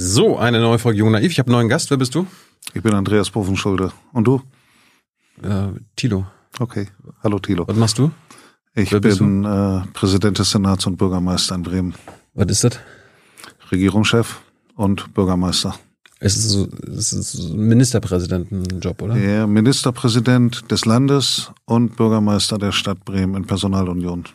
So, eine neue Folge Jung Naiv. Ich habe einen neuen Gast. Wer bist du? Ich bin Andreas Bovenschulde. Und du? Äh, Tilo. Okay. Hallo Tilo. Was machst du? Ich Wer bin äh, Präsident des Senats und Bürgermeister in Bremen. Was ist das? Regierungschef und Bürgermeister. Es ist, so, es ist ein Ministerpräsidentenjob, oder? Der Ministerpräsident des Landes und Bürgermeister der Stadt Bremen in Personalunion.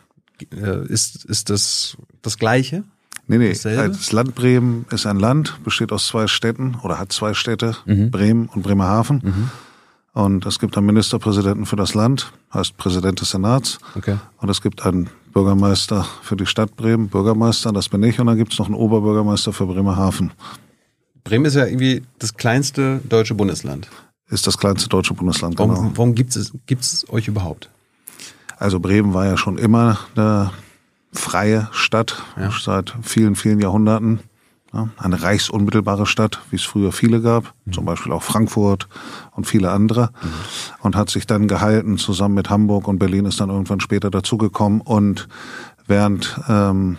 Äh, ist, ist das das Gleiche? Nee, nee, Dasselbe? das Land Bremen ist ein Land, besteht aus zwei Städten oder hat zwei Städte, Mhm. Bremen und Bremerhaven. Und es gibt einen Ministerpräsidenten für das Land, heißt Präsident des Senats. Okay. Und es gibt einen Bürgermeister für die Stadt Bremen, Bürgermeister, das bin ich. Und dann gibt es noch einen Oberbürgermeister für Bremerhaven. Bremen ist ja irgendwie das kleinste deutsche Bundesland. Ist das kleinste deutsche Bundesland, Warum, genau. warum gibt es gibt's euch überhaupt? Also Bremen war ja schon immer eine freie Stadt, Ja. seit vielen, vielen Jahrhunderten. Ja, eine reichsunmittelbare Stadt, wie es früher viele gab, zum Beispiel auch Frankfurt und viele andere. Und hat sich dann gehalten, zusammen mit Hamburg und Berlin ist dann irgendwann später dazugekommen. Und während ähm,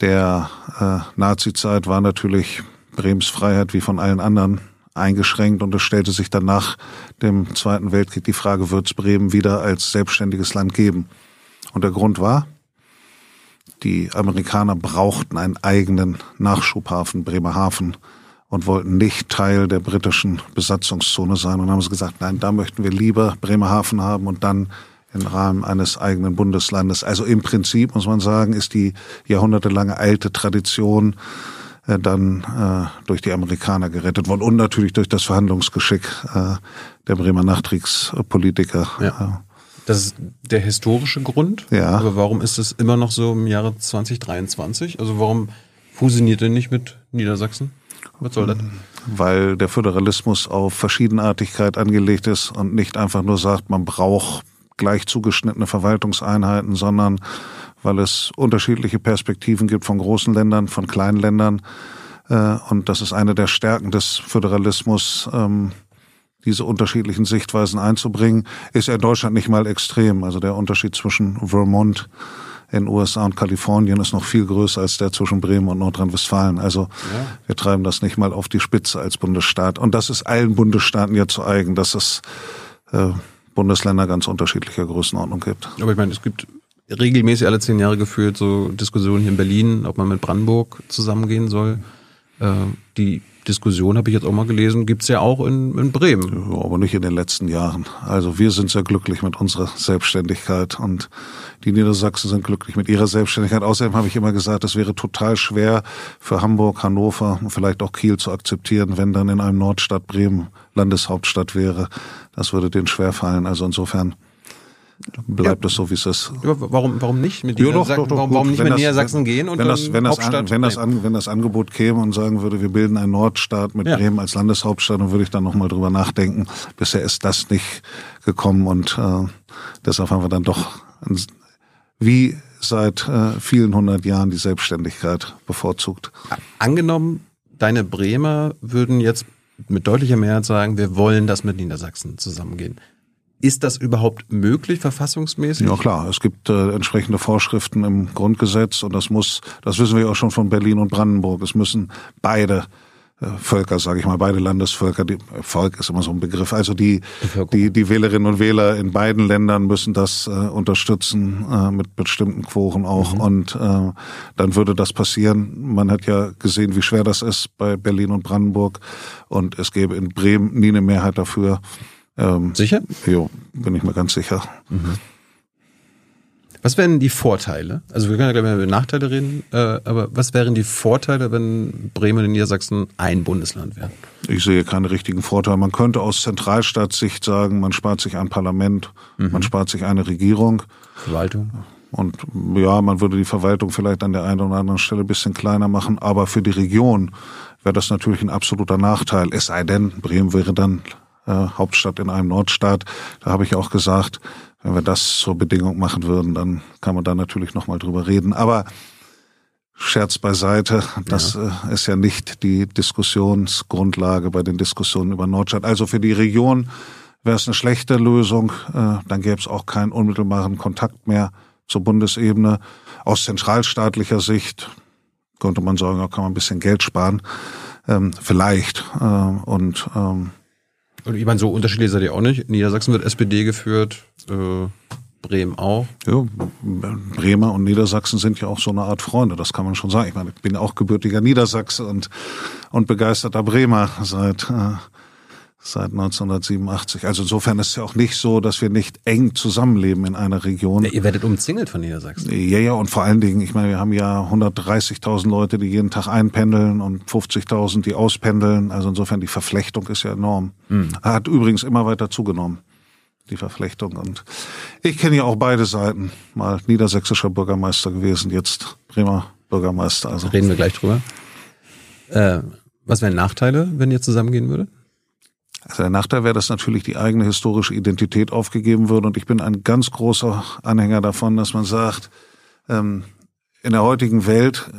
der äh, Nazi-Zeit war natürlich Brems Freiheit wie von allen anderen eingeschränkt und es stellte sich dann nach dem Zweiten Weltkrieg die Frage, wird es Bremen wieder als selbstständiges Land geben? Und der Grund war, die Amerikaner brauchten einen eigenen Nachschubhafen, Bremerhaven, und wollten nicht Teil der britischen Besatzungszone sein. Und haben sie gesagt, nein, da möchten wir lieber Bremerhaven haben und dann im Rahmen eines eigenen Bundeslandes. Also im Prinzip, muss man sagen, ist die jahrhundertelange alte Tradition äh, dann äh, durch die Amerikaner gerettet worden und natürlich durch das Verhandlungsgeschick äh, der Bremer Nachkriegspolitiker. Ja. Das ist der historische Grund. Ja. Aber warum ist es immer noch so im Jahre 2023? Also warum fusioniert ihr nicht mit Niedersachsen? Was soll das? weil der Föderalismus auf Verschiedenartigkeit angelegt ist und nicht einfach nur sagt, man braucht gleich zugeschnittene Verwaltungseinheiten, sondern weil es unterschiedliche Perspektiven gibt von großen Ländern, von kleinen Ländern. Äh, Und das ist eine der Stärken des Föderalismus, ähm, diese unterschiedlichen Sichtweisen einzubringen, ist ja in Deutschland nicht mal extrem. Also der Unterschied zwischen Vermont in USA und Kalifornien ist noch viel größer als der zwischen Bremen und Nordrhein-Westfalen. Also wir treiben das nicht mal auf die Spitze als Bundesstaat. Und das ist allen Bundesstaaten ja zu eigen, dass es äh, Bundesländer ganz unterschiedlicher Größenordnung gibt. Aber ich meine, es gibt regelmäßig alle zehn Jahre geführt so Diskussionen hier in Berlin, ob man mit Brandenburg zusammengehen soll. Äh, die Diskussion habe ich jetzt auch mal gelesen, gibt's ja auch in, in Bremen. Ja, aber nicht in den letzten Jahren. Also wir sind sehr glücklich mit unserer Selbstständigkeit und die Niedersachsen sind glücklich mit ihrer Selbstständigkeit. Außerdem habe ich immer gesagt, es wäre total schwer für Hamburg, Hannover und vielleicht auch Kiel zu akzeptieren, wenn dann in einem Nordstadt Bremen Landeshauptstadt wäre. Das würde denen schwerfallen. Also insofern bleibt es so, wie es ist. Ja, warum, warum nicht mit Ja, doch, Niedersachsen? doch, doch, warum, warum nicht Wenn mit das- Niedersachsen gehen und wenn das, wenn das, an, wenn das, an, wenn das Angebot käme und sagen würde, wir bilden einen Nordstaat mit Ja. Bremen als Landeshauptstadt, dann würde ich dann nochmal drüber nachdenken. Bisher ist das nicht gekommen und äh, deshalb haben wir dann doch wie seit äh, vielen hundert Jahren die Selbstständigkeit bevorzugt. Angenommen, deine Bremer würden jetzt mit deutlicher Mehrheit sagen, wir wollen das mit Niedersachsen zusammengehen. Ist das überhaupt möglich, verfassungsmäßig? Ja klar, es gibt äh, entsprechende Vorschriften im Grundgesetz und das muss, das wissen wir auch schon von Berlin und Brandenburg. Es müssen beide äh, Völker, sage ich mal, beide Landesvölker, die, äh, Volk ist immer so ein Begriff, also die, die, die Wählerinnen und Wähler in beiden Ländern müssen das äh, unterstützen, äh, mit bestimmten Quoren auch. Und äh, dann würde das passieren. Man hat ja gesehen, wie schwer das ist bei Berlin und Brandenburg. Und es gäbe in Bremen nie eine Mehrheit dafür. Ähm, Sicher? jo, bin ich mir ganz sicher. Was wären die Vorteile? Also wir können ja gleich mal über Nachteile reden, äh, aber was wären die Vorteile, wenn Bremen und Niedersachsen ein Bundesland wären? Ich sehe keine richtigen Vorteile. Man könnte aus Zentralstaatssicht sagen, man spart sich ein Parlament, man spart sich eine Regierung Verwaltung? und ja, man würde die Verwaltung vielleicht an der einen oder anderen Stelle ein bisschen kleiner machen, aber für die Region wäre das natürlich ein absoluter Nachteil. Es sei denn, Bremen wäre dann äh, Hauptstadt in einem Nordstaat. Da habe ich auch gesagt, wenn wir das zur Bedingung machen würden, dann kann man da natürlich nochmal drüber reden. Aber Scherz beiseite, das äh, ist ja nicht die Diskussionsgrundlage bei den Diskussionen über Nordstadt. Also für die Region wäre es eine schlechte Lösung, äh, dann gäbe es auch keinen unmittelbaren Kontakt mehr zur Bundesebene. Aus zentralstaatlicher Sicht könnte man sagen, da kann man ein bisschen Geld sparen. Ähm, vielleicht. Und ähm, und ich meine, so unterschiedlich seid ihr auch nicht. Niedersachsen wird SPD geführt, äh, Bremen auch. Ja, Bremer und Niedersachsen sind ja auch so eine Art Freunde, das kann man schon sagen. Ich meine, ich bin auch gebürtiger Niedersachse und, und begeisterter Bremer seit äh, seit 1987. Also insofern ist es ja auch nicht so, dass wir nicht eng zusammenleben in einer Region. Ja, ihr werdet umzingelt von Niedersachsen. Ja, ja, und vor allen Dingen, ich meine, wir haben ja 130.000 Leute, die jeden Tag einpendeln und 50.000, die auspendeln. Also insofern, die Verflechtung ist ja enorm. Mhm. Hat übrigens immer weiter zugenommen, die Verflechtung. Und ich kenne ja auch beide Seiten. Mal niedersächsischer Bürgermeister gewesen, jetzt Bremer Bürgermeister. Also. Reden wir gleich drüber. Äh, was wären Nachteile, wenn ihr zusammengehen würdet? Also der Nachteil wäre, dass natürlich die eigene historische Identität aufgegeben würde. Und ich bin ein ganz großer Anhänger davon, dass man sagt, ähm, in der heutigen Welt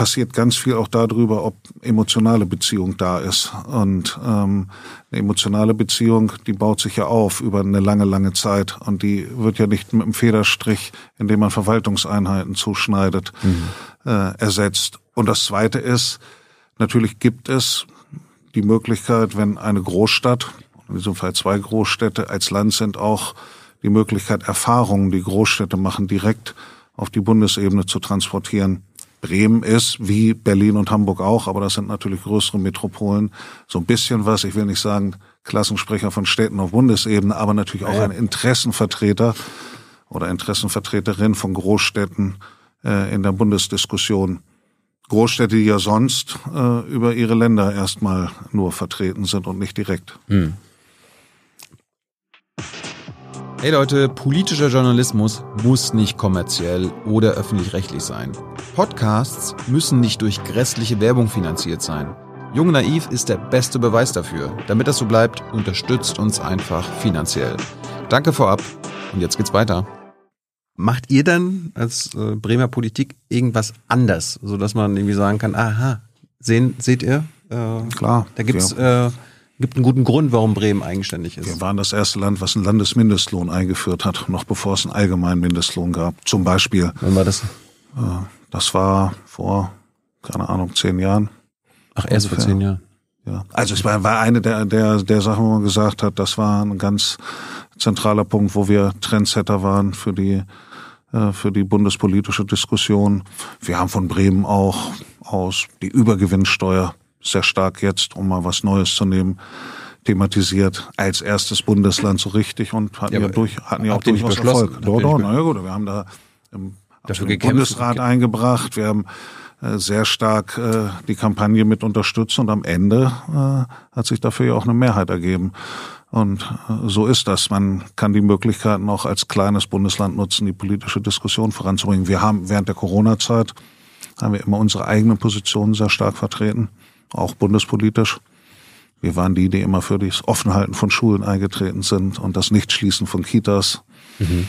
passiert ganz viel auch darüber, ob emotionale Beziehung da ist. Und ähm, eine emotionale Beziehung, die baut sich ja auf über eine lange, lange Zeit. Und die wird ja nicht mit einem Federstrich, indem man Verwaltungseinheiten zuschneidet, mhm. äh, ersetzt. Und das Zweite ist, natürlich gibt es die Möglichkeit, wenn eine Großstadt, in diesem Fall zwei Großstädte als Land sind, auch die Möglichkeit, Erfahrungen, die Großstädte machen, direkt auf die Bundesebene zu transportieren. Bremen ist, wie Berlin und Hamburg auch, aber das sind natürlich größere Metropolen, so ein bisschen was, ich will nicht sagen Klassensprecher von Städten auf Bundesebene, aber natürlich auch ein Interessenvertreter oder Interessenvertreterin von Großstädten äh, in der Bundesdiskussion. Großstädte, die ja sonst äh, über ihre Länder erstmal nur vertreten sind und nicht direkt. Hm. Hey Leute, politischer Journalismus muss nicht kommerziell oder öffentlich-rechtlich sein. Podcasts müssen nicht durch grässliche Werbung finanziert sein. Jung Naiv ist der beste Beweis dafür. Damit das so bleibt, unterstützt uns einfach finanziell. Danke vorab und jetzt geht's weiter. Macht ihr dann als äh, Bremer Politik irgendwas anders, so dass man irgendwie sagen kann, aha, sehen, seht ihr? Äh, Klar. Da gibt's ja. äh, gibt einen guten Grund, warum Bremen eigenständig ist. Wir waren das erste Land, was einen Landesmindestlohn eingeführt hat, noch bevor es einen allgemeinen Mindestlohn gab. Zum Beispiel. Wann war das? Äh, das war vor, keine Ahnung, zehn Jahren. Ach, erst ungefähr. vor zehn Jahren. Ja. Also es war, war eine der, der, der Sachen, wo man gesagt hat, das war ein ganz zentraler Punkt, wo wir Trendsetter waren für die für die bundespolitische Diskussion. Wir haben von Bremen auch aus die Übergewinnsteuer sehr stark jetzt, um mal was Neues zu nehmen, thematisiert als erstes Bundesland so richtig und hatten ja, ja durch, hatten ja auch durchaus Erfolg. Doch, doch, na ja gut, wir haben da im, dafür im Bundesrat eingebracht, wir haben äh, sehr stark äh, die Kampagne mit unterstützt und am Ende äh, hat sich dafür ja auch eine Mehrheit ergeben. Und äh, so ist das. Man kann die Möglichkeiten auch als kleines Bundesland nutzen, die politische Diskussion voranzubringen. Wir haben während der Corona-Zeit haben wir immer unsere eigenen Positionen sehr stark vertreten, auch bundespolitisch. Wir waren die, die immer für das Offenhalten von Schulen eingetreten sind und das Nichtschließen von Kitas. Mhm.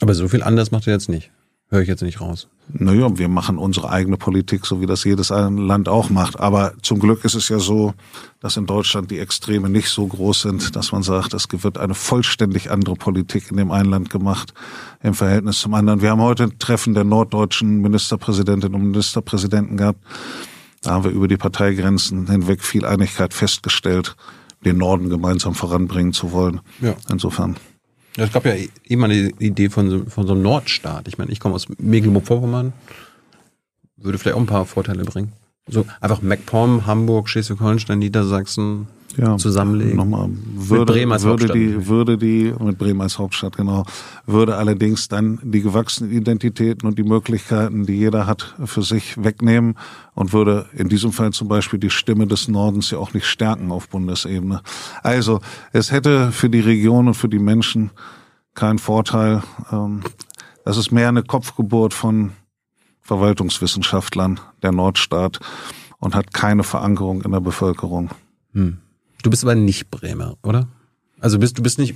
Aber so viel anders macht ihr jetzt nicht. Höre ich jetzt nicht raus. Naja, wir machen unsere eigene Politik, so wie das jedes Land auch macht. Aber zum Glück ist es ja so, dass in Deutschland die Extreme nicht so groß sind, dass man sagt, es wird eine vollständig andere Politik in dem einen Land gemacht im Verhältnis zum anderen. Wir haben heute ein Treffen der norddeutschen Ministerpräsidentinnen und Ministerpräsidenten gehabt. Da haben wir über die Parteigrenzen hinweg viel Einigkeit festgestellt, den Norden gemeinsam voranbringen zu wollen. Ja. Insofern. Ja, es gab ja immer eine Idee von so, von so einem Nordstaat. Ich meine, ich komme aus Mecklenburg-Vorpommern, würde vielleicht auch ein paar Vorteile bringen. So einfach MacPom, Hamburg, Schleswig-Holstein, Niedersachsen ja, zusammenlegen. Nochmal, würde, mit Bremen als würde Hauptstadt. Die, würde die, mit Bremen als Hauptstadt, genau, würde allerdings dann die gewachsenen Identitäten und die Möglichkeiten, die jeder hat, für sich wegnehmen und würde in diesem Fall zum Beispiel die Stimme des Nordens ja auch nicht stärken auf Bundesebene. Also, es hätte für die Region und für die Menschen keinen Vorteil. Ähm, das ist mehr eine Kopfgeburt von Verwaltungswissenschaftlern, der Nordstaat, und hat keine Verankerung in der Bevölkerung. Hm. Du bist aber nicht Bremer, oder? Also bist du bist nicht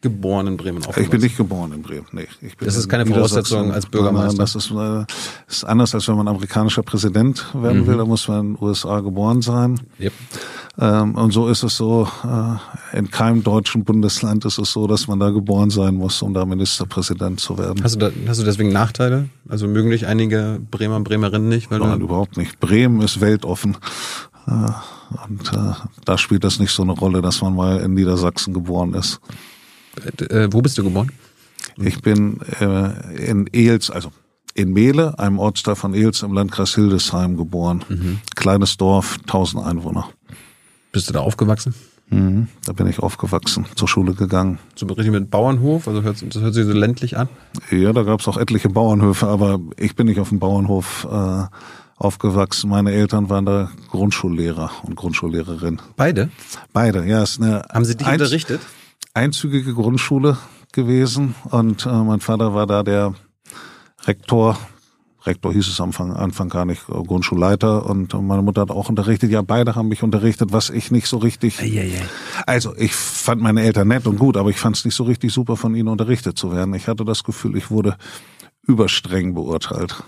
geboren in Bremen aufgewachsen? Ich bin nicht geboren in Bremen, nee. Das ist keine Voraussetzung als Bürgermeister? Nein, das ist, äh, ist anders, als wenn man amerikanischer Präsident werden mhm. will. Da muss man in den USA geboren sein. Yep. Ähm, und so ist es so, äh, in keinem deutschen Bundesland ist es so, dass man da geboren sein muss, um da Ministerpräsident zu werden. Hast du, da, hast du deswegen Nachteile? Also mögen dich einige Bremer und Bremerinnen nicht? Weil Nein, überhaupt nicht. Bremen ist weltoffen. Äh, und äh, da spielt das nicht so eine Rolle, dass man mal in Niedersachsen geboren ist. Äh, wo bist du geboren? Ich bin äh, in Ehls, also in Mehle, einem Ortsteil von Ehls im Landkreis Hildesheim geboren. Mhm. Kleines Dorf, 1000 Einwohner. Bist du da aufgewachsen? Mhm, da bin ich aufgewachsen, zur Schule gegangen. So richtig mit Bauernhof? Also hört, das hört sich so ländlich an? Ja, da gab es auch etliche Bauernhöfe, aber ich bin nicht auf dem Bauernhof äh, aufgewachsen. Meine Eltern waren da Grundschullehrer und Grundschullehrerin. Beide? Beide, ja. Ist eine Haben sie dich einz unterrichtet? Einzügige Grundschule gewesen und äh, mein Vater war da der Rektor Rektor hieß es am Anfang, Anfang gar nicht, äh, Grundschulleiter und meine Mutter hat auch unterrichtet. Ja, beide haben mich unterrichtet, was ich nicht so richtig. Eieiei. Also ich fand meine Eltern nett und gut, aber ich fand es nicht so richtig super, von ihnen unterrichtet zu werden. Ich hatte das Gefühl, ich wurde überstreng beurteilt.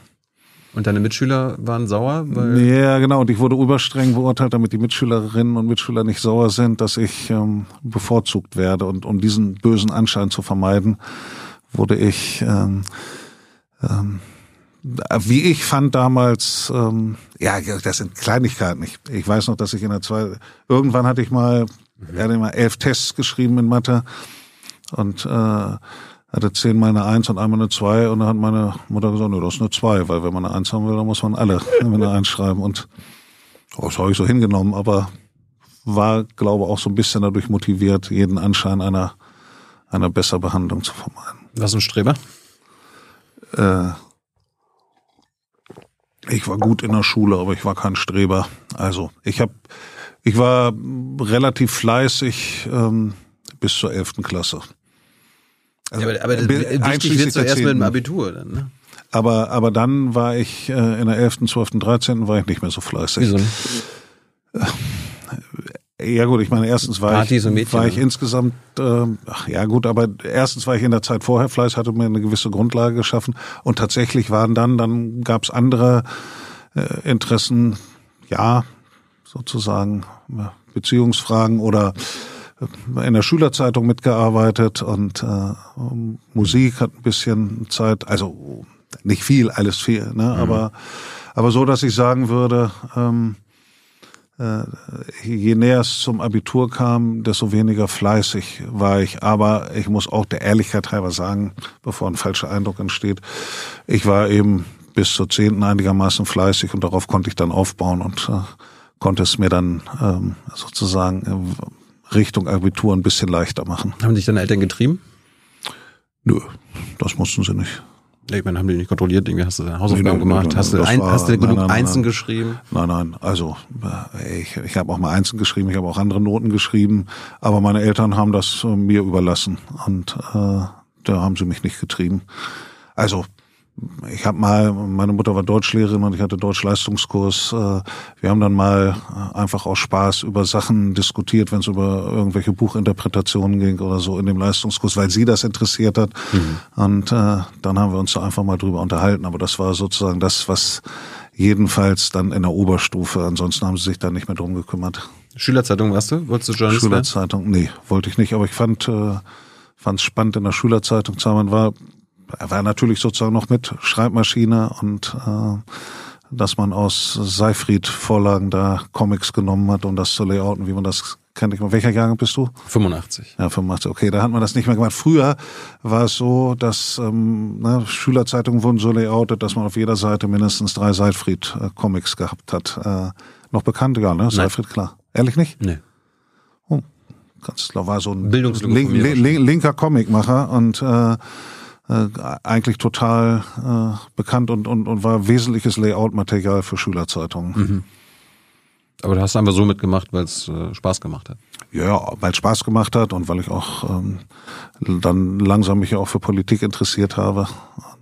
Und deine Mitschüler waren sauer? ja, genau. Und ich wurde überstreng beurteilt, damit die Mitschülerinnen und Mitschüler nicht sauer sind, dass ich ähm, bevorzugt werde. Und um diesen bösen Anschein zu vermeiden, wurde ich ähm, ähm, wie ich fand damals, ähm, ja, das sind Kleinigkeiten. Ich, ich weiß noch, dass ich in der zweiten, irgendwann hatte ich mal, mhm. hatte mal elf Tests geschrieben in Mathe und äh, hatte zehnmal eine Eins und einmal eine Zwei und dann hat meine Mutter gesagt, nee, das ist eine Zwei, weil wenn man eine Eins haben will, dann muss man alle eine Eins schreiben und oh, das habe ich so hingenommen, aber war, glaube auch so ein bisschen dadurch motiviert, jeden Anschein einer, einer besser Behandlung zu vermeiden. Was ein Streber? Äh, ich war gut in der Schule, aber ich war kein Streber. Also ich habe, ich war relativ fleißig ähm, bis zur elften Klasse. Also, ja, aber, aber wichtig wird zuerst mit dem Abitur dann, ne? Aber, aber dann war ich äh, in der elften, zwölften, dreizehnten war ich nicht mehr so fleißig. Wieso? Ja gut, ich meine, erstens war Partys ich, Mädchen, war ich insgesamt, äh, ach, ja gut, aber erstens war ich in der Zeit vorher Fleiß, hatte mir eine gewisse Grundlage geschaffen und tatsächlich waren dann, dann gab es andere äh, Interessen, ja, sozusagen Beziehungsfragen oder äh, in der Schülerzeitung mitgearbeitet und äh, Musik hat ein bisschen Zeit, also nicht viel, alles viel, ne, mhm. aber aber so, dass ich sagen würde, ähm, äh, je näher es zum Abitur kam, desto weniger fleißig war ich. Aber ich muss auch der Ehrlichkeit halber sagen, bevor ein falscher Eindruck entsteht, ich war eben bis zur zehnten einigermaßen fleißig und darauf konnte ich dann aufbauen und äh, konnte es mir dann ähm, sozusagen Richtung Abitur ein bisschen leichter machen. Haben dich deine Eltern getrieben? Nö, das mussten sie nicht. Ich meine, haben die nicht kontrolliert? Irgendwie hast du deine Hausaufgaben nee, gemacht? hast du, ein, war, hast du genug nein, nein, Einsen nein. geschrieben? Nein, nein. Also ich, ich habe auch mal Einsen geschrieben, ich habe auch andere Noten geschrieben, aber meine Eltern haben das äh, mir überlassen und äh, da haben sie mich nicht getrieben. Also ich habe mal, meine Mutter war Deutschlehrerin und ich hatte Deutschleistungskurs. Äh, wir haben dann mal äh, einfach aus Spaß über Sachen diskutiert, wenn es über irgendwelche Buchinterpretationen ging oder so in dem Leistungskurs, weil sie das interessiert hat. Mhm. Und äh, dann haben wir uns da einfach mal drüber unterhalten. Aber das war sozusagen das, was jedenfalls dann in der Oberstufe. Ansonsten haben sie sich da nicht mehr drum gekümmert. Schülerzeitung warst du? Wolltest du Journalist Schülerzeitung, nee, wollte ich nicht. Aber ich fand äh, fand es spannend in der Schülerzeitung zu haben. Man war er war natürlich sozusagen noch mit Schreibmaschine und äh, dass man aus Seifried-Vorlagen da Comics genommen hat, um das zu layouten, wie man das kennt. Ich mal. Welcher Jahrgang bist du? 85. Ja, 85. Okay, da hat man das nicht mehr gemacht. Früher war es so, dass ähm, ne, Schülerzeitungen wurden so layoutet, dass man auf jeder Seite mindestens drei Seifried-Comics gehabt hat. Äh, noch bekannt, ja, ne? Seifried, klar. Ehrlich nicht? Nee. Oh, ganz klar, war so ein link, link, linker Comicmacher und äh, äh, eigentlich total äh, bekannt und, und, und war wesentliches Layout-Material für Schülerzeitungen. Mhm. Aber du hast einfach so mitgemacht, weil es äh, Spaß gemacht hat. Ja, weil es Spaß gemacht hat und weil ich auch ähm, dann langsam mich auch für Politik interessiert habe.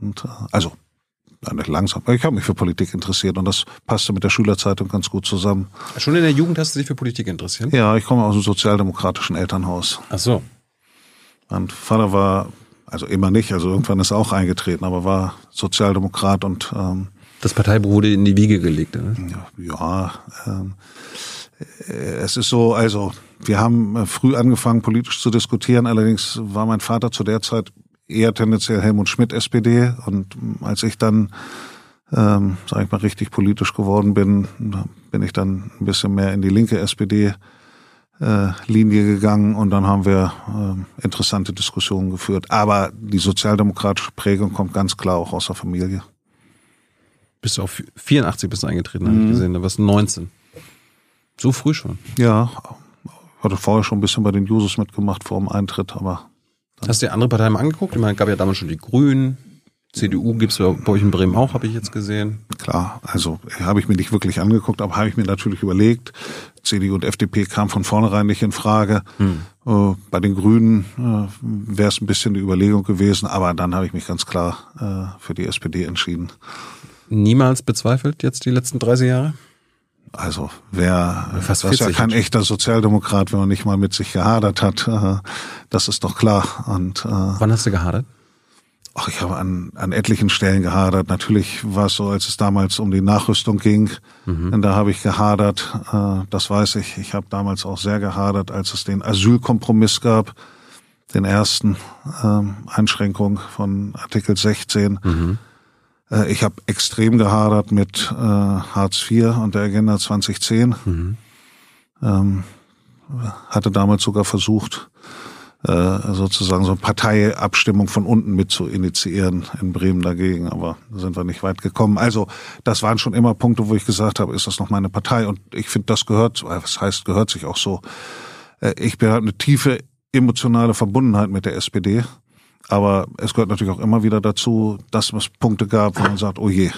Und äh, also nicht langsam, ich habe mich für Politik interessiert und das passte mit der Schülerzeitung ganz gut zusammen. Schon in der Jugend hast du dich für Politik interessiert? Ja, ich komme aus einem sozialdemokratischen Elternhaus. Ach so. Mein Vater war, also immer nicht, also irgendwann ist er auch eingetreten, aber war Sozialdemokrat und ähm, das Parteibuch wurde in die Wiege gelegt. Oder? Ja, ähm, äh, es ist so, also wir haben äh, früh angefangen, politisch zu diskutieren. Allerdings war mein Vater zu der Zeit eher tendenziell Helmut Schmidt SPD. Und als ich dann, ähm, sage ich mal, richtig politisch geworden bin, bin ich dann ein bisschen mehr in die linke SPD Linie gegangen und dann haben wir äh, interessante Diskussionen geführt. Aber die sozialdemokratische Prägung kommt ganz klar auch aus der Familie. Bist du auf 84 bist du eingetreten, mhm. habe ich gesehen. Da warst du 19. So früh schon. Ja, hatte vorher schon ein bisschen bei den Jusos mitgemacht vor dem Eintritt, aber. Hast du dir andere Parteien mal angeguckt? Ich meine, es gab ja damals schon die Grünen. CDU gibt's ja bei euch in Bremen auch, habe ich jetzt gesehen. Klar, also habe ich mir nicht wirklich angeguckt, aber habe ich mir natürlich überlegt. CDU und FDP kam von vornherein nicht in Frage. Hm. Äh, bei den Grünen äh, wäre es ein bisschen die Überlegung gewesen, aber dann habe ich mich ganz klar äh, für die SPD entschieden. Niemals bezweifelt jetzt die letzten 30 Jahre? Also wer Fast das ist ja kein echter Sozialdemokrat, wenn man nicht mal mit sich gehadert hat. Äh, das ist doch klar. Und äh, wann hast du gehadert? Ach, ich habe an, an etlichen Stellen gehadert. Natürlich war es so, als es damals um die Nachrüstung ging, mhm. da habe ich gehadert. Äh, das weiß ich. Ich habe damals auch sehr gehadert, als es den Asylkompromiss gab, den ersten ähm, Einschränkung von Artikel 16. Mhm äh, ich habe extrem gehadert mit äh, Hartz IV und der Agenda 2010. Mhm. Ähm, hatte damals sogar versucht, sozusagen so eine Parteiabstimmung von unten mit zu initiieren in Bremen dagegen, aber sind wir nicht weit gekommen. Also das waren schon immer Punkte, wo ich gesagt habe, ist das noch meine Partei? Und ich finde, das gehört, was heißt, gehört sich auch so. Äh, ich bin halt eine tiefe emotionale Verbundenheit mit der SPD. Aber es gehört natürlich auch immer wieder dazu, dass es Punkte gab, wo man sagt, oh je,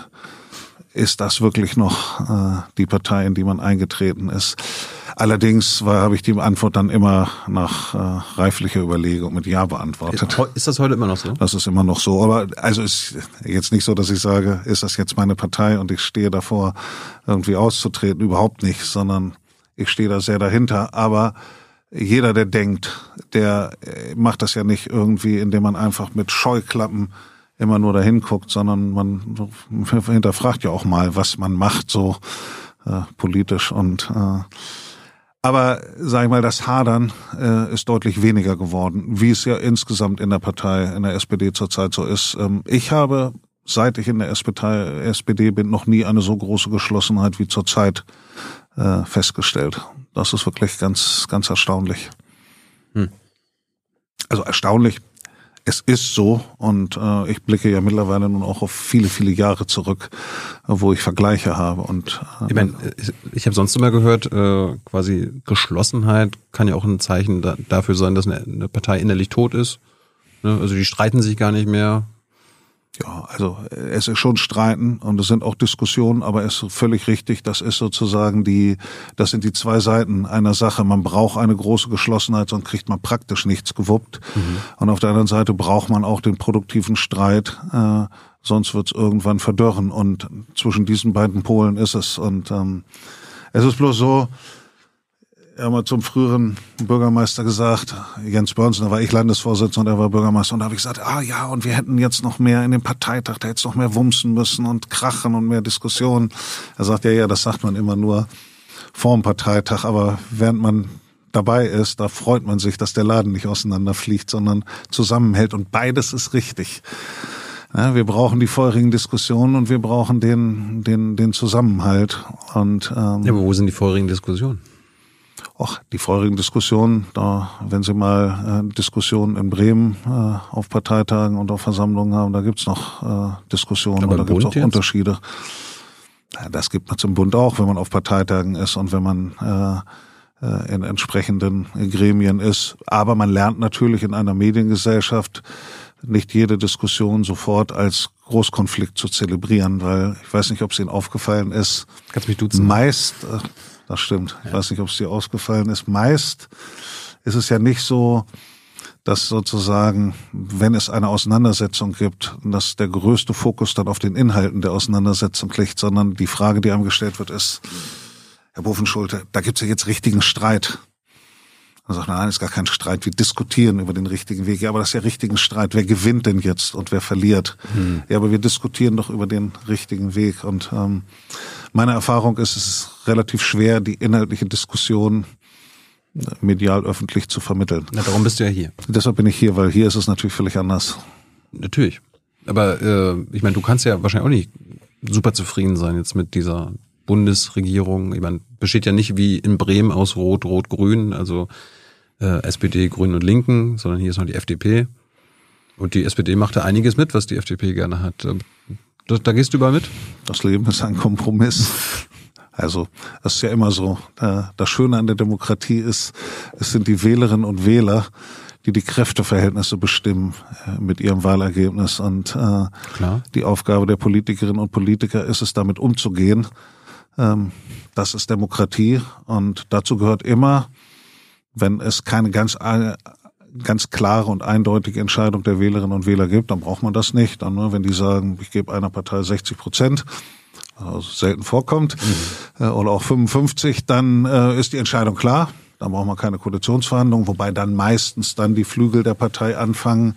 ist das wirklich noch äh, die Partei, in die man eingetreten ist? Allerdings habe ich die Antwort dann immer nach äh, reiflicher Überlegung mit Ja beantwortet. Ist das heute immer noch so? Das ist immer noch so. Aber also ist jetzt nicht so, dass ich sage, ist das jetzt meine Partei und ich stehe davor, irgendwie auszutreten. Überhaupt nicht, sondern ich stehe da sehr dahinter. Aber jeder, der denkt, der äh, macht das ja nicht irgendwie, indem man einfach mit Scheuklappen immer nur dahin guckt, sondern man hinterfragt ja auch mal, was man macht, so äh, politisch und äh, aber sag ich mal, das Hadern äh, ist deutlich weniger geworden, wie es ja insgesamt in der Partei, in der SPD zurzeit so ist. Ähm, ich habe, seit ich in der SPD, SPD bin, noch nie eine so große Geschlossenheit wie zurzeit äh, festgestellt. Das ist wirklich ganz, ganz erstaunlich. Hm. Also erstaunlich. Es ist so und äh, ich blicke ja mittlerweile nun auch auf viele, viele Jahre zurück, wo ich Vergleiche habe. Und äh, ich meine, ich habe sonst immer gehört, äh, quasi Geschlossenheit kann ja auch ein Zeichen da, dafür sein, dass eine, eine Partei innerlich tot ist. Ne? Also die streiten sich gar nicht mehr, ja, also es ist schon Streiten und es sind auch Diskussionen, aber es ist völlig richtig, das ist sozusagen die, das sind die zwei Seiten einer Sache. Man braucht eine große Geschlossenheit, sonst kriegt man praktisch nichts gewuppt. Mhm. Und auf der anderen Seite braucht man auch den produktiven Streit, äh, sonst wird es irgendwann verdörren. Und zwischen diesen beiden Polen ist es. Und ähm, es ist bloß so, er mal zum früheren Bürgermeister gesagt, Jens Börnsen, da war ich Landesvorsitzender er war Bürgermeister. Und da habe ich gesagt, ah ja, und wir hätten jetzt noch mehr in dem Parteitag, da hätte es noch mehr wumsen müssen und krachen und mehr Diskussionen. Er sagt, ja, ja, das sagt man immer nur vorm Parteitag, aber während man dabei ist, da freut man sich, dass der Laden nicht auseinanderfliegt, sondern zusammenhält. Und beides ist richtig. Ja, wir brauchen die feurigen Diskussionen und wir brauchen den, den, den Zusammenhalt. Und, ähm, ja, aber wo sind die feurigen Diskussionen? Ach, die feurigen Diskussionen, da, wenn Sie mal äh, Diskussionen in Bremen äh, auf Parteitagen und auf Versammlungen haben, da gibt's noch äh, Diskussionen Aber und da gibt's auch jetzt? Unterschiede. Ja, das gibt man zum Bund auch, wenn man auf Parteitagen ist und wenn man äh, äh, in entsprechenden Gremien ist. Aber man lernt natürlich in einer Mediengesellschaft nicht jede Diskussion sofort als Großkonflikt zu zelebrieren, weil ich weiß nicht, ob es Ihnen aufgefallen ist. Kannst mich duzen? Meist, äh, das stimmt. Ich weiß nicht, ob es dir ausgefallen ist. Meist ist es ja nicht so, dass sozusagen, wenn es eine Auseinandersetzung gibt, dass der größte Fokus dann auf den Inhalten der Auseinandersetzung liegt, sondern die Frage, die einem gestellt wird, ist, Herr Bofenschulte, da gibt es ja jetzt richtigen Streit. Man sagt, nein, ist gar kein Streit, wir diskutieren über den richtigen Weg. Ja, aber das ist ja richtigen Streit. Wer gewinnt denn jetzt und wer verliert? Hm. Ja, aber wir diskutieren doch über den richtigen Weg. Und ähm, meine Erfahrung ist, es ist relativ schwer, die inhaltliche Diskussion äh, medial öffentlich zu vermitteln. Na, darum bist du ja hier. Deshalb bin ich hier, weil hier ist es natürlich völlig anders. Natürlich. Aber äh, ich meine, du kannst ja wahrscheinlich auch nicht super zufrieden sein jetzt mit dieser Bundesregierung. Ich meine, besteht ja nicht wie in Bremen aus Rot, Rot, Grün, also äh, SPD, Grünen und Linken, sondern hier ist noch die FDP. Und die SPD macht da einiges mit, was die FDP gerne hat. Ähm, da, gehst du überall mit? Das Leben ist ein Kompromiss. Also das ist ja immer so. Das Schöne an der Demokratie ist, es sind die Wählerinnen und Wähler, die die Kräfteverhältnisse bestimmen äh, mit ihrem Wahlergebnis. Und äh, Klar. die Aufgabe der Politikerinnen und Politiker ist es, damit umzugehen. Ähm, das ist Demokratie und dazu gehört immer, wenn es keine ganz, äh, ganz klare und eindeutige Entscheidung der Wählerinnen und Wähler gibt, dann braucht man das nicht. Dann nur, wenn die sagen, ich gebe einer Partei 60 Prozent, also selten vorkommt, mhm. äh, oder auch 55, dann äh, ist die Entscheidung klar. Dann braucht man keine Koalitionsverhandlungen, wobei dann meistens dann die Flügel der Partei anfangen,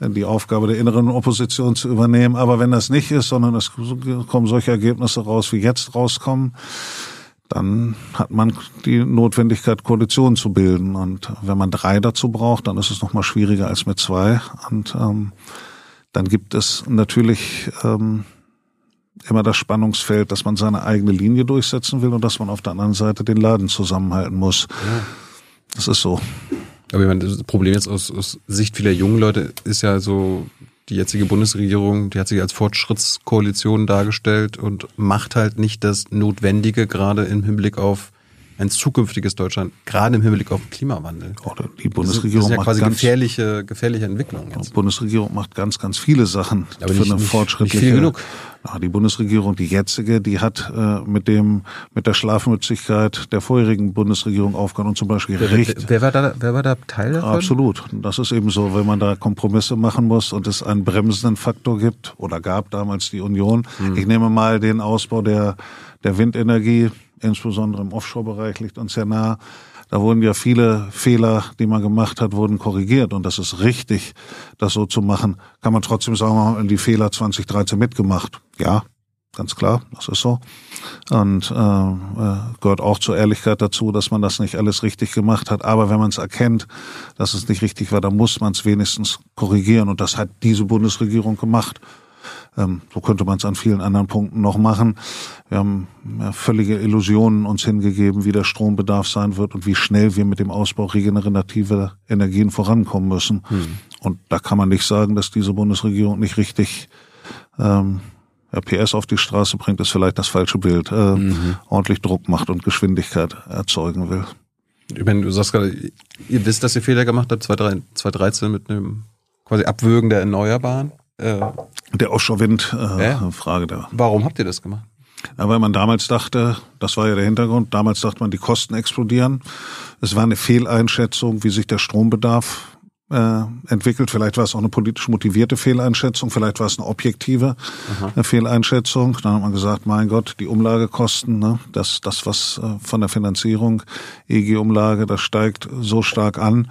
äh, die Aufgabe der inneren Opposition zu übernehmen. Aber wenn das nicht ist, sondern es kommen solche Ergebnisse raus, wie jetzt rauskommen, dann hat man die Notwendigkeit, Koalitionen zu bilden. Und wenn man drei dazu braucht, dann ist es noch mal schwieriger als mit zwei. Und ähm, dann gibt es natürlich ähm, immer das Spannungsfeld, dass man seine eigene Linie durchsetzen will und dass man auf der anderen Seite den Laden zusammenhalten muss. Ja. Das ist so. Aber ich meine, das Problem jetzt aus, aus Sicht vieler jungen Leute ist ja so, die jetzige Bundesregierung, die hat sich als Fortschrittskoalition dargestellt und macht halt nicht das Notwendige, gerade im Hinblick auf ein zukünftiges Deutschland, gerade im Hinblick auf den Klimawandel. Die Bundesregierung das ist ja quasi macht gefährliche, gefährliche Entwicklung. Die Bundesregierung macht ganz, ganz viele Sachen Aber für nicht, eine fortschrittliche. Nicht viel genug. Die Bundesregierung, die jetzige, die hat äh, mit dem mit der Schlafmützigkeit der vorherigen Bundesregierung aufgehört und zum Beispiel wer, Recht. Wer war da, wer war da Teil davon? Absolut. Das ist eben so, wenn man da Kompromisse machen muss und es einen bremsenden Faktor gibt oder gab damals die Union. Hm. Ich nehme mal den Ausbau der der Windenergie insbesondere im Offshore-Bereich liegt uns sehr nah. Da wurden ja viele Fehler, die man gemacht hat, wurden korrigiert. Und das ist richtig, das so zu machen. Kann man trotzdem sagen, wir haben die Fehler 2013 mitgemacht. Ja, ganz klar, das ist so. Und äh, äh, gehört auch zur Ehrlichkeit dazu, dass man das nicht alles richtig gemacht hat. Aber wenn man es erkennt, dass es nicht richtig war, dann muss man es wenigstens korrigieren. Und das hat diese Bundesregierung gemacht. Ähm, so könnte man es an vielen anderen Punkten noch machen. Wir haben ja, völlige Illusionen uns hingegeben, wie der Strombedarf sein wird und wie schnell wir mit dem Ausbau regenerativer Energien vorankommen müssen. Hm. Und da kann man nicht sagen, dass diese Bundesregierung nicht richtig ähm, PS auf die Straße bringt, ist vielleicht das falsche Bild, äh, mhm. ordentlich Druck macht und Geschwindigkeit erzeugen will. Ich meine, du sagst gerade, ihr wisst, dass ihr Fehler gemacht habt, 2013 mit einem quasi Abwürgen der Erneuerbaren. Äh, der Offshore-Wind, äh, ja? Frage da. Warum habt ihr das gemacht? Ja, weil man damals dachte, das war ja der Hintergrund, damals dachte man, die Kosten explodieren. Es war eine Fehleinschätzung, wie sich der Strombedarf äh, entwickelt. Vielleicht war es auch eine politisch motivierte Fehleinschätzung, vielleicht war es eine objektive Aha. Fehleinschätzung. Dann hat man gesagt, mein Gott, die Umlagekosten, ne, das, das was äh, von der Finanzierung, EG-Umlage, das steigt so stark an.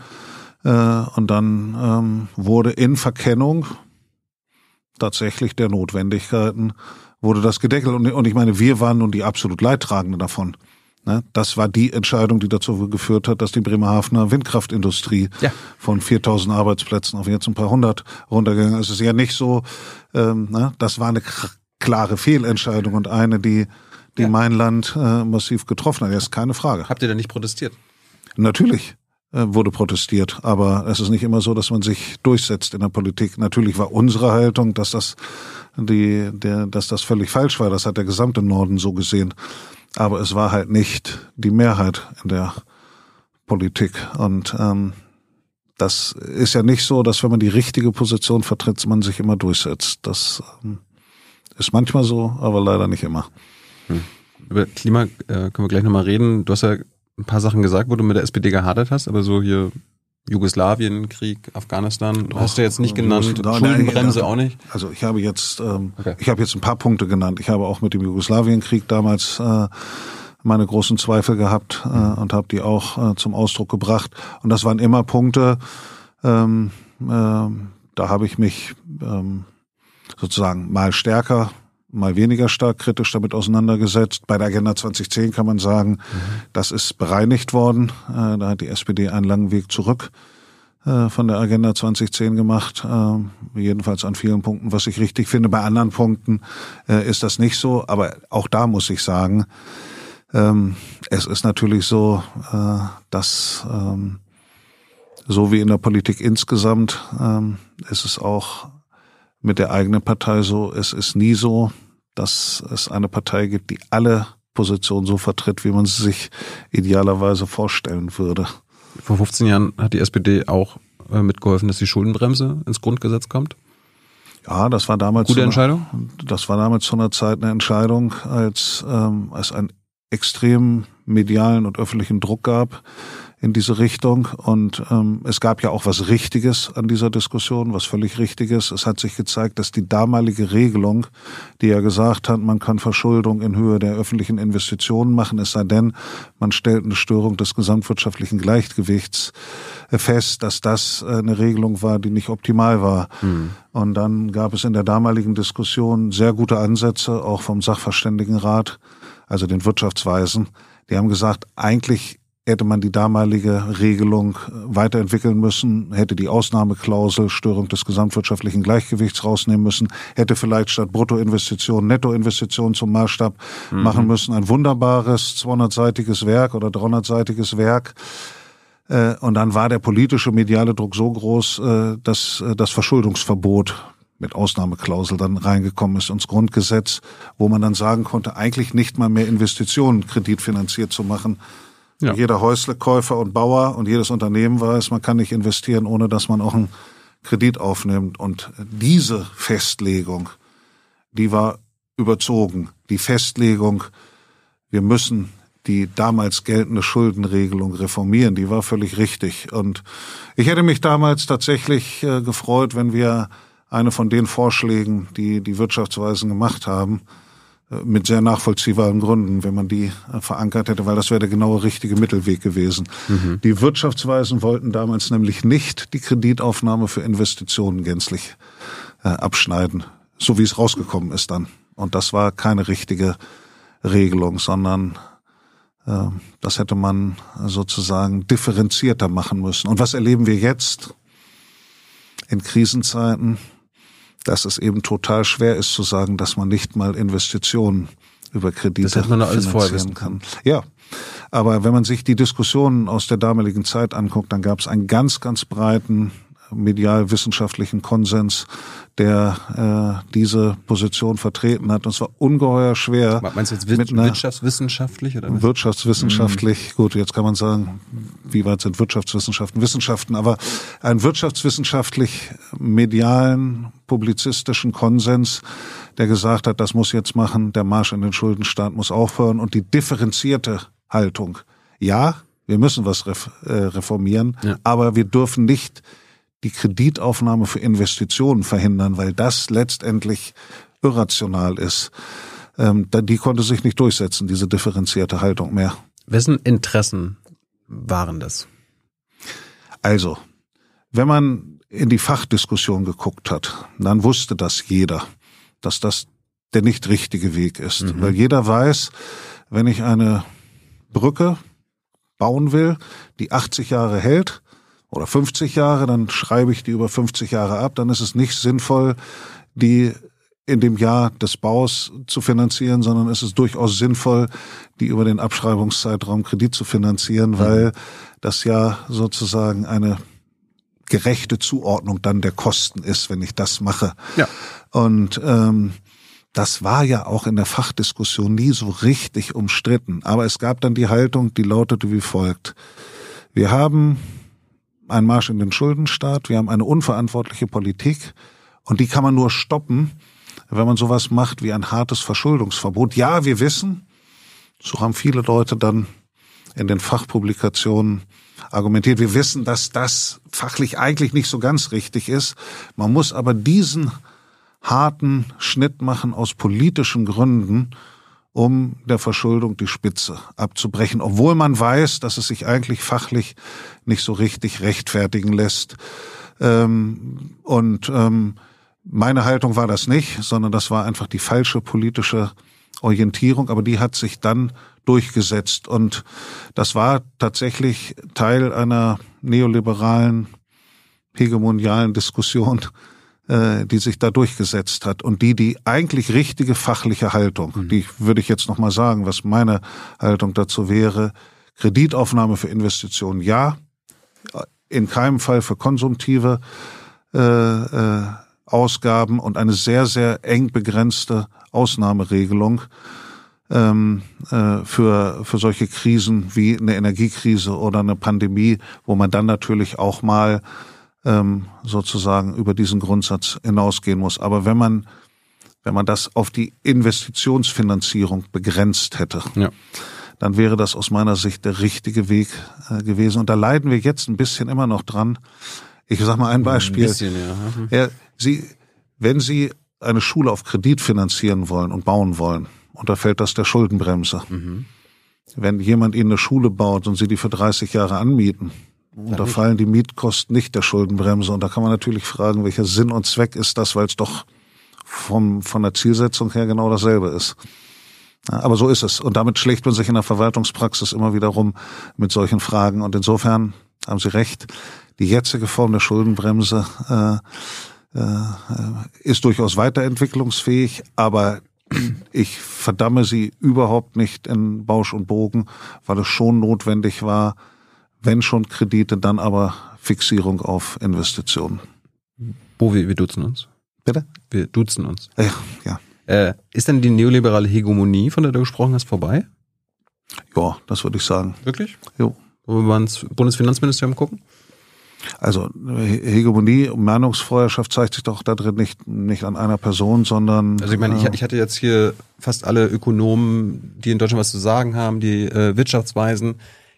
Äh, und dann ähm, wurde in Verkennung tatsächlich der Notwendigkeiten wurde das gedeckelt. Und, und ich meine, wir waren nun die absolut Leidtragenden davon. Ne? Das war die Entscheidung, die dazu geführt hat, dass die Bremerhavener Windkraftindustrie ja. von 4000 Arbeitsplätzen auf jetzt ein paar hundert runtergegangen ist. Es ist ja nicht so, ähm, ne? das war eine klare Fehlentscheidung und eine, die, die ja. mein Land äh, massiv getroffen hat. Das ist keine Frage. Habt ihr da nicht protestiert? Natürlich. Äh, wurde protestiert. Aber es ist nicht immer so, dass man sich durchsetzt in der Politik. Natürlich war unsere Haltung, dass das die, der, dass das völlig falsch war. Das hat der gesamte Norden so gesehen. Aber es war halt nicht die Mehrheit in der Politik. Und ähm, das ist ja nicht so, dass wenn man die richtige Position vertritt, man sich immer durchsetzt. Das ähm, ist manchmal so, aber leider nicht immer. Hm. Über Klima äh, können wir gleich nochmal reden. Du hast ja ein paar Sachen gesagt, wo du mit der SPD gehadert hast, aber so hier Jugoslawien, Krieg, Afghanistan, Doch, hast du jetzt nicht genannt, da, Schuldenbremse auch nicht? Also ich habe jetzt, ähm, okay. ich habe jetzt ein paar Punkte genannt. Ich habe auch mit dem Jugoslawienkrieg damals äh, meine großen Zweifel gehabt äh, und habe die auch äh, zum Ausdruck gebracht. Und das waren immer Punkte, ähm, äh, da habe ich mich ähm, sozusagen mal stärker, mal weniger stark kritisch damit auseinandergesetzt. Bei der Agenda 2010 kann man sagen, mhm. das ist bereinigt worden. Äh, da hat die SPD einen langen Weg zurück äh, von der Agenda 2010 gemacht, äh, jedenfalls an vielen Punkten, was ich richtig finde. Bei anderen Punkten äh, ist das nicht so, aber auch da muss ich sagen, ähm, es ist natürlich so, dass ähm, so wie in der Politik insgesamt ähm, ist es auch mit der eigenen Partei so. Es ist nie so, dass es eine Partei gibt, die alle Positionen so vertritt, wie man sie sich idealerweise vorstellen würde. Vor 15 Jahren hat die SPD auch äh, mitgeholfen, dass die Schuldenbremse ins Grundgesetz kommt. Ja, das war damals gute Entscheidung. das war damals zu einer Zeit eine Entscheidung, als ähm, es einen extrem medialen und öffentlichen Druck gab in diese Richtung. Und ähm, es gab ja auch was Richtiges an dieser Diskussion, was völlig Richtiges. Es hat sich gezeigt, dass die damalige Regelung, die ja gesagt hat, man kann Verschuldung in Höhe der öffentlichen Investitionen machen, es sei denn, man stellt eine Störung des gesamtwirtschaftlichen Gleichgewichts äh, fest, dass das äh, eine Regelung war, die nicht optimal war. Mhm. Und dann gab es in der damaligen Diskussion sehr gute Ansätze, auch vom Sachverständigenrat, also den Wirtschaftsweisen. Die haben gesagt, eigentlich hätte man die damalige Regelung äh, weiterentwickeln müssen, hätte die Ausnahmeklausel Störung des gesamtwirtschaftlichen Gleichgewichts rausnehmen müssen, hätte vielleicht statt Bruttoinvestitionen Nettoinvestitionen zum Maßstab mhm. machen müssen. Ein wunderbares 200-seitiges Werk oder 300-seitiges Werk. Äh, und dann war der politische mediale Druck so groß, äh, dass das Verschuldungsverbot mit Ausnahmeklausel dann reingekommen ist ins Grundgesetz, wo man dann sagen konnte, eigentlich nicht mal mehr Investitionen kreditfinanziert zu machen, ja. Jeder Häuslekäufer und Bauer und jedes Unternehmen weiß, man kann nicht investieren, ohne dass man auch einen Kredit aufnimmt. Und diese Festlegung, die war überzogen. Die Festlegung, wir müssen die damals geltende Schuldenregelung reformieren, die war völlig richtig. Und ich hätte mich damals tatsächlich äh, gefreut, wenn wir eine von den Vorschlägen, die die Wirtschaftsweisen gemacht haben, mit sehr nachvollziehbaren Gründen, wenn man die äh, verankert hätte, weil das wäre der genaue richtige Mittelweg gewesen. Mhm. Die Wirtschaftsweisen wollten damals nämlich nicht die Kreditaufnahme für Investitionen gänzlich äh, abschneiden, so wie es rausgekommen ist dann. Und das war keine richtige Regelung, sondern äh, das hätte man sozusagen differenzierter machen müssen. Und was erleben wir jetzt in Krisenzeiten? Dass es eben total schwer ist zu sagen, dass man nicht mal Investitionen über Kredite das hätte man alles wissen kann. Ja, aber wenn man sich die Diskussionen aus der damaligen Zeit anguckt, dann gab es einen ganz, ganz breiten medial-wissenschaftlichen Konsens, der äh, diese Position vertreten hat. Und es war ungeheuer schwer. Meinst du jetzt mit wirtschaftswissenschaftlich oder was? Wirtschaftswissenschaftlich, mhm. gut, jetzt kann man sagen, wie weit sind Wirtschaftswissenschaften Wissenschaften, aber einen wirtschaftswissenschaftlich medialen, publizistischen Konsens, der gesagt hat, das muss jetzt machen, der Marsch in den Schuldenstaat muss aufhören und die differenzierte Haltung. Ja, wir müssen was äh, reformieren, ja. aber wir dürfen nicht die Kreditaufnahme für Investitionen verhindern, weil das letztendlich irrational ist. Ähm, die konnte sich nicht durchsetzen, diese differenzierte Haltung mehr. Wessen Interessen waren das? Also, wenn man in die Fachdiskussion geguckt hat, dann wusste das jeder, dass das der nicht richtige Weg ist. Mhm. Weil jeder weiß, wenn ich eine Brücke bauen will, die 80 Jahre hält, oder 50 Jahre, dann schreibe ich die über 50 Jahre ab. Dann ist es nicht sinnvoll, die in dem Jahr des Baus zu finanzieren, sondern es ist durchaus sinnvoll, die über den Abschreibungszeitraum Kredit zu finanzieren, mhm. weil das ja sozusagen eine gerechte Zuordnung dann der Kosten ist, wenn ich das mache. Ja. Und ähm, das war ja auch in der Fachdiskussion nie so richtig umstritten. Aber es gab dann die Haltung, die lautete wie folgt. Wir haben ein Marsch in den Schuldenstaat, wir haben eine unverantwortliche Politik und die kann man nur stoppen, wenn man sowas macht wie ein hartes Verschuldungsverbot. Ja, wir wissen, so haben viele Leute dann in den Fachpublikationen argumentiert, wir wissen, dass das fachlich eigentlich nicht so ganz richtig ist. Man muss aber diesen harten Schnitt machen aus politischen Gründen, um der Verschuldung die Spitze abzubrechen, obwohl man weiß, dass es sich eigentlich fachlich nicht so richtig rechtfertigen lässt. Ähm, und ähm, meine Haltung war das nicht, sondern das war einfach die falsche politische Orientierung, aber die hat sich dann durchgesetzt. Und das war tatsächlich Teil einer neoliberalen, hegemonialen Diskussion, äh, die sich da durchgesetzt hat und die die eigentlich richtige fachliche Haltung, mhm. die würde ich jetzt noch mal sagen, was meine Haltung dazu wäre, Kreditaufnahme für Investitionen ja, in keinem Fall für konsumtive äh, äh, Ausgaben und eine sehr sehr eng begrenzte Ausnahmeregelung ähm, äh, für für solche Krisen wie eine Energiekrise oder eine Pandemie, wo man dann natürlich auch mal ähm, sozusagen über diesen Grundsatz hinausgehen muss. Aber wenn man, wenn man das auf die Investitionsfinanzierung begrenzt hätte, ja. dann wäre das aus meiner Sicht der richtige Weg äh, gewesen. Und da leiden wir jetzt ein bisschen immer noch dran. Ich sage mal ein Beispiel. Ein bisschen, ja. Mhm. ja. Sie, wenn Sie eine Schule auf Kredit finanzieren wollen und bauen wollen, unterfällt das der Schuldenbremse. Mhm. Wenn jemand Ihnen eine Schule baut und Sie die für 30 Jahre anmieten, und da fallen die Mietkosten nicht der Schuldenbremse. Und da kann man natürlich fragen, welcher Sinn und Zweck ist das, weil es doch vom, von der Zielsetzung her genau dasselbe ist. aber so ist es. Und damit schlägt man sich in der Verwaltungspraxis immer wieder rum mit solchen Fragen. Und insofern haben Sie recht, die jetzige Form der Schuldenbremse äh, äh, ist durchaus weiterentwicklungsfähig, aber ich verdamme sie überhaupt nicht in Bausch und Bogen, weil es schon notwendig war, wenn schon Kredite, dann aber Fixierung auf Investitionen. Bo, wir, wir duzen uns. Bitte? Wir duzen uns. Ja, ja. Äh, ist denn die neoliberale Hegemonie, von der du gesprochen hast, vorbei? Ja, das würde ich sagen. Wirklich? Jo. Wollen wir ins Bundesfinanzministerium gucken? Also Hegemonie, Meinungsfeuerschaft zeigt sich doch da drin nicht, nicht an einer Person, sondern. Also ich meine, ich, äh, ich hatte jetzt hier fast alle Ökonomen, die in Deutschland was zu sagen haben, die äh, Wirtschaftsweisen,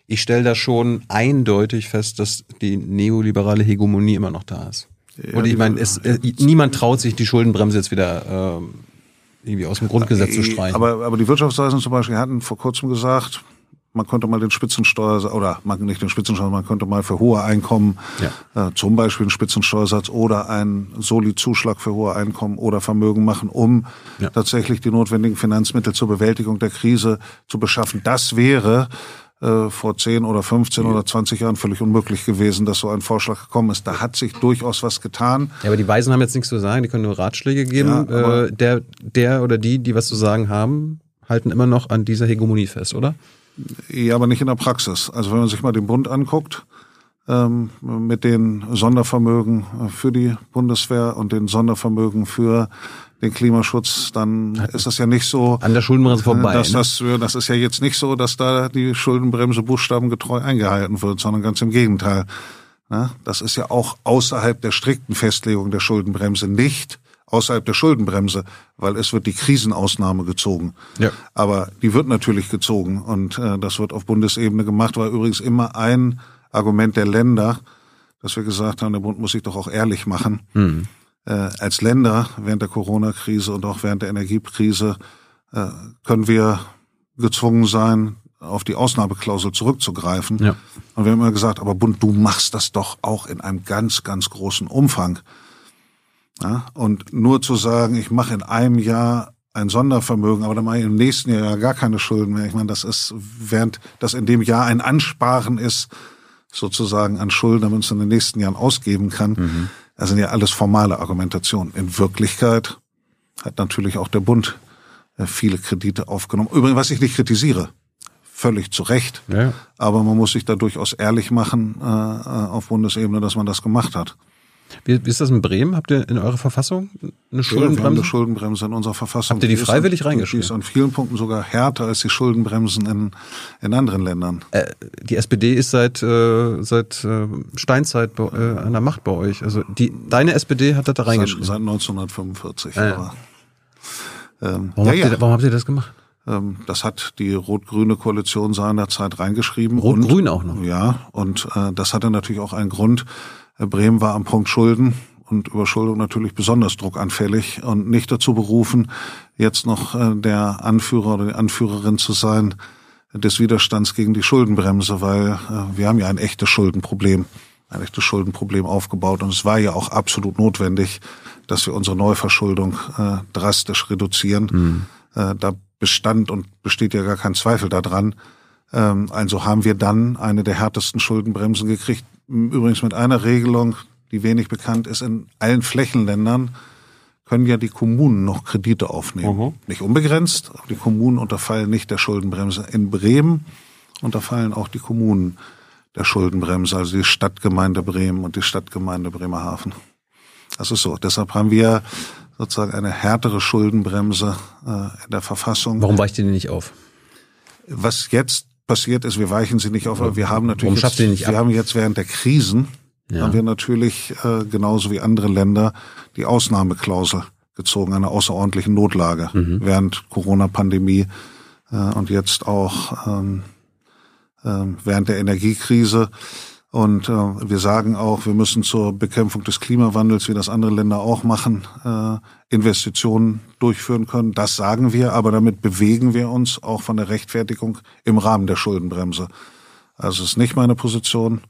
ich stelle da schon eindeutig fest, dass die neoliberale Hegemonie immer noch da ist. Ja, Und ich meine, es, äh, niemand traut sich, die Schuldenbremse jetzt wieder äh, irgendwie aus dem Grundgesetz zu streichen. Aber, aber die Wirtschaftsweisen zum Beispiel hatten vor kurzem gesagt, man könnte mal den Spitzensteuer oder man nicht den Spitzensteuer, man könnte mal für hohe Einkommen ja. äh, zum Beispiel einen Spitzensteuersatz oder einen Soli-Zuschlag für hohe Einkommen oder Vermögen machen, um ja. tatsächlich die notwendigen Finanzmittel zur Bewältigung der Krise zu beschaffen. Das wäre äh, vor 10 oder 15 oder 20 Jahren völlig unmöglich gewesen, dass so ein Vorschlag gekommen ist. Da hat sich durchaus was getan. Ja, aber die Weisen haben jetzt nichts zu sagen, die können nur Ratschläge geben. Ja, äh, der, der oder die, die was zu sagen haben, halten immer noch an dieser Hegemonie fest, oder? Ja, aber nicht in der Praxis. Also wenn man sich mal den Bund anguckt, ähm, mit den Sondervermögen für die Bundeswehr und den Sondervermögen für den Klimaschutz, dann ist das ja nicht so. An der Schuldenbremse vorbei. Dass ne? das, das ist ja jetzt nicht so, dass da die Schuldenbremse buchstabengetreu eingehalten wird, sondern ganz im Gegenteil. Das ist ja auch außerhalb der strikten Festlegung der Schuldenbremse nicht außerhalb der Schuldenbremse, weil es wird die Krisenausnahme gezogen. Ja. Aber die wird natürlich gezogen und äh, das wird auf Bundesebene gemacht, war übrigens immer ein Argument der Länder, dass wir gesagt haben, der Bund muss sich doch auch ehrlich machen. Mhm äh, als Länder während der Corona-Krise und auch während der Energiekrise äh, können wir gezwungen sein, auf die Ausnahmeklausel zurückzugreifen. Ja. Und wir haben immer gesagt, aber Bund, du machst das doch auch in einem ganz, ganz großen Umfang. Ja? Und nur zu sagen, ich mache in einem Jahr ein Sondervermögen, aber dann mache ich im nächsten Jahr gar keine Schulden mehr. Ich meine, das ist, während das in dem Jahr ein Ansparen ist, sozusagen an Schulden, damit man es in den nächsten Jahren ausgeben kann. Mhm. Das sind ja alles formale Argumentationen. In Wirklichkeit hat natürlich auch der Bund äh, viele Kredite aufgenommen. Übrigens, was ich nicht kritisiere, völlig zu Recht. Ja. Aber man muss sich da durchaus ehrlich machen äh, äh auf Bundesebene, dass man das gemacht hat. Wie, wie ist das in Bremen? Habt ihr in eurer Verfassung eine Schuldenbremse? Ja, wir haben eine Schuldenbremse in unserer Verfassung. Habt ihr die, freiwillig reingeschrieben? Die ist an vielen Punkten sogar härter als die Schuldenbremsen in, in anderen Ländern. Äh, die SPD ist seit, äh, seit äh, Steinzeit bei, äh, an der Macht bei euch. Also die, deine SPD hat das da reingeschrieben? Seit, seit 1945. Ah, ja. ähm, warum, ja, habt ihr, warum habt ihr das gemacht? Ähm, das hat die rot-grüne Koalition seinerzeit reingeschrieben. Rot-grün auch noch? Ja, und äh, das hatte natürlich auch einen Grund, Bremen war am Punkt Schulden und Überschuldung natürlich besonders druckanfällig und nicht dazu berufen, jetzt noch äh, der Anführer oder die Anführerin zu sein des Widerstands gegen die Schuldenbremse, weil äh, wir haben ja ein echtes Schuldenproblem, ein echtes Schuldenproblem aufgebaut und es war ja auch absolut notwendig, dass wir unsere Neuverschuldung äh, drastisch reduzieren. Mhm. Äh, da bestand und besteht ja gar kein Zweifel daran. Ähm, also haben wir dann eine der härtesten Schuldenbremsen gekriegt. Übrigens mit einer Regelung, die wenig bekannt ist, in allen Flächenländern können ja die Kommunen noch Kredite aufnehmen. Mhm. Nicht unbegrenzt, aber die Kommunen unterfallen nicht der Schuldenbremse. In Bremen unterfallen auch die Kommunen der Schuldenbremse, also die Stadtgemeinde Bremen und die Stadtgemeinde Bremerhaven. Das ist so. Deshalb haben wir sozusagen eine härtere Schuldenbremse äh, in der Verfassung. Warum weicht ihr die nicht auf? Was jetzt passiert ist, wir weichen sie nicht auf, aber wir haben natürlich jetzt, wir ab? haben jetzt während der Krisen ja. haben wir natürlich äh, genauso wie andere Länder die Ausnahmeklausel gezogen, eine außerordentliche Notlage mhm. während Corona-Pandemie äh, und jetzt auch ähm, äh, während der Energiekrise. Und äh, wir sagen auch, wir müssen zur Bekämpfung des Klimawandels, wie das andere Länder auch machen, äh, Investitionen durchführen können. Das sagen wir, aber damit bewegen wir uns auch von der Rechtfertigung im Rahmen der Schuldenbremse. Also es ist nicht meine Position,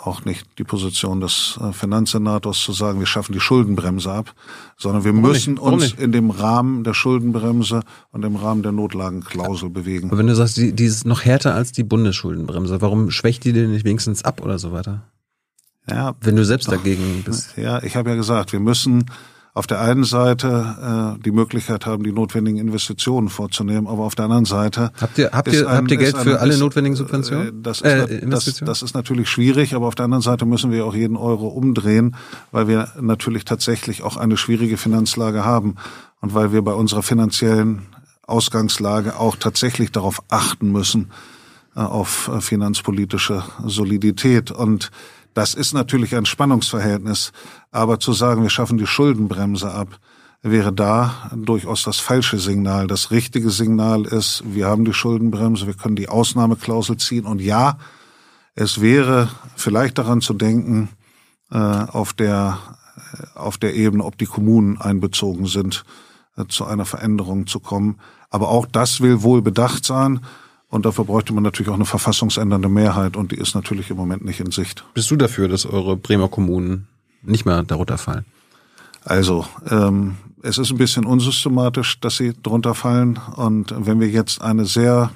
auch nicht die Position des äh, Finanzsenators zu sagen, wir schaffen die Schuldenbremse ab, sondern wir Warum müssen uns nicht? in dem Rahmen der Schuldenbremse und im Rahmen der Notlagenklausel bewegen. Aber wenn du sagst, die, die ist noch härter als die Bundesschuldenbremse, warum schwächt die denn nicht wenigstens ab oder so weiter? Ja, wenn du selbst dagegen bist. Ja, ich habe ja gesagt, wir müssen auf der einen Seite äh, die Möglichkeit haben, die notwendigen Investitionen vorzunehmen, aber auf der anderen Seite habt ihr habt ihr ein, habt ihr Geld für alle ist, notwendigen Subventionen? Äh, das, ist, äh, das, das ist natürlich schwierig, aber auf der anderen Seite müssen wir auch jeden Euro umdrehen, weil wir natürlich tatsächlich auch eine schwierige Finanzlage haben und weil wir bei unserer finanziellen Ausgangslage auch tatsächlich darauf achten müssen äh, auf äh, finanzpolitische Solidität und das ist natürlich ein Spannungsverhältnis, aber zu sagen, wir schaffen die Schuldenbremse ab, wäre da durchaus das falsche Signal. Das richtige Signal ist, wir haben die Schuldenbremse, wir können die Ausnahmeklausel ziehen und ja, es wäre vielleicht daran zu denken, äh, auf der äh, auf der Ebene, ob die Kommunen einbezogen sind, äh, zu einer Veränderung zu kommen. Aber auch das will wohl bedacht sein. Und dafür bräuchte man natürlich auch eine verfassungsändernde Mehrheit und die ist natürlich im Moment nicht in Sicht. Bist du dafür, dass eure Bremer Kommunen nicht mehr darunter fallen? Also, ähm, es ist ein bisschen unsystematisch, dass sie drunter fallen. Und wenn wir jetzt eine sehr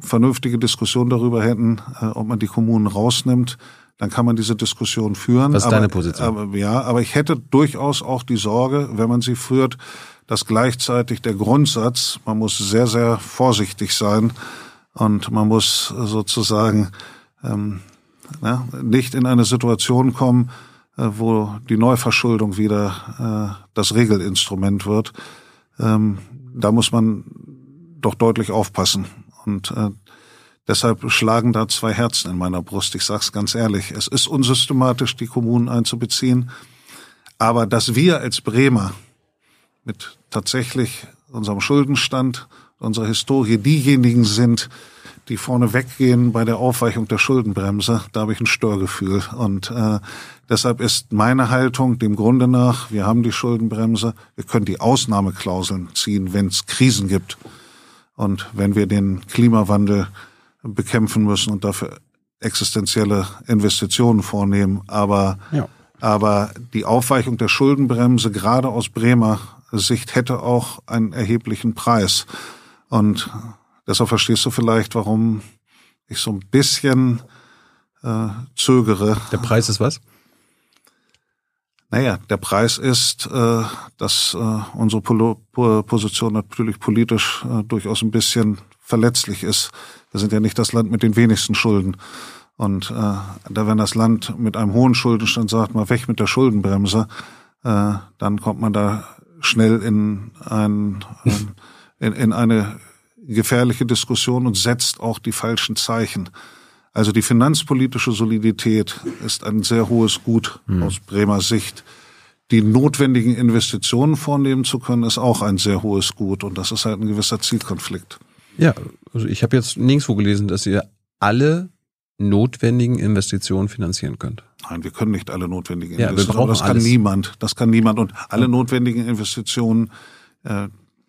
vernünftige Diskussion darüber hätten, äh, ob man die Kommunen rausnimmt, dann kann man diese Diskussion führen. Was ist aber, deine Position? Aber, ja, aber ich hätte durchaus auch die Sorge, wenn man sie führt, dass gleichzeitig der Grundsatz, man muss sehr, sehr vorsichtig sein und man muss sozusagen ähm, ja, nicht in eine Situation kommen, äh, wo die Neuverschuldung wieder äh, das Regelinstrument wird. Ähm, da muss man doch deutlich aufpassen. Und äh, deshalb schlagen da zwei Herzen in meiner Brust. Ich sage es ganz ehrlich. Es ist unsystematisch, die Kommunen einzubeziehen. Aber dass wir als Bremer mit tatsächlich unserem Schuldenstand, unserer Historie diejenigen sind, die vorne weggehen bei der Aufweichung der Schuldenbremse, da habe ich ein Störgefühl. Und äh, deshalb ist meine Haltung dem Grunde nach, wir haben die Schuldenbremse, wir können die Ausnahmeklauseln ziehen, wenn es Krisen gibt. Und wenn wir den Klimawandel bekämpfen müssen und dafür existenzielle Investitionen vornehmen. Aber, ja. aber die Aufweichung der Schuldenbremse, gerade aus Bremer Sicht hätte auch einen erheblichen Preis. Und deshalb verstehst du vielleicht, warum ich so ein bisschen äh, zögere. Der Preis ist was? Naja, der Preis ist, äh, dass äh, unsere Polo Position natürlich politisch äh, durchaus ein bisschen verletzlich ist. Wir sind ja nicht das Land mit den wenigsten Schulden. Und äh, da wenn das Land mit einem hohen Schuldenstand sagt, mal weg mit der Schuldenbremse, äh, dann kommt man da schnell in, ein, in, in eine gefährliche Diskussion und setzt auch die falschen Zeichen. Also die finanzpolitische Solidität ist ein sehr hohes Gut mhm. aus Bremer Sicht. Die notwendigen Investitionen vornehmen zu können, ist auch ein sehr hohes Gut und das ist halt ein gewisser Zielkonflikt. Ja, also ich habe jetzt nirgendwo gelesen, dass ihr alle notwendigen Investitionen finanzieren könnt. Nein, wir können nicht alle notwendigen Ja, Investitionen. Das kann alles. niemand. Das kann niemand. Und alle notwendigen Investitionen äh,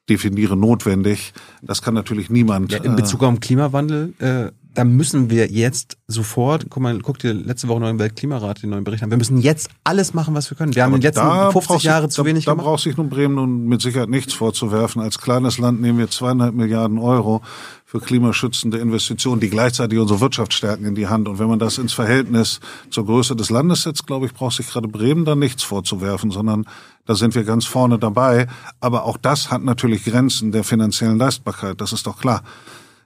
definiere notwendig. Das kann natürlich niemand. Ja, in äh, Bezug auf den Klimawandel, äh, da müssen wir jetzt sofort, guck mal, guck dir letzte Woche noch im Weltklimarat den neuen Bericht an. Wir müssen jetzt alles machen, was wir können. Wir haben in den letzten da 50 braucht Jahre sich, zu wenig da, da gemacht. braucht sich nun Bremen nun mit Sicherheit nichts vorzuwerfen. Als kleines Land nehmen wir zweieinhalb Milliarden Euro für klimaschützende Investitionen, die gleichzeitig unsere Wirtschaft stärken, in die Hand. Und wenn man das ins Verhältnis zur Größe des Landes setzt, glaube ich, braucht sich gerade Bremen da nichts vorzuwerfen, sondern da sind wir ganz vorne dabei. Aber auch das hat natürlich Grenzen der finanziellen Leistbarkeit. Das ist doch klar.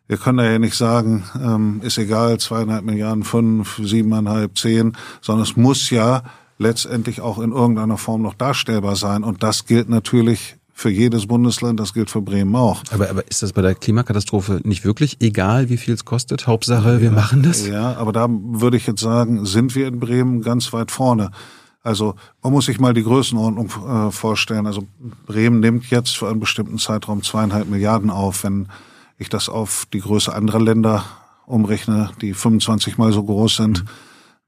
Wir können da ja nicht sagen, ähm, ist egal, zweieinhalb Milliarden, fünf, siebeneinhalb, zehn, sondern es muss ja letztendlich auch in irgendeiner Form noch darstellbar sein. Und das gilt natürlich für jedes Bundesland, das gilt für Bremen auch. Aber, aber ist das bei der Klimakatastrophe nicht wirklich egal, wie viel es kostet? Hauptsache, wir machen das. Ja, aber da würde ich jetzt sagen, sind wir in Bremen ganz weit vorne. Also man muss sich mal die Größenordnung äh, vorstellen. Also Bremen nimmt jetzt für einen bestimmten Zeitraum zweieinhalb Milliarden auf. Wenn ich das auf die Größe anderer Länder umrechne, die 25 mal so groß sind,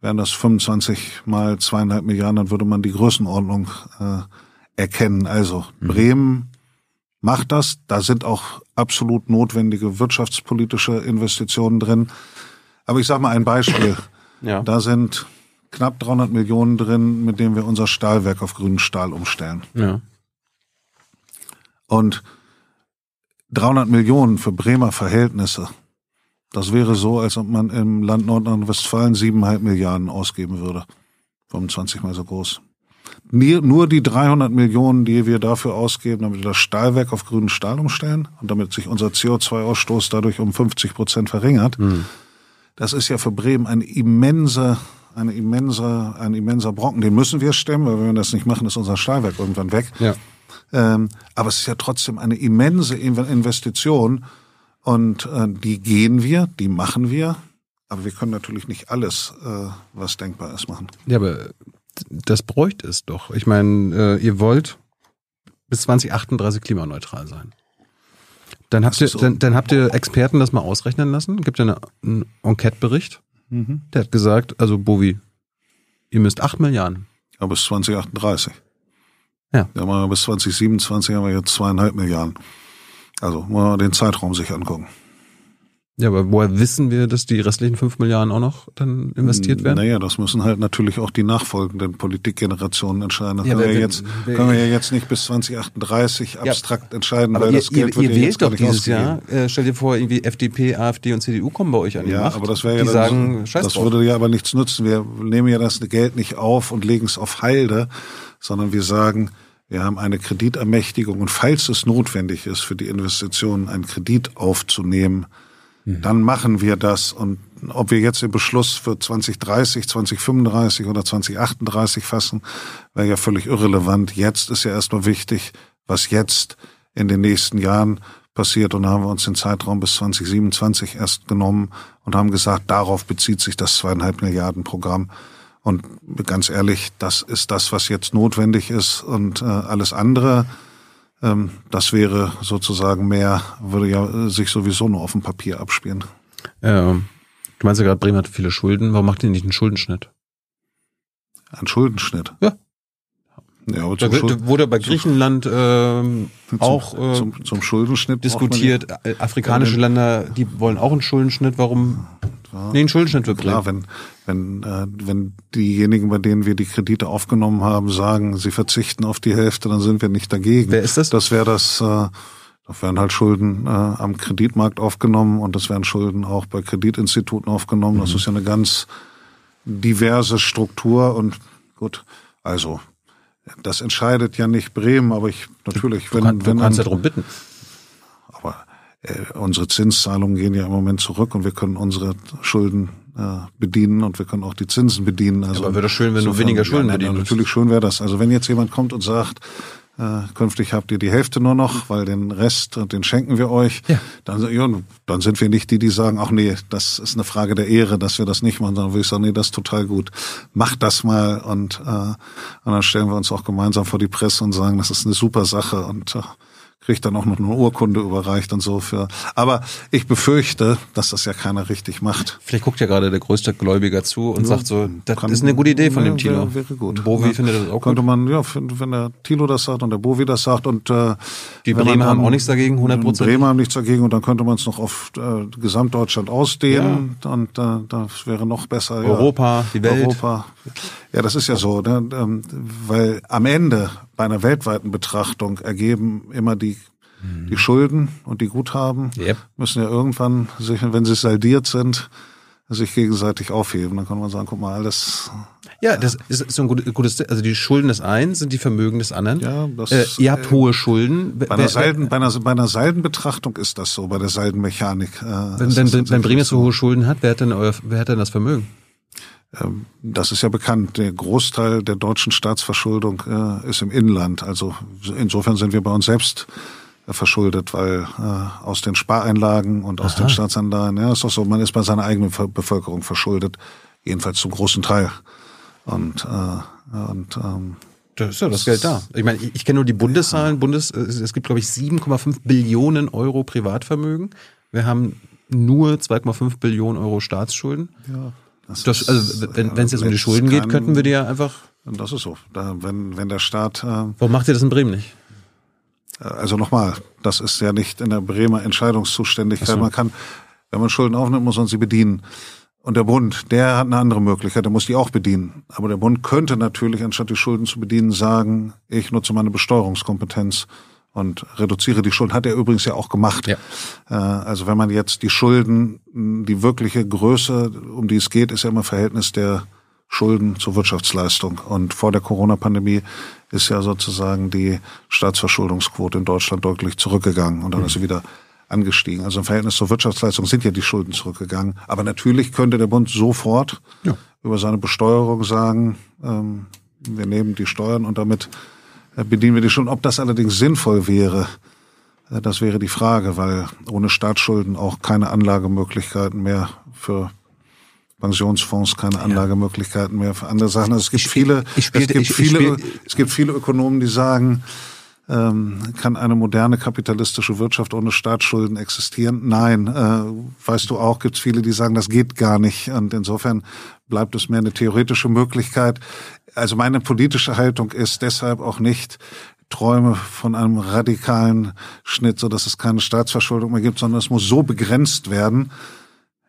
wären das 25 mal zweieinhalb Milliarden, dann würde man die Größenordnung äh, erkennen. Also Bremen macht das. Da sind auch absolut notwendige wirtschaftspolitische Investitionen drin. Aber ich sage mal ein Beispiel. Ja. Da sind knapp 300 Millionen drin, mit denen wir unser Stahlwerk auf grünen Stahl umstellen. Ja. Und 300 Millionen für Bremer Verhältnisse, das wäre so, als ob man im Land Nordrhein-Westfalen siebeneinhalb Milliarden ausgeben würde. 25 mal so groß. Nur die 300 Millionen, die wir dafür ausgeben, damit wir das Stahlwerk auf grünen Stahl umstellen und damit sich unser CO2-Ausstoß dadurch um 50 Prozent verringert, das ist ja für Bremen ein immenser, eine immense, ein immenser Brocken. Den müssen wir stemmen, weil wenn wir das nicht machen, ist unser Stahlwerk irgendwann weg. Ja. Ähm, aber es ist ja trotzdem eine immense In- Investition und äh, die gehen wir, die machen wir. Aber wir können natürlich nicht alles, äh, was denkbar ist, machen. Ja, aber das bräuchte es doch. Ich meine, äh, ihr wollt bis 2038 klimaneutral sein. Dann habt, ihr, so. dann, dann habt ihr Experten das mal ausrechnen lassen. Gibt ja eine, einen Enquete-Bericht. Mhm. Der hat gesagt, also Bovi, ihr müsst 8 Milliarden. Aber bis 2038. Ja. Ja, wir bis 2027 haben wir jetzt zweieinhalb Milliarden. Also wir den Zeitraum sich angucken. Ja, aber woher wissen wir, dass die restlichen 5 Milliarden auch noch dann investiert werden? Naja, das müssen halt natürlich auch die nachfolgenden Politikgenerationen entscheiden. Das Ja, können, wir ja jetzt, können wir ja jetzt nicht bis 2038 abstrakt entscheiden, Aber weil ihr, das Geld ihr, wird ihr ja jetzt wählt doch dieses ausgegeben. Jahr, äh, stell dir vor, irgendwie FDP, AfD und CDU kommen bei euch an die Ja, Macht. aber das wäre ja Die sagen, scheiß das würde ja aber nichts nützen. Wir nehmen ja das Geld nicht auf und legen es auf Halde, sondern wir sagen, wir haben eine Kreditermächtigung und falls es notwendig ist, für die Investitionen einen Kredit aufzunehmen, Mhm. dann machen wir das. Und ob wir jetzt den Beschluss für 2030, 2035 oder 2038 fassen, wäre ja völlig irrelevant. Jetzt ist ja erstmal wichtig, was jetzt in den nächsten Jahren passiert. Und da haben wir uns den Zeitraum bis 2027 erst genommen und haben gesagt, darauf bezieht sich das zweieinhalb Milliarden Programm. Und ganz ehrlich, das ist das, was jetzt notwendig ist. Und äh, alles andere, ähm, das wäre sozusagen mehr, würde ja äh, sich sowieso nur auf dem Papier abspielen. Ähm, du meinst ja gerade, Bremen hat viele Schulden. Warum macht ihr nicht einen Schuldenschnitt? Ein Schuldenschnitt. Ja. Ja, aber Da wurde bei Griechenland ähm, auch zum, äh, zum, zum Schuldenschnitt diskutiert. Äh, Afrikanische Ja, Länder, die wollen auch einen Schuldenschnitt. Warum? Nee, einen Schuldenschnitt Bremen. Klar, wenn, wenn, äh, wenn diejenigen, bei denen wir die Kredite aufgenommen haben, sagen, sie verzichten auf die Hälfte, dann sind wir nicht dagegen. Wer ist das? Das wäre das, äh, das wären halt Schulden äh, am Kreditmarkt aufgenommen und das wären Schulden auch bei Kreditinstituten aufgenommen. Mhm. Das ist ja eine ganz diverse Struktur und gut, also das entscheidet ja nicht Bremen, aber ich natürlich, Du, wenn, kann, du wenn kannst ein- ja darum bitten. Äh, unsere Zinszahlungen gehen ja im Moment zurück und wir können unsere Schulden äh, bedienen und wir können auch die Zinsen bedienen. Also aber wäre doch schön, wenn du weniger Schulden ja, nein, bedienen Natürlich schön wäre das. Also wenn jetzt jemand kommt und sagt, äh, künftig habt ihr die Hälfte nur noch, weil den Rest, äh, den schenken wir euch, Ja. dann, ja, dann sind wir nicht die, die sagen, ach nee, das ist eine Frage der Ehre, dass wir das nicht machen, sondern würde ich sagen, nee, das ist total gut. Macht das mal und, äh, und dann stellen wir uns auch gemeinsam vor die Presse und sagen, das ist eine super Sache und äh, kriegt dann auch noch eine Urkunde überreicht und so für. Aber ich befürchte, dass das ja keiner richtig macht. Vielleicht guckt ja gerade der größte Gläubiger zu und ja, sagt so, das kann, ist eine gute Idee von ja, dem Tilo. Wäre, wäre gut. Bovi ja. findet das auch Könnte gut. man, ja, wenn der Tilo das sagt und der Bovi das sagt und äh, die Bremer haben auch nichts dagegen, 100 Prozent. Bremer haben nichts dagegen und dann könnte man es noch auf äh, Gesamtdeutschland ausdehnen und äh, das wäre noch besser. Europa, die Welt. Europa. Ja, das ist ja so, ne? Ähm, weil am Ende bei einer weltweiten Betrachtung ergeben immer die die Schulden und die Guthaben yep. müssen ja irgendwann, sich, wenn sie saldiert sind, sich gegenseitig aufheben. Dann kann man sagen, guck mal, alles. Ja, das ist so ein gutes, also die Schulden des einen sind die Vermögen des anderen. Ja, das, äh, ihr habt äh, hohe Schulden. Bei einer, Seiden, bei, einer, bei einer Saldenbetrachtung ist das so, bei der Saldenmechanik. Äh, wenn wenn, wenn Bremen so hohe Schulden hat, wer hat denn, euer, wer hat denn das Vermögen? Ähm, das ist ja bekannt. Der Großteil der deutschen Staatsverschuldung äh, ist im Inland. Also insofern sind wir bei uns selbst äh, verschuldet, weil äh, aus den Spareinlagen und aus Aha. den Staatsanleihen, ja, ist doch so, man ist bei seiner eigenen Bevölkerung verschuldet, jedenfalls zum großen Teil. Und, äh, und ähm, da ist ja das Geld da. Ich meine, ich, ich kenne nur die Bundeszahlen. Bundes, äh, es gibt, glaube ich, 7,5 Billionen Euro Privatvermögen. Wir haben nur 2,5 Billionen Euro Staatsschulden. Ja. Das, das also wenn es jetzt um die Schulden geht, könnten wir die ja einfach. Das ist so. Da, wenn, wenn der Staat. Äh, Warum macht ihr das in Bremen nicht? Also nochmal, das ist ja nicht in der Bremer Entscheidungszuständigkeit. So. Man kann, wenn man Schulden aufnimmt, muss man sie bedienen. Und der Bund, der hat eine andere Möglichkeit, der muss die auch bedienen. Aber der Bund könnte natürlich, anstatt die Schulden zu bedienen, sagen, ich nutze meine Besteuerungskompetenz und reduziere die Schulden. Hat er übrigens ja auch gemacht. Ja. Äh, also wenn man jetzt die Schulden, die wirkliche Größe, um die es geht, ist ja immer Verhältnis der Schulden zur Wirtschaftsleistung. Und vor der Corona-Pandemie ist ja sozusagen die Staatsverschuldungsquote in Deutschland deutlich zurückgegangen und dann mhm. ist sie wieder angestiegen. Also im Verhältnis zur Wirtschaftsleistung sind ja die Schulden zurückgegangen. Aber natürlich könnte der Bund sofort ja. über seine Besteuerung sagen, ähm, wir nehmen die Steuern und damit bedienen wir die Schulden. Ob das allerdings sinnvoll wäre, äh, das wäre die Frage, weil ohne Staatsschulden auch keine Anlagemöglichkeiten mehr für Pensionsfonds keine Anlagemöglichkeiten mehr für andere Sachen. Also es gibt ich, viele, ich es gibt viele, es gibt viele Ökonomen, die sagen, ähm, kann eine moderne kapitalistische Wirtschaft ohne Staatsschulden existieren? Nein, äh, weißt du auch, gibt es viele, die sagen, das geht gar nicht. Und insofern bleibt es mehr eine theoretische Möglichkeit. Also meine politische Haltung ist deshalb auch nicht, Träume von einem radikalen Schnitt, so dass es keine Staatsverschuldung mehr gibt, sondern es muss so begrenzt werden,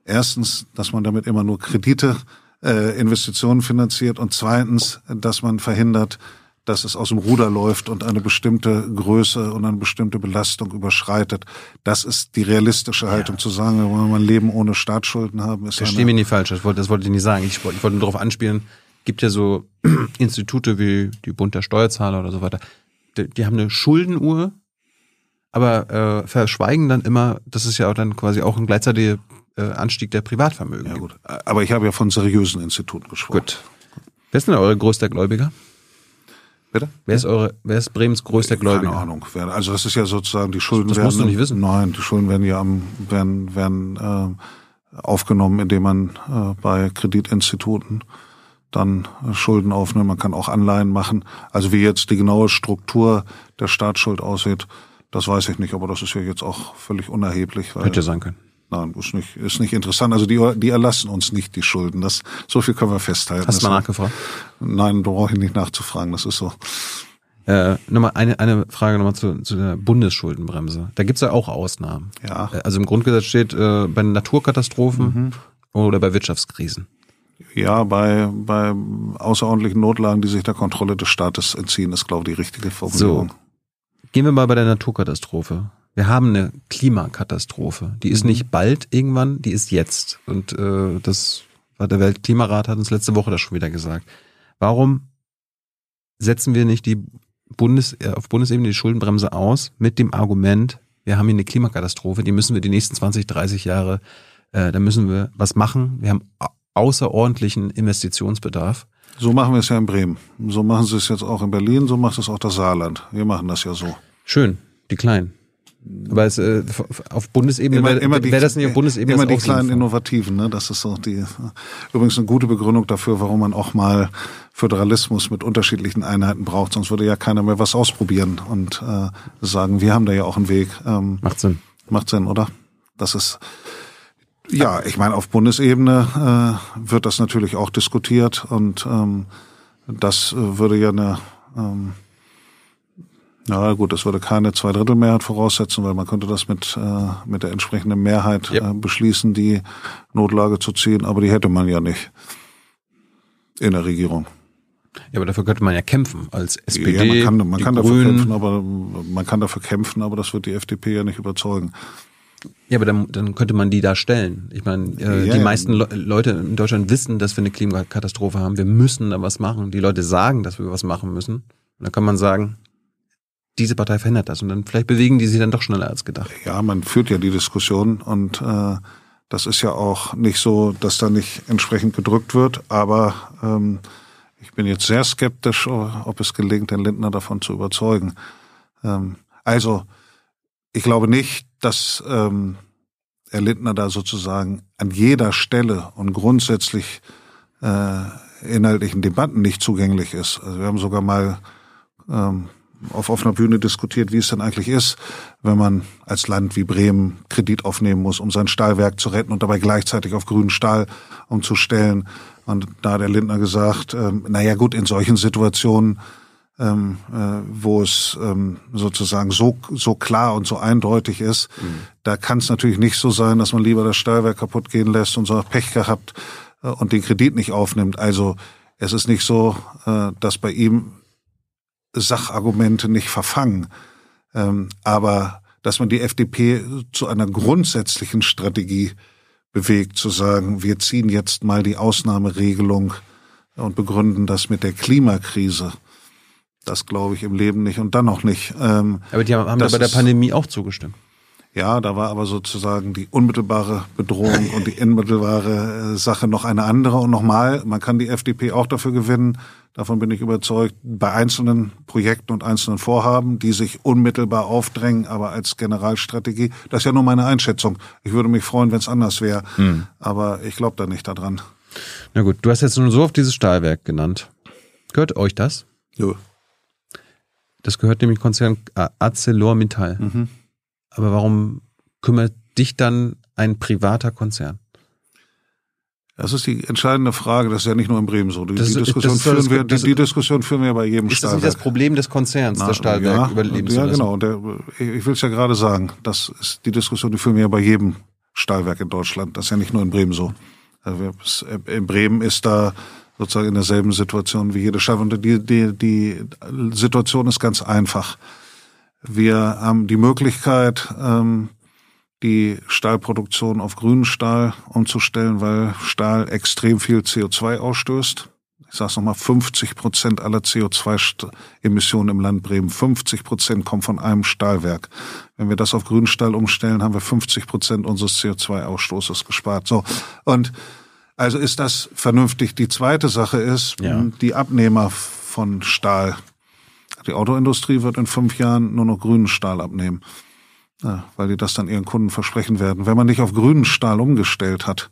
Erstens, dass man damit immer nur Kredite, äh, Investitionen finanziert und zweitens, dass man verhindert, dass es aus dem Ruder läuft und eine bestimmte Größe und eine bestimmte Belastung überschreitet. Das ist die realistische Haltung ja. zu sagen, wir wollen ein Leben ohne Staatsschulden haben. Ist Versteh mich nicht falsch, das wollte, das wollte ich nicht sagen. Ich, ich wollte nur darauf anspielen, gibt ja so Institute wie die Bund der Steuerzahler oder so weiter. Die, die haben eine Schuldenuhr, aber äh, verschweigen dann immer, das ist ja auch dann quasi auch ein gleichzeitiger äh, Anstieg der Privatvermögen. Ja, gut. Aber ich habe ja von seriösen Instituten gesprochen. Gut. Wer ist denn eure größter Gläubiger? Bitte? Wer ist eure, wer ist Bremens größter Gläubiger? Keine Ahnung. Also das ist ja sozusagen die Schulden das, das werden. musst du nicht wissen. Nein, die Schulden werden ja am, werden, werden äh, aufgenommen, indem man äh, bei Kreditinstituten dann äh, Schulden aufnimmt. Man kann auch Anleihen machen. Also wie jetzt die genaue Struktur der Staatsschuld aussieht, das weiß ich nicht, aber das ist ja jetzt auch völlig unerheblich. Weil, Hätte sein können. Nein, ist nicht, ist nicht interessant. Also die, die erlassen uns nicht die Schulden. Das, so viel können wir festhalten. Hast du mal nachgefragt? Nein, da brauche ich nicht nachzufragen. Das ist so. Äh, nochmal eine, eine Frage nochmal zu, zu der Bundesschuldenbremse. Da gibt's ja auch Ausnahmen. Ja. Äh, also im Grundgesetz steht äh, bei Naturkatastrophen mhm. oder bei Wirtschaftskrisen. Ja, bei, bei außerordentlichen Notlagen, die sich der Kontrolle des Staates entziehen, ist, glaube ich, die richtige Formulierung. So. Gehen wir mal bei der Naturkatastrophe. Wir haben eine Klimakatastrophe. Die ist mhm. nicht bald irgendwann, die ist jetzt. Und äh, das war der Weltklimarat hat uns letzte Woche das schon wieder gesagt. Warum setzen wir nicht die Bundes, äh, auf Bundesebene die Schuldenbremse aus mit dem Argument, wir haben hier eine Klimakatastrophe, die müssen wir die nächsten 20, 30 Jahre, äh, da müssen wir was machen. Wir haben außerordentlichen Investitionsbedarf. So machen wir es ja in Bremen. So machen sie es jetzt auch in Berlin, so macht es auch das Saarland. Wir machen das ja so. Schön, die Kleinen. Aber es, äh, auf Bundesebene immer, wäre immer die, wär das nicht auf Bundesebene immer die auch kleinen sinnvoll. Innovativen. Ne? Das ist so die übrigens eine gute Begründung dafür, warum man auch mal Föderalismus mit unterschiedlichen Einheiten braucht. Sonst würde ja keiner mehr was ausprobieren und äh, sagen, wir haben da ja auch einen Weg. Ähm, Macht Sinn. Macht Sinn, oder? Das ist ja, ich meine, auf Bundesebene äh, wird das natürlich auch diskutiert und ähm, das äh, würde ja eine ähm, na gut, das würde keine Zweidrittelmehrheit voraussetzen, weil man könnte das mit, äh, mit der entsprechenden Mehrheit Ja. äh, beschließen, die Notlage zu ziehen, aber die hätte man ja nicht in der Regierung. Ja, aber dafür könnte man ja kämpfen als SPD, ja, man kann, man kann dafür Grünen. kämpfen, aber man kann dafür kämpfen, aber das wird die FDP ja nicht überzeugen. Ja, aber dann, dann könnte man die da stellen. Ich meine, äh, Ja, die ja. meisten Le Leute in Deutschland wissen, dass wir eine Klimakatastrophe haben. Wir müssen da was machen. Die Leute sagen, dass wir was machen müssen. Und dann kann man sagen, diese Partei verhindert das. Und dann vielleicht bewegen die sich dann doch schneller als gedacht. Ja, man führt ja die Diskussion und äh, das ist ja auch nicht so, dass da nicht entsprechend gedrückt wird, aber ähm, ich bin jetzt sehr skeptisch, ob es gelingt, den Lindner davon zu überzeugen. Ähm, also, ich glaube nicht, dass ähm, Herr Lindner da sozusagen an jeder Stelle und grundsätzlich äh, inhaltlichen Debatten nicht zugänglich ist. Also wir haben sogar mal ähm, auf offener Bühne diskutiert, wie es denn eigentlich ist, wenn man als Land wie Bremen Kredit aufnehmen muss, um sein Stahlwerk zu retten und dabei gleichzeitig auf grünen Stahl umzustellen. Und da hat der Lindner gesagt, ähm, naja gut, in solchen Situationen, ähm, äh, wo es ähm, sozusagen so, so klar und so eindeutig ist, da kann es natürlich nicht so sein, dass man lieber das Stahlwerk kaputt gehen lässt und so Pech gehabt äh, und den Kredit nicht aufnimmt. Also es ist nicht so, äh, dass bei ihm Sachargumente nicht verfangen. Ähm, aber dass man die FDP zu einer grundsätzlichen Strategie bewegt, zu sagen, wir ziehen jetzt mal die Ausnahmeregelung und begründen das mit der Klimakrise. Das glaube ich im Leben nicht und dann noch nicht. Ähm, Aber die haben, haben da bei der Pandemie auch zugestimmt. ja, da war aber sozusagen die unmittelbare Bedrohung und die unmittelbare äh, Sache noch eine andere. Und nochmal, man kann die FDP auch dafür gewinnen, davon bin ich überzeugt, bei einzelnen Projekten und einzelnen Vorhaben, die sich unmittelbar aufdrängen, aber als Generalstrategie, das ist ja nur meine Einschätzung. Ich würde mich freuen, wenn es anders wäre, aber ich glaube da nicht daran. Na gut, du hast jetzt nur so auf dieses Stahlwerk genannt. Gehört euch das? Jo. Das gehört nämlich Konzern ArcelorMittal. Mhm. Aber warum kümmert dich dann ein privater Konzern? Das ist die entscheidende Frage. Das ist ja nicht nur in Bremen so. Die, Das die Diskussion das führen wir, die, die Diskussion führen wir bei jedem Ist das nicht Stahlwerk. das Problem des Konzerns, das Stahlwerk ja, überleben Ja, genau. Der, ich will es ja gerade sagen. Das ist die Diskussion, die führen wir ja bei jedem Stahlwerk in Deutschland. Das ist ja nicht nur in Bremen so. Wir- es- In Bremen ist da sozusagen in derselben Situation wie jede Stadt. Und die, die, die Situation ist ganz einfach. Wir haben die Möglichkeit, ähm, die Stahlproduktion auf grünen Stahl umzustellen, weil Stahl extrem viel CO2 ausstößt. Ich sage es nochmal, 50 Prozent aller CO2-Emissionen im Land Bremen, 50 Prozent kommen von einem Stahlwerk. Wenn wir das auf grünen Stahl umstellen, haben wir 50 Prozent unseres CO2-Ausstoßes gespart. So und also ist das vernünftig. Die zweite Sache ist, Ja. die Abnehmer von Stahl. Die Autoindustrie wird in fünf Jahren nur noch grünen Stahl abnehmen, ja, weil die das dann ihren Kunden versprechen werden. Wenn man nicht auf grünen Stahl umgestellt hat,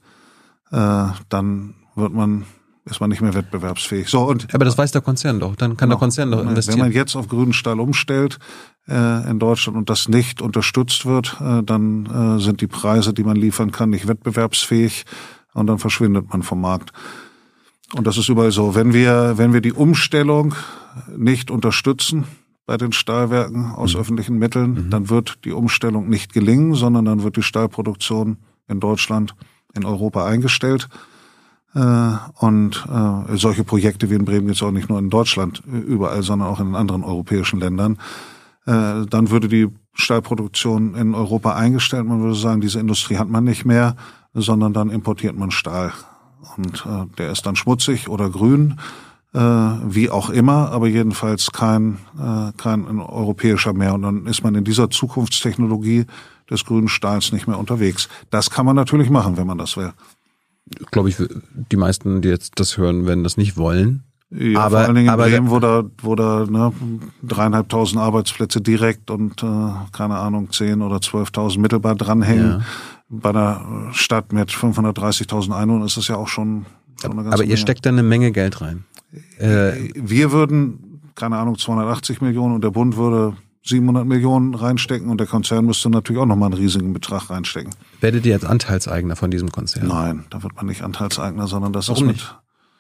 äh, dann wird man ist man nicht mehr wettbewerbsfähig. So und Aber das weiß der Konzern doch. Dann kann der Konzern doch Wenn man investieren. jetzt auf grünen Stahl umstellt äh, in Deutschland und das nicht unterstützt wird, äh, dann äh, sind die Preise, die man liefern kann, nicht wettbewerbsfähig und dann verschwindet man vom Markt. Und das ist überall so. Wenn wir, wenn wir die Umstellung nicht unterstützen bei den Stahlwerken aus öffentlichen Mitteln, dann wird die Umstellung nicht gelingen, sondern dann wird die Stahlproduktion in Deutschland, in Europa eingestellt. Äh, Und äh, solche Projekte wie in Bremen gibt es auch nicht nur in Deutschland überall, sondern auch in anderen europäischen Ländern. Äh, Dann würde die Stahlproduktion in Europa eingestellt. Man würde sagen, diese Industrie hat man nicht mehr, sondern dann importiert man Stahl. Und äh, der ist dann schmutzig oder grün, äh, wie auch immer, aber jedenfalls kein, äh, kein europäischer mehr. Und dann ist man in dieser Zukunftstechnologie des grünen Stahls nicht mehr unterwegs. Das kann man natürlich machen, wenn man das will. Glaube ich, die meisten, die jetzt das hören, werden das nicht wollen. Ja, aber, vor allen Dingen in aber Bremen, wo da, wo da ne, dreieinhalbtausend Arbeitsplätze direkt und äh, keine Ahnung zehn oder zwölftausend mittelbar dranhängen. Ja. Bei einer Stadt mit 530.000 Einwohnern ist das ja auch schon, schon eine ganze aber ihr Menge. steckt da eine Menge Geld rein. Äh, Wir würden, keine Ahnung, 280 Millionen und der Bund würde 700 Millionen reinstecken und der Konzern müsste natürlich auch nochmal einen riesigen Betrag reinstecken. werdet ihr jetzt Anteilseigner von diesem Konzern? Nein, da wird man nicht Anteilseigner, sondern das Warum ist mit, nicht?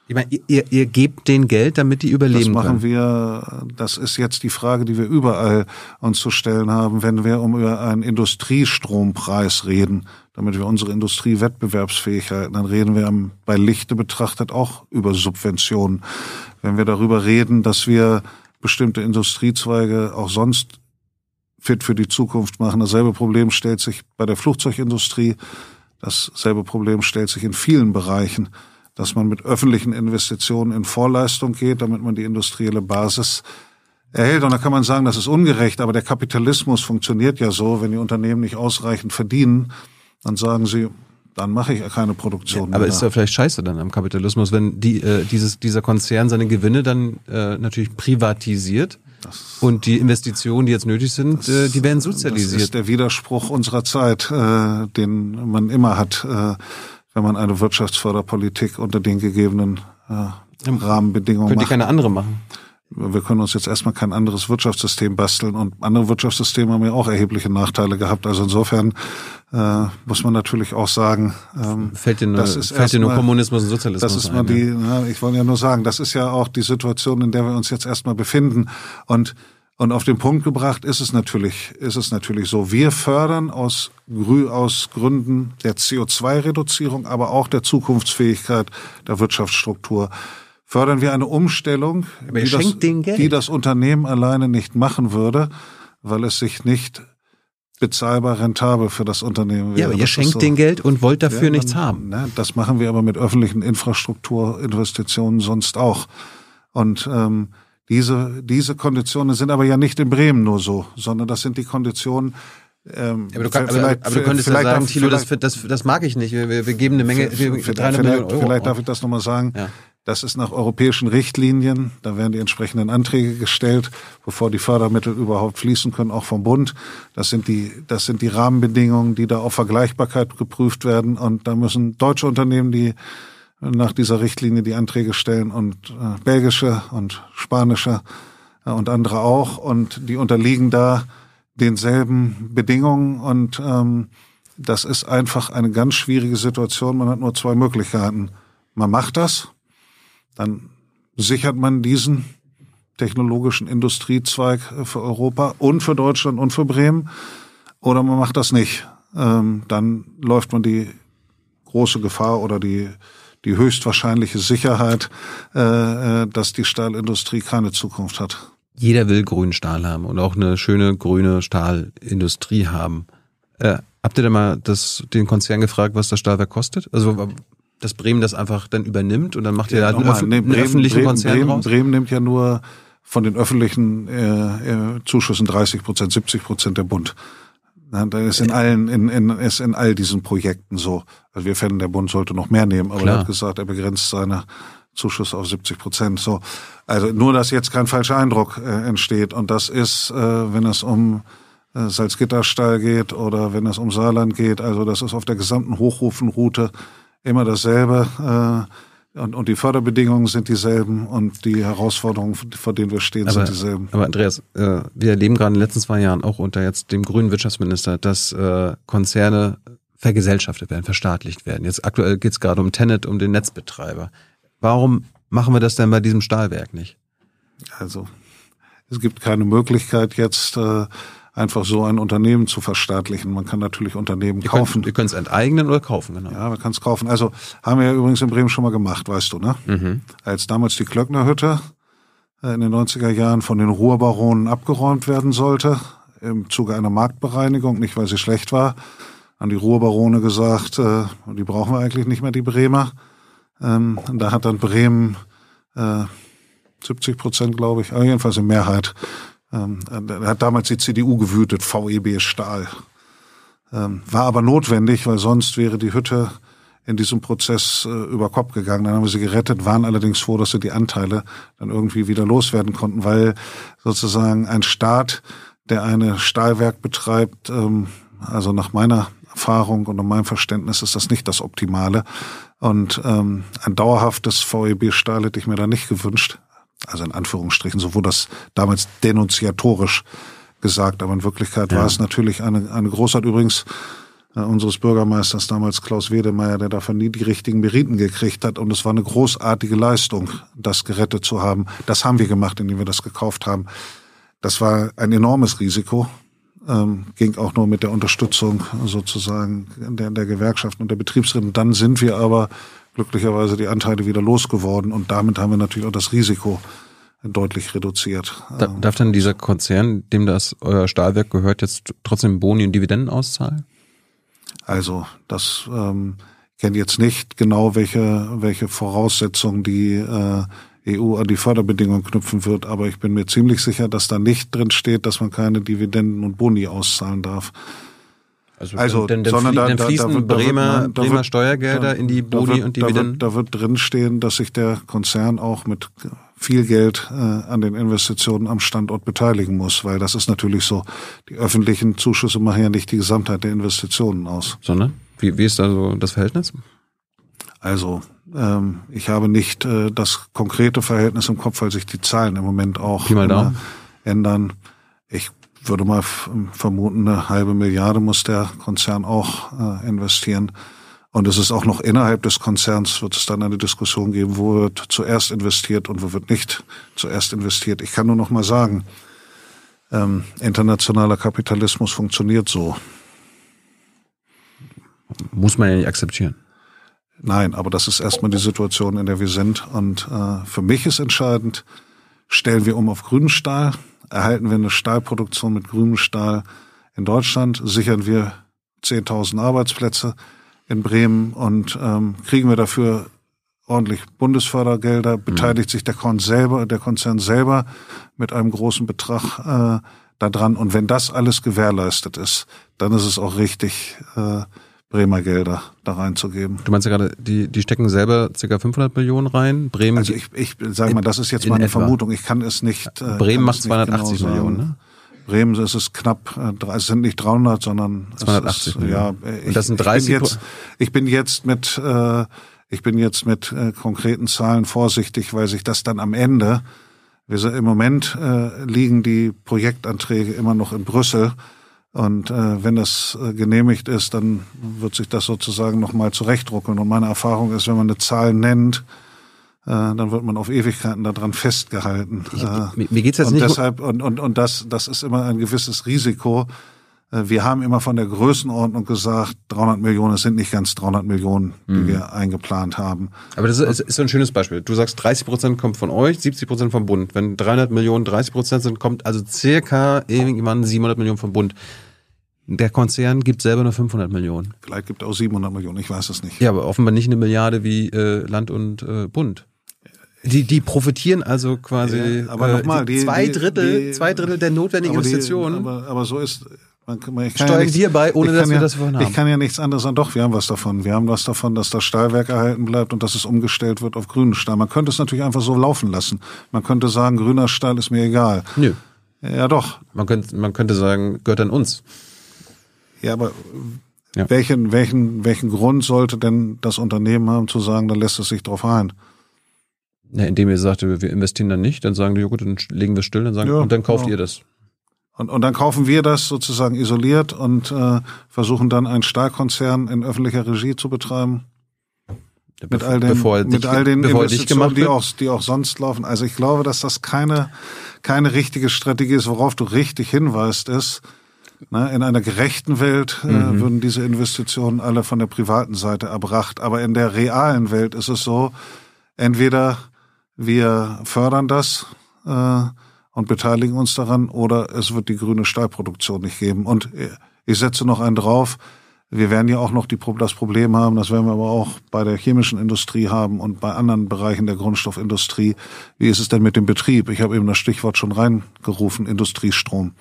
Ich meine, ihr- ihr, gebt denen Geld, damit die Das überleben machen können. wir, das ist jetzt die Frage, die wir überall uns zu stellen haben, wenn wir um über einen Industriestrompreis reden, damit wir unsere Industrie wettbewerbsfähig halten, dann reden wir bei Lichte betrachtet auch über Subventionen. Wenn wir darüber reden, dass wir bestimmte Industriezweige auch sonst fit für die Zukunft machen, dasselbe Problem stellt sich bei der Flugzeugindustrie, dasselbe Problem stellt sich in vielen Bereichen dass man mit öffentlichen Investitionen in Vorleistung geht, damit man die industrielle Basis erhält. Und da kann man sagen, das ist ungerecht, aber der Kapitalismus funktioniert ja so, wenn die Unternehmen nicht ausreichend verdienen, dann sagen sie, dann mache ich ja keine Produktion Aber mehr. ist ja vielleicht scheiße dann am Kapitalismus, wenn die, äh, dieses, dieser Konzern seine Gewinne dann äh, natürlich privatisiert und die Investitionen, die jetzt nötig sind, äh, die werden das sozialisiert. ist der Widerspruch unserer Zeit, äh, den man immer hat, äh, wenn man eine Wirtschaftsförderpolitik unter den gegebenen äh, Rahmenbedingungen Könnt ihr macht. keine andere machen? wir können uns jetzt erstmal kein anderes Wirtschaftssystem basteln und andere Wirtschaftssysteme haben ja auch erhebliche Nachteile gehabt. Also insofern äh, muss man natürlich auch sagen, ähm, Fällt dir nur, das ist fällt dir nur erstmal- Kommunismus und Sozialismus das ist mal ein, die, ja. na, ich wollte ja nur sagen, das ist ja auch die Situation, in der wir uns jetzt erstmal befinden. Und und auf den Punkt gebracht ist es natürlich, ist es natürlich so. Wir fördern aus, aus Gründen der CO2-Reduzierung, aber auch der Zukunftsfähigkeit der Wirtschaftsstruktur, fördern wir eine Umstellung, die, das, die das Unternehmen alleine nicht machen würde, weil es sich nicht bezahlbar rentabel für das Unternehmen wäre. Ja, aber ihr Das schenkt so. denen Geld und wollt dafür Ja, nichts haben. Ne, das machen wir aber mit öffentlichen Infrastrukturinvestitionen sonst auch. Und ähm, diese, diese Konditionen sind aber ja nicht in Bremen nur so, sondern das sind die Konditionen. Ähm, Aber du, kann, aber, vielleicht- aber du könntest ja vielleicht sagen, Thilo, das, das, das mag ich nicht. Wir, wir wir geben eine Menge, wir, Vielleicht, 300 Millionen Euro. vielleicht darf ich das nochmal sagen. Ja. Das ist nach europäischen Richtlinien. Da werden die entsprechenden Anträge gestellt, bevor die Fördermittel überhaupt fließen können, auch vom Bund. Das sind die, das sind die Rahmenbedingungen, die da auf Vergleichbarkeit geprüft werden. Und da müssen deutsche Unternehmen, die nach dieser Richtlinie die Anträge stellen und äh, belgische und spanische äh, und andere auch. Und die unterliegen da denselben Bedingungen und ähm, das ist einfach eine ganz schwierige Situation. Man hat nur zwei Möglichkeiten. Man macht das, dann sichert man diesen technologischen Industriezweig äh, für Europa und für Deutschland und für Bremen, oder man macht das nicht. Ähm, dann läuft man die große Gefahr oder die die höchstwahrscheinliche Sicherheit, äh, äh, dass die Stahlindustrie keine Zukunft hat. Jeder will grünen Stahl haben und auch eine schöne grüne Stahlindustrie haben. Äh, habt ihr denn mal das, den Konzern gefragt, was das Stahlwerk kostet? Also, dass Bremen das einfach dann übernimmt und dann macht ihr da einen, Nochmal, öff nee, einen öffentlichen Bremen, Konzern Bremen, raus? Bremen nimmt ja nur von den öffentlichen äh, äh, Zuschüssen 30 Prozent, 70 Prozent der Bund. Na, da ist in allen, in, in, ist in all diesen Projekten so. Also wir fänden, der Bund sollte noch mehr nehmen, aber Klar. er hat gesagt, er begrenzt seine Zuschüsse auf 70 Prozent. So, also nur, dass jetzt kein falscher Eindruck äh, entsteht. Und das ist, äh, wenn es um äh, Salzgitterstall geht oder wenn es um Saarland geht, also das ist auf der gesamten Hochrufenroute immer dasselbe. Äh, und, und die Förderbedingungen sind dieselben und die Herausforderungen, vor denen wir stehen, Aber, sind dieselben. aber Andreas, äh, wir erleben gerade in den letzten zwei Jahren auch unter jetzt dem grünen Wirtschaftsminister, dass äh, Konzerne vergesellschaftet werden, verstaatlicht werden. Jetzt aktuell geht es gerade um Tenet, um den Netzbetreiber. Warum machen wir das denn bei diesem Stahlwerk nicht? Also es gibt keine Möglichkeit jetzt äh, einfach so ein Unternehmen zu verstaatlichen. Man kann natürlich Unternehmen Ihr kaufen. Könnt, ihr könnt es enteignen oder kaufen, genau. Ja, man kann es kaufen. Also haben wir ja übrigens in Bremen schon mal gemacht, weißt du, ne? Mhm. Als damals die Klöcknerhütte äh, in den 90er Jahren von den Ruhrbaronen abgeräumt werden sollte, im Zuge einer Marktbereinigung, nicht weil sie schlecht war, haben die Ruhrbarone gesagt, äh, die brauchen wir eigentlich nicht mehr, die Bremer. Ähm, da hat dann Bremen äh, 70 Prozent, glaube ich, jedenfalls in Mehrheit. Ähm, da hat damals die CDU gewütet, VEB Stahl. Ähm, war aber notwendig, weil sonst wäre die Hütte in diesem Prozess äh, über Kopf gegangen. Dann haben wir sie gerettet, waren allerdings froh, dass sie die Anteile dann irgendwie wieder loswerden konnten, weil sozusagen ein Staat, der eine Stahlwerk betreibt, ähm, also nach meiner Erfahrung und nach meinem Verständnis ist das nicht das Optimale. Und ähm, ein dauerhaftes VEB-Stahl hätte ich mir da nicht gewünscht. Also in Anführungsstrichen, so wurde das damals denunziatorisch gesagt, aber in Wirklichkeit ja. war es natürlich eine, eine Großart. Übrigens, äh, unseres Bürgermeisters damals Klaus Wedemeyer, der davon nie die richtigen Meriten gekriegt hat. Und es war eine großartige Leistung, das gerettet zu haben. Das haben wir gemacht, indem wir das gekauft haben. Das war ein enormes Risiko. Ähm, ging auch nur mit der Unterstützung sozusagen der, der Gewerkschaften und der Betriebsräte. Dann sind wir aber glücklicherweise die Anteile wieder losgeworden und damit haben wir natürlich auch das Risiko deutlich reduziert. Da, darf dann dieser Konzern, dem das euer Stahlwerk gehört, jetzt trotzdem Boni und Dividenden auszahlen? Also das ähm, kenne jetzt nicht genau, welche, welche Voraussetzungen die äh, EU an die Förderbedingungen knüpfen wird, aber ich bin mir ziemlich sicher, dass da nicht drin steht, dass man keine Dividenden und Boni auszahlen darf. Also, also dann, dann, sondern da, dann fließen da, da wird, Bremer, wird, Bremer Steuergelder in die Boni und Dividenden? Da wird, da wird drinstehen, dass sich der Konzern auch mit viel Geld äh, an den Investitionen am Standort beteiligen muss, weil das ist natürlich so. Die öffentlichen Zuschüsse machen ja nicht die Gesamtheit der Investitionen aus. Sondern? Wie, wie ist da so das Verhältnis? Also ähm, ich habe nicht äh, das konkrete Verhältnis im Kopf, weil sich die Zahlen im Moment auch äh, ändern. Ich würde mal vermuten, eine halbe Milliarde muss der Konzern auch äh, investieren. Und es ist auch noch innerhalb des Konzerns wird es dann eine Diskussion geben, wo wird zuerst investiert und wo wird nicht zuerst investiert. Ich kann nur noch mal sagen, ähm, internationaler Kapitalismus funktioniert so. Muss man ja nicht akzeptieren. Nein, aber das ist erstmal die Situation, in der wir sind. Und äh, für mich ist entscheidend, stellen wir um auf grünen Stahl, erhalten wir eine Stahlproduktion mit grünem Stahl in Deutschland, sichern wir 10.000 Arbeitsplätze, in Bremen und ähm, kriegen wir dafür ordentlich Bundesfördergelder, beteiligt mhm. sich der Konzern selber, der Konzern selber mit einem großen Betrag äh, daran. Und wenn das alles gewährleistet ist, dann ist es auch richtig, äh, Bremer Gelder da reinzugeben. Du meinst ja gerade, die, die stecken selber ca. 500 Millionen rein. Bremen. Also ich, ich sage mal, das ist jetzt meine etwa. Vermutung. Ich kann es nicht. Äh, Bremen macht 280 genau Millionen. Ne? Bremen ist es knapp, äh, es sind nicht 300, sondern 280. Ist, ja, ich, das sind 30 ich bin jetzt, ich bin jetzt mit, äh, ich bin jetzt mit äh, konkreten Zahlen vorsichtig, weil sich das dann am Ende, wir sind, im Moment äh, liegen die Projektanträge immer noch in Brüssel. Und äh, wenn das äh, genehmigt ist, dann wird sich das sozusagen nochmal zurechtruckeln. Und meine Erfahrung ist, wenn man eine Zahl nennt, äh, dann wird man auf Ewigkeiten daran festgehalten. Ich, äh, mir, mir geht's jetzt und nicht deshalb und und und das das ist immer ein gewisses Risiko. Äh, wir haben immer von der Größenordnung gesagt, 300 Millionen, es sind nicht ganz 300 Millionen, die mhm. wir eingeplant haben. Aber das ist, ist so ein schönes Beispiel. Du sagst, 30 Prozent kommt von euch, 70 Prozent vom Bund. Wenn 300 Millionen 30 Prozent sind, kommt also circa irgendwann 700 Millionen vom Bund. Der Konzern gibt selber nur 500 Millionen. Vielleicht gibt er auch 700 Millionen, ich weiß es nicht. Ja, aber offenbar nicht eine Milliarde wie äh, Land und äh, Bund. Die, die profitieren also quasi ja, aber noch mal, die, zwei Drittel, die, zwei Drittel der notwendigen Investitionen. aber, aber so ist man, man, Steuern ja nichts, wir bei, ohne dass wir ja, das davon haben. Ich kann ja nichts anderes sagen. Doch, wir haben was davon. Wir haben was davon, dass das Stahlwerk erhalten bleibt und dass es umgestellt wird auf grünen Stahl. Man könnte es natürlich einfach so laufen lassen. Man könnte sagen, grüner Stahl ist mir egal. Nö. Ja, doch. Man könnte, man könnte sagen, gehört an uns. Ja, aber ja. Welchen, welchen, welchen Grund sollte denn das Unternehmen haben zu sagen, da lässt es sich drauf ein? Ja, indem ihr sagt, wir investieren dann nicht, dann sagen die, ja gut, dann legen wir still, dann sagen, ja, und dann kauft ja. ihr das. Und, und dann kaufen wir das sozusagen isoliert und äh, versuchen dann einen Stahlkonzern in öffentlicher Regie zu betreiben. Ja, mit all den, bevor mit dich, all den Investitionen, die auch, die auch sonst laufen. Also ich glaube, dass das keine, keine richtige Strategie ist. Worauf du richtig hinweist, ist, ne, in einer gerechten Welt äh, mhm. würden diese Investitionen alle von der privaten Seite erbracht. Aber in der realen Welt ist es so, entweder wir fördern das äh, und beteiligen uns daran oder es wird die grüne Stahlproduktion nicht geben. Und ich setze noch einen drauf, wir werden ja auch noch die, das Problem haben, das werden wir aber auch bei der chemischen Industrie haben und bei anderen Bereichen der Grundstoffindustrie. Wie ist es denn mit dem Betrieb? Ich habe eben das Stichwort schon reingerufen, Industriestrom.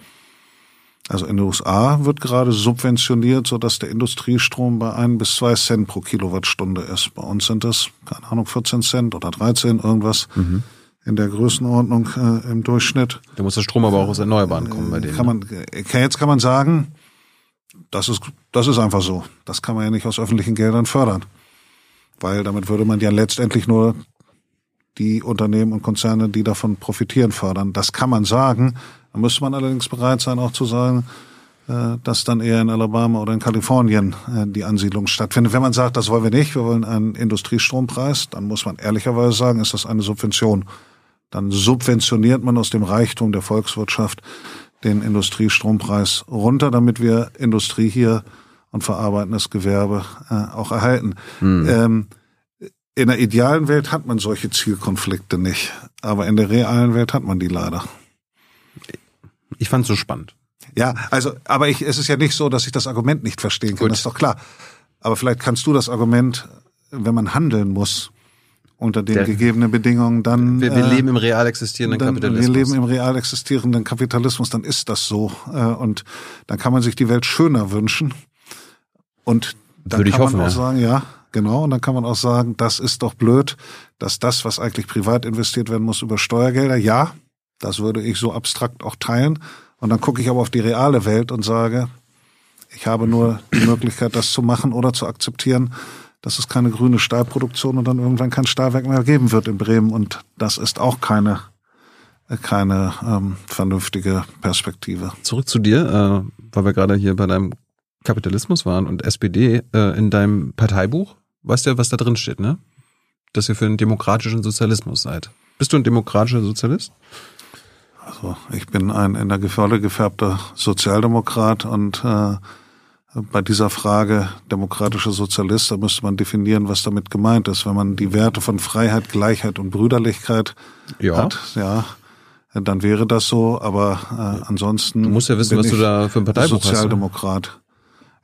Also in den USA wird gerade subventioniert, so dass der Industriestrom bei ein bis zwei Cent pro Kilowattstunde ist. Bei uns sind es, keine Ahnung, 14 Cent oder 13, irgendwas mhm. in der Größenordnung äh, im Durchschnitt. Da muss der Strom aber auch aus Erneuerbaren kommen bei denen. Kann man, äh, jetzt kann man sagen, das ist, das ist einfach so. Das kann man ja nicht aus öffentlichen Geldern fördern. Weil damit würde man ja letztendlich nur die Unternehmen und Konzerne, die davon profitieren, fördern. Das kann man sagen. Da müsste man allerdings bereit sein, auch zu sagen, äh, dass dann eher in Alabama oder in Kalifornien äh, die Ansiedlung stattfindet. Wenn man sagt, das wollen wir nicht, wir wollen einen Industriestrompreis, dann muss man ehrlicherweise sagen, ist das eine Subvention. Dann subventioniert man aus dem Reichtum der Volkswirtschaft den Industriestrompreis runter, damit wir Industrie hier und verarbeitendes Gewerbe äh, auch erhalten. Hm. Ähm, in der idealen Welt hat man solche Zielkonflikte nicht, aber in der realen Welt hat man die leider. Ich fand es so spannend. Ja, also, aber ich, es ist ja nicht so, dass ich das Argument nicht verstehen kann. Gut. Das ist doch klar. Aber vielleicht kannst du das Argument, wenn man handeln muss, unter den Der, gegebenen Bedingungen, dann. Wir, wir äh, leben im real existierenden dann, Kapitalismus. Wir leben im real existierenden Kapitalismus, dann ist das so. Äh, und dann kann man sich die Welt schöner wünschen. Und dann Würde kann hoffen, man auch ja. sagen, ja, Genau, und dann kann man auch sagen, das ist doch blöd, dass das, was eigentlich privat investiert werden muss über Steuergelder, ja, das würde ich so abstrakt auch teilen. Und dann gucke ich aber auf die reale Welt und sage, ich habe nur die Möglichkeit, das zu machen oder zu akzeptieren, dass es keine grüne Stahlproduktion und dann irgendwann kein Stahlwerk mehr geben wird in Bremen. Und das ist auch keine, keine ähm, vernünftige Perspektive. Zurück zu dir, äh, weil wir gerade hier bei deinem Kapitalismus waren und SPD äh, in deinem Parteibuch weißt ja, was da drin steht, ne? Dass ihr für einen demokratischen Sozialismus seid. Bist du ein demokratischer Sozialist? Also ich bin ein in der Gefalle gefärbter Sozialdemokrat und äh, bei dieser Frage demokratischer Sozialist, da müsste man definieren, was damit gemeint ist. Wenn man die Werte von Freiheit, Gleichheit und Brüderlichkeit ja. hat, ja, dann wäre das so. Aber äh, ansonsten. Du musst ja wissen, was du da für ein Parteibuch hast. Sozialdemokrat.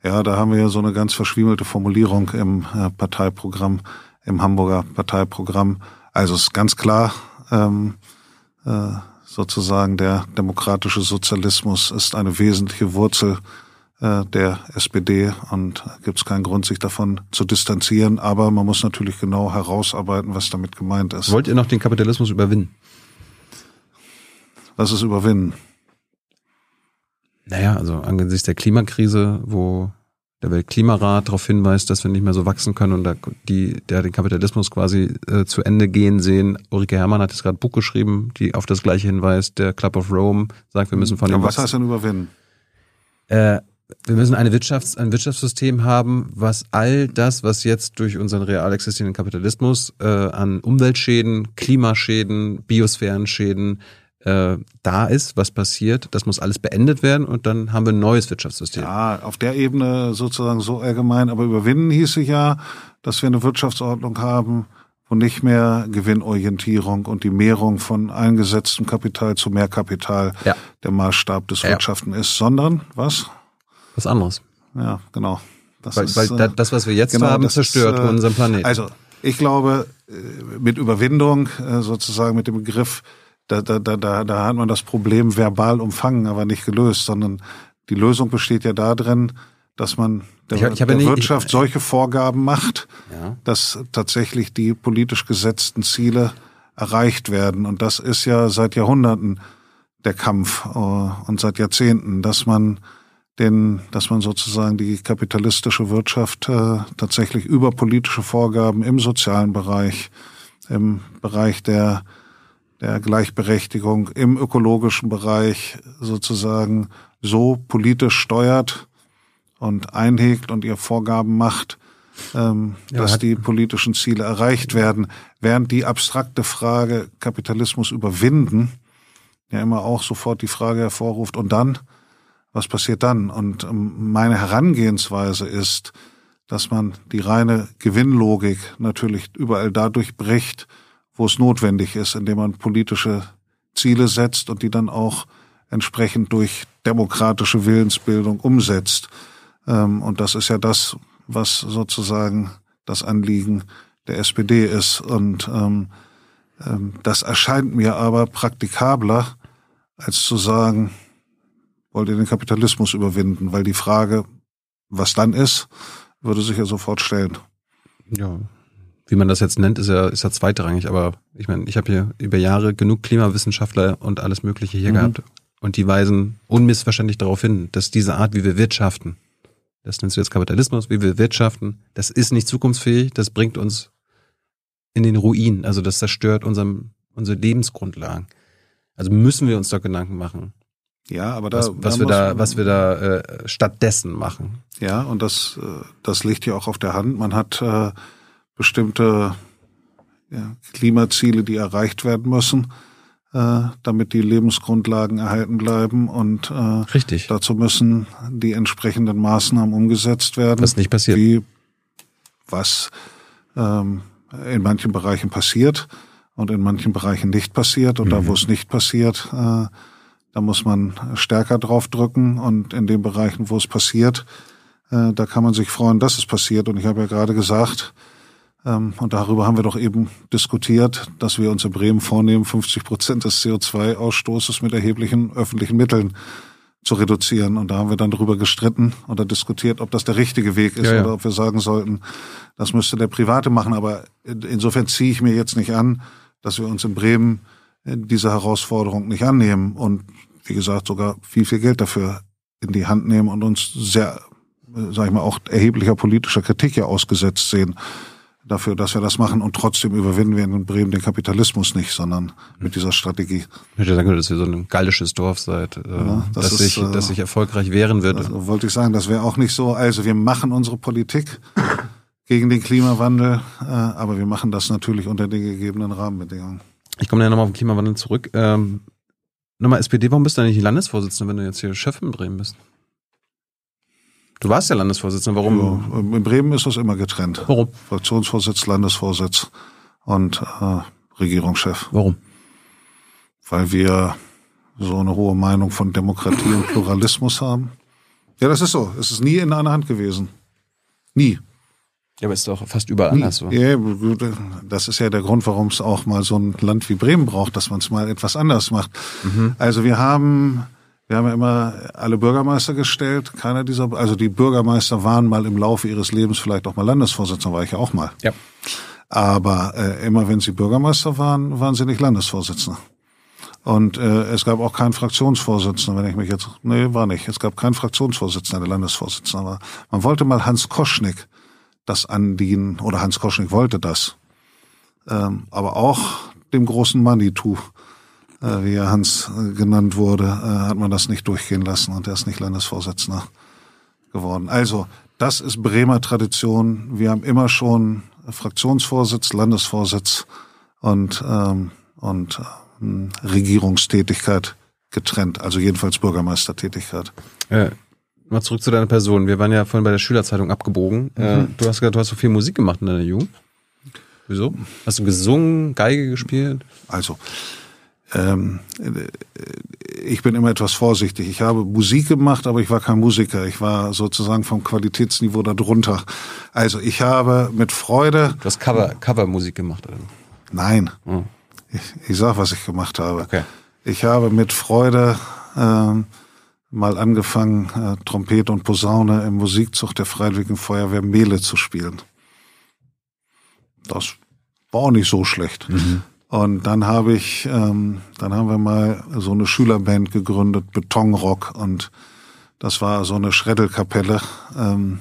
Ja, da haben wir ja so eine ganz verschwiemelte Formulierung im äh, Parteiprogramm, im Hamburger Parteiprogramm. Also ist ganz klar, ähm, äh, sozusagen der demokratische Sozialismus ist eine wesentliche Wurzel äh, der SPD und gibt es keinen Grund, sich davon zu distanzieren. Aber man muss natürlich genau herausarbeiten, was damit gemeint ist. Wollt ihr noch den Kapitalismus überwinden? Was ist überwinden? Naja, also angesichts der Klimakrise, wo der Weltklimarat darauf hinweist, dass wir nicht mehr so wachsen können und da die, der den Kapitalismus quasi äh, zu Ende gehen sehen. Ulrike Herrmann hat jetzt gerade ein Buch geschrieben, die auf das gleiche hinweist. Der Club of Rome sagt, wir müssen von dem. Ja, was heißt denn überwinden? Äh, wir müssen eine Wirtschafts-, ein Wirtschaftssystem haben, was all das, was jetzt durch unseren real existierenden Kapitalismus äh, an Umweltschäden, Klimaschäden, Biosphärenschäden, äh, da ist, was passiert, das muss alles beendet werden und dann haben wir ein neues Wirtschaftssystem. Ja, auf der Ebene sozusagen so allgemein, aber überwinden hieße ja, dass wir eine Wirtschaftsordnung haben, wo nicht mehr Gewinnorientierung und die Mehrung von eingesetztem Kapital zu mehr Kapital ja. der Maßstab des ja. Wirtschaften ist, sondern was? Was anderes. Ja, genau. Das weil, ist, weil äh, das, was wir jetzt genau, haben, zerstört ist, äh, unseren Planeten. Also ich glaube, äh, mit Überwindung, sozusagen mit dem Begriff da, da, da, da, hat man das Problem verbal umfangen, aber nicht gelöst, sondern die Lösung besteht ja darin, dass man der, ich, ich der nicht, Wirtschaft ich, solche Vorgaben macht, ja. dass tatsächlich die politisch gesetzten Ziele erreicht werden. Und das ist ja seit Jahrhunderten der Kampf äh, und seit Jahrzehnten, dass man den, dass man sozusagen die kapitalistische Wirtschaft äh, tatsächlich über politische Vorgaben im sozialen Bereich, im Bereich der der Gleichberechtigung im ökologischen Bereich sozusagen so politisch steuert und einhegt und ihr Vorgaben macht, ähm, ja, dass die politischen Ziele erreicht werden, während die abstrakte Frage Kapitalismus überwinden ja immer auch sofort die Frage hervorruft, und dann, was passiert dann? Und ähm, meine Herangehensweise ist, dass man die reine Gewinnlogik natürlich überall dadurch bricht, wo es notwendig ist, indem man politische Ziele setzt und die dann auch entsprechend durch demokratische Willensbildung umsetzt. Ähm, und das ist ja das, was sozusagen das Anliegen der SPD ist. Und ähm, ähm, das erscheint mir aber praktikabler, als zu sagen, wollt ihr den Kapitalismus überwinden? Weil die Frage, was dann ist, würde sich ja sofort stellen. Ja, wie man das jetzt nennt, ist ja, ist ja zweitrangig, aber ich meine, ich habe hier über Jahre genug Klimawissenschaftler und alles Mögliche hier mhm. gehabt und die weisen unmissverständlich darauf hin, dass diese Art, wie wir wirtschaften, das nennst du jetzt Kapitalismus, wie wir wirtschaften, das ist nicht zukunftsfähig, das bringt uns in den Ruin, also das zerstört unserem, unsere Lebensgrundlagen. Also müssen wir uns da Gedanken machen. Ja, aber da, was, was da wir da, was wir da äh, stattdessen machen. Ja, und das, äh, das liegt ja auch auf der Hand. Man hat äh, bestimmte ja, Klimaziele, die erreicht werden müssen, äh, damit die Lebensgrundlagen erhalten bleiben. Und äh, Richtig. dazu müssen die entsprechenden Maßnahmen umgesetzt werden. Was nicht passiert. Wie, was ähm, in manchen Bereichen passiert und in manchen Bereichen nicht passiert. Und mhm. da, wo es nicht passiert, äh, da muss man stärker drauf drücken. Und in den Bereichen, wo es passiert, äh, da kann man sich freuen, dass es passiert. Und ich habe ja gerade gesagt, und darüber haben wir doch eben diskutiert, dass wir uns in Bremen vornehmen, 50 Prozent des CO2-Ausstoßes mit erheblichen öffentlichen Mitteln zu reduzieren. Und da haben wir dann darüber gestritten oder diskutiert, ob das der richtige Weg ist ja, ja. oder ob wir sagen sollten, das müsste der Private machen. Aber insofern ziehe ich mir jetzt nicht an, dass wir uns in Bremen diese Herausforderung nicht annehmen und wie gesagt sogar viel, viel Geld dafür in die Hand nehmen und uns sehr, sag ich mal, auch erheblicher politischer Kritik ja ausgesetzt sehen dafür, dass wir das machen und trotzdem überwinden wir in Bremen den Kapitalismus nicht, sondern mit dieser Strategie. Ich hätte sagen dass ihr so ein gallisches Dorf seid, äh, ja, das dass, sich, dass sich erfolgreich wehren wird. Also wollte ich sagen, das wäre auch nicht so. Also wir machen unsere Politik gegen den Klimawandel, äh, aber wir machen das natürlich unter den gegebenen Rahmenbedingungen. Ich komme ja nochmal auf den Klimawandel zurück. Ähm, nochmal SPD, warum bist du nicht Landesvorsitzender, wenn du jetzt hier Chef in Bremen bist? Du warst ja Landesvorsitzender, warum? Ja, in Bremen ist das immer getrennt. Warum? Fraktionsvorsitz, Landesvorsitz und äh, Regierungschef. Warum? Weil wir so eine hohe Meinung von Demokratie und Pluralismus haben. Ja, das ist so. Es ist nie in einer Hand gewesen. Nie. Ja, aber ist doch fast überall anders so. Ja, das ist ja der Grund, warum es auch mal so ein Land wie Bremen braucht, dass man es mal etwas anders macht. Mhm. Also wir haben wir haben ja immer alle Bürgermeister gestellt. Keiner dieser, also die Bürgermeister waren mal im Laufe ihres Lebens vielleicht auch mal Landesvorsitzender, war ich ja auch mal. Ja. Aber äh, immer wenn sie Bürgermeister waren, waren sie nicht Landesvorsitzender. Und äh, es gab auch keinen Fraktionsvorsitzenden, wenn ich mich jetzt, nee, war nicht. Es gab keinen Fraktionsvorsitzenden, der Landesvorsitzender war. Man wollte mal Hans Koschnick das andienen, oder Hans Koschnick wollte das. Ähm, aber auch dem großen Manitou wie er Hans äh, genannt wurde, äh, hat man das nicht durchgehen lassen und er ist nicht Landesvorsitzender geworden. Also, das ist Bremer Tradition. Wir haben immer schon Fraktionsvorsitz, Landesvorsitz und, ähm, und ähm, Regierungstätigkeit getrennt, also jedenfalls Bürgermeistertätigkeit. Äh, mal zurück zu deiner Person. Wir waren ja vorhin bei der Schülerzeitung abgebogen. Mhm. du hast gesagt, du hast so viel Musik gemacht in deiner Jugend. Wieso? Hast du gesungen, Geige gespielt? Also, ähm, ich bin immer etwas vorsichtig. Ich habe Musik gemacht, aber ich war kein Musiker. Ich war sozusagen vom Qualitätsniveau darunter. Also ich habe mit Freude. Du hast Cover, Covermusik gemacht, oder? Nein. Hm. Ich, ich sag, was ich gemacht habe. Okay. Ich habe mit Freude ähm, mal angefangen, äh, Trompete und Posaune im Musikzug der Freiwilligen Feuerwehr Mehle zu spielen. Das war auch nicht so schlecht. Mhm. Und dann habe ich, ähm, dann haben wir mal so eine Schülerband gegründet, Betonrock, und das war so eine Schreddelkapelle. Ähm,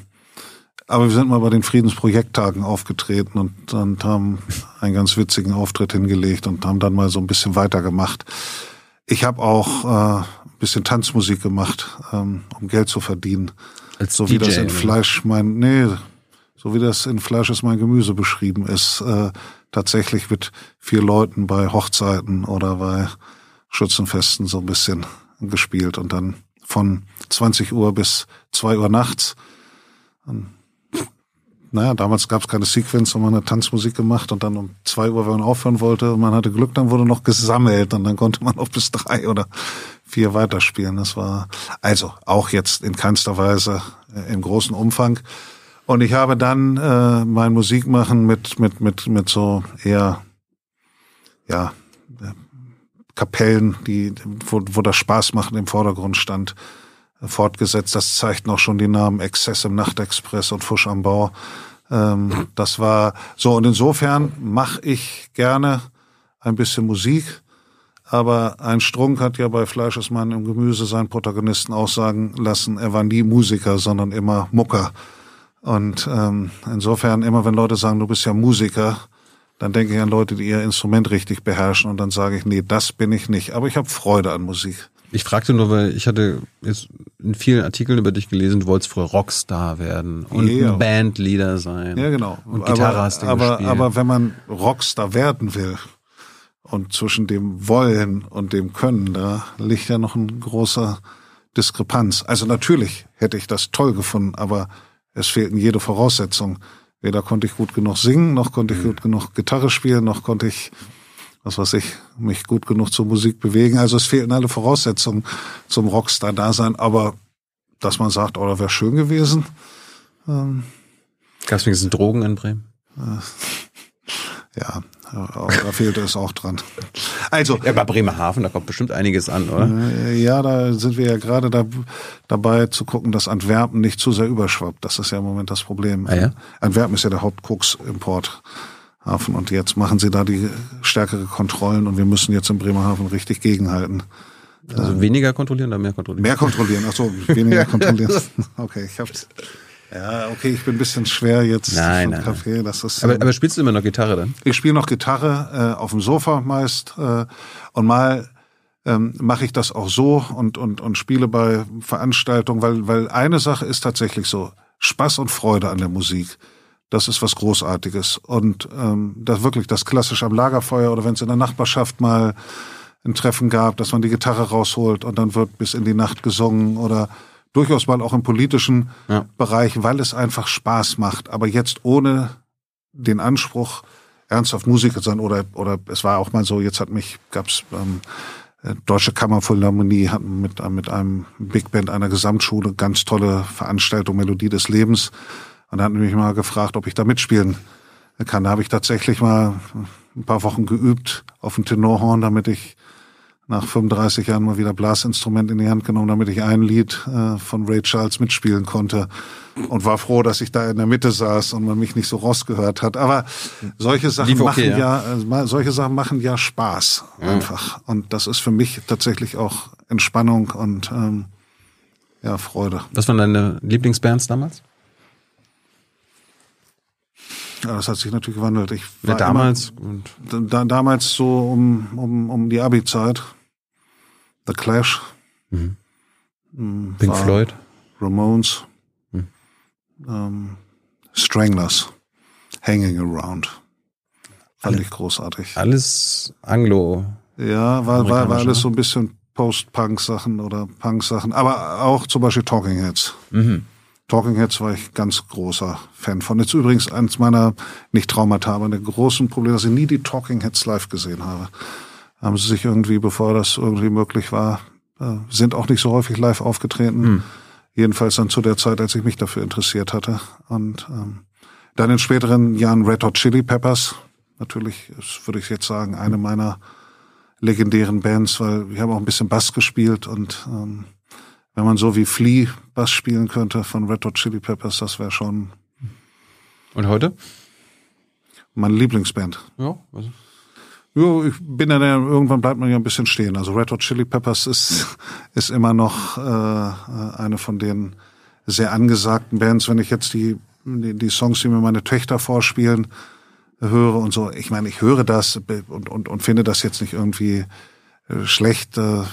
aber wir sind mal bei den Friedensprojekttagen aufgetreten und, und haben einen ganz witzigen Auftritt hingelegt und haben dann mal so ein bisschen weitergemacht. Ich habe auch äh, ein bisschen Tanzmusik gemacht, ähm, um Geld zu verdienen. Als so DJ, wie das in Fleisch mein, nee, so wie das in Fleisch ist mein Gemüse beschrieben ist. Äh, tatsächlich mit vier Leuten bei Hochzeiten oder bei Schützenfesten so ein bisschen gespielt und dann von 20 Uhr bis 2 Uhr nachts. Und, naja, damals gab es keine Sequenz und man hat Tanzmusik gemacht und dann um 2 Uhr, wenn man aufhören wollte und man hatte Glück, dann wurde noch gesammelt und dann konnte man auch bis drei oder vier weiterspielen. Das war also auch jetzt in keinster Weise äh, im großen Umfang. Und ich habe dann äh, mein Musikmachen mit, mit, mit, mit so eher, ja, Kapellen, die, wo, wo das Spaß machen im Vordergrund stand, fortgesetzt. Das zeigt noch schon die Namen Exzess im Nachtexpress und Fusch am Bau. Ähm, das war so und insofern mache ich gerne ein bisschen Musik. Aber ein Strunk hat ja bei Fleischesmann im Gemüse seinen Protagonisten auch sagen lassen, er war nie Musiker, sondern immer Mucker. Und ähm, insofern immer, wenn Leute sagen, du bist ja Musiker, dann denke ich an Leute, die ihr Instrument richtig beherrschen und dann sage ich, nee, das bin ich nicht. Aber ich habe Freude an Musik. Ich fragte nur, weil ich hatte jetzt in vielen Artikeln über dich gelesen, du wolltest früher Rockstar werden und yeah. Bandleader sein. Ja, genau. Und Gitarre aber, hast du aber, gespielt. aber wenn man Rockstar werden will und zwischen dem Wollen und dem Können, da liegt ja noch ein großer Diskrepanz. Also natürlich hätte ich das toll gefunden, aber es fehlten jede Voraussetzung. Weder konnte ich gut genug singen, noch konnte ich mhm. gut genug Gitarre spielen, noch konnte ich was weiß ich, mich gut genug zur Musik bewegen. Also es fehlten alle Voraussetzungen zum Rockstar-Dasein, aber dass man sagt, oh, das wäre schön gewesen. Ähm, Gab es wenigstens Drogen in Bremen? Äh, ja, da fehlte es auch dran. Also. Ja, bei Bremerhaven, da kommt bestimmt einiges an, oder? Äh, ja, da sind wir ja gerade da, dabei zu gucken, dass Antwerpen nicht zu sehr überschwappt. Das ist ja im Moment das Problem. Ah, ja? Antwerpen ist ja der Hauptkoksimport. Hafen und jetzt machen sie da die stärkere Kontrollen und wir müssen jetzt in Bremerhaven richtig gegenhalten. Also weniger kontrollieren oder mehr kontrollieren? Mehr kontrollieren, ach so, weniger kontrollieren. Okay, ich hab's. Ja, okay, ich bin ein bisschen schwer jetzt nein, nein, Kaffee. Das ist, aber, aber spielst du immer noch Gitarre dann? Ich spiele noch Gitarre äh, auf dem Sofa meist äh, und mal ähm, mache ich das auch so und, und, und spiele bei Veranstaltungen, weil, weil eine Sache ist tatsächlich so, Spaß und Freude an der Musik das ist was Großartiges. Und ähm, das wirklich das klassische am Lagerfeuer oder wenn es in der Nachbarschaft mal ein Treffen gab, dass man die Gitarre rausholt und dann wird bis in die Nacht gesungen oder durchaus mal auch im politischen ja. Bereich, weil es einfach Spaß macht. Aber jetzt ohne den Anspruch, ernsthaft Musiker zu sein oder oder es war auch mal so, jetzt hat mich gab's ähm, äh, Deutsche Kammerphilharmonie hat mit, mit einem Big Band einer Gesamtschule ganz tolle Veranstaltung Melodie des Lebens und er hat mich mal gefragt, ob ich da mitspielen kann. Da habe ich tatsächlich mal ein paar Wochen geübt auf dem Tenorhorn, damit ich nach 35 Jahren mal wieder Blasinstrument in die Hand genommen, damit ich ein Lied äh, von Ray Charles mitspielen konnte und war froh, dass ich da in der Mitte saß und man mich nicht so rausgehört hat. Aber solche Sachen okay, machen ja, ja äh, solche Sachen machen ja Spaß ja. einfach und das ist für mich tatsächlich auch Entspannung und ähm, ja Freude. Was waren deine Lieblingsbands damals? Ja, das hat sich natürlich gewandelt. Ich war ja, damals immer, da, damals so um, um, um die Abi-Zeit. The Clash. Mhm. Mm, Pink Floyd. Ramones. Mhm. Ähm, Stranglers. Hanging Around. Fand ich großartig. Alles Anglo. Ja, war, war, war alles so ein bisschen Post-Punk-Sachen oder Punk-Sachen. Aber auch zum Beispiel Talking Heads. Mhm. Talking Heads war ich ganz großer Fan von. Jetzt übrigens eines meiner, nicht Traumata, aber der großen Probleme, dass ich nie die Talking Heads live gesehen habe. Haben sie sich irgendwie, bevor das irgendwie möglich war, äh, sind auch nicht so häufig live aufgetreten. Hm. Jedenfalls dann zu der Zeit, als ich mich dafür interessiert hatte. Und ähm, dann in späteren Jahren Red Hot Chili Peppers. Natürlich ist, würde ich jetzt sagen, eine meiner legendären Bands, weil ich habe auch ein bisschen Bass gespielt und ähm, wenn man so wie Flea Bass spielen könnte von Red Hot Chili Peppers, das wäre schon. Und heute? Meine Lieblingsband. Ja, also. Ja, ich bin ja dann, irgendwann bleibt man ja ein bisschen stehen. Also Red Hot Chili Peppers ist, ist immer noch äh, eine von den sehr angesagten Bands. Wenn ich jetzt die, die, die Songs, die mir meine Töchter vorspielen, höre und so, ich meine, ich höre das und, und, und finde das jetzt nicht irgendwie äh, schlecht. Äh,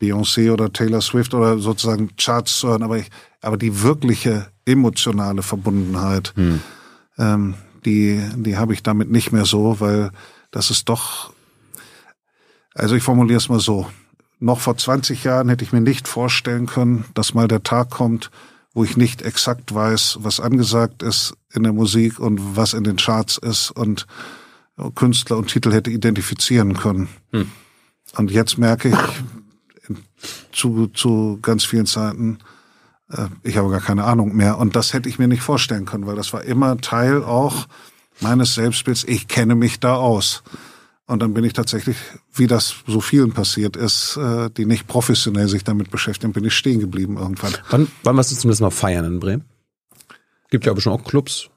Beyoncé oder Taylor Swift oder sozusagen Charts zu hören, aber ich, aber die wirkliche emotionale Verbundenheit, hm. ähm, die, die habe ich damit nicht mehr so, weil das ist doch, also ich formuliere es mal so, noch vor 20 Jahren hätte ich mir nicht vorstellen können, dass mal der Tag kommt, wo ich nicht exakt weiß, was angesagt ist in der Musik und was in den Charts ist und Künstler und Titel hätte identifizieren können. Hm. Und jetzt merke ich, zu, zu ganz vielen Zeiten, äh, ich habe gar keine Ahnung mehr. Und das hätte ich mir nicht vorstellen können, weil das war immer Teil auch meines Selbstbilds. Ich kenne mich da aus. Und dann bin ich tatsächlich, wie das so vielen passiert ist, äh, die nicht professionell sich damit beschäftigen, bin ich stehen geblieben irgendwann. Wann, wann warst du zum letzten Mal feiern in Bremen? Gibt ja aber schon auch Clubs.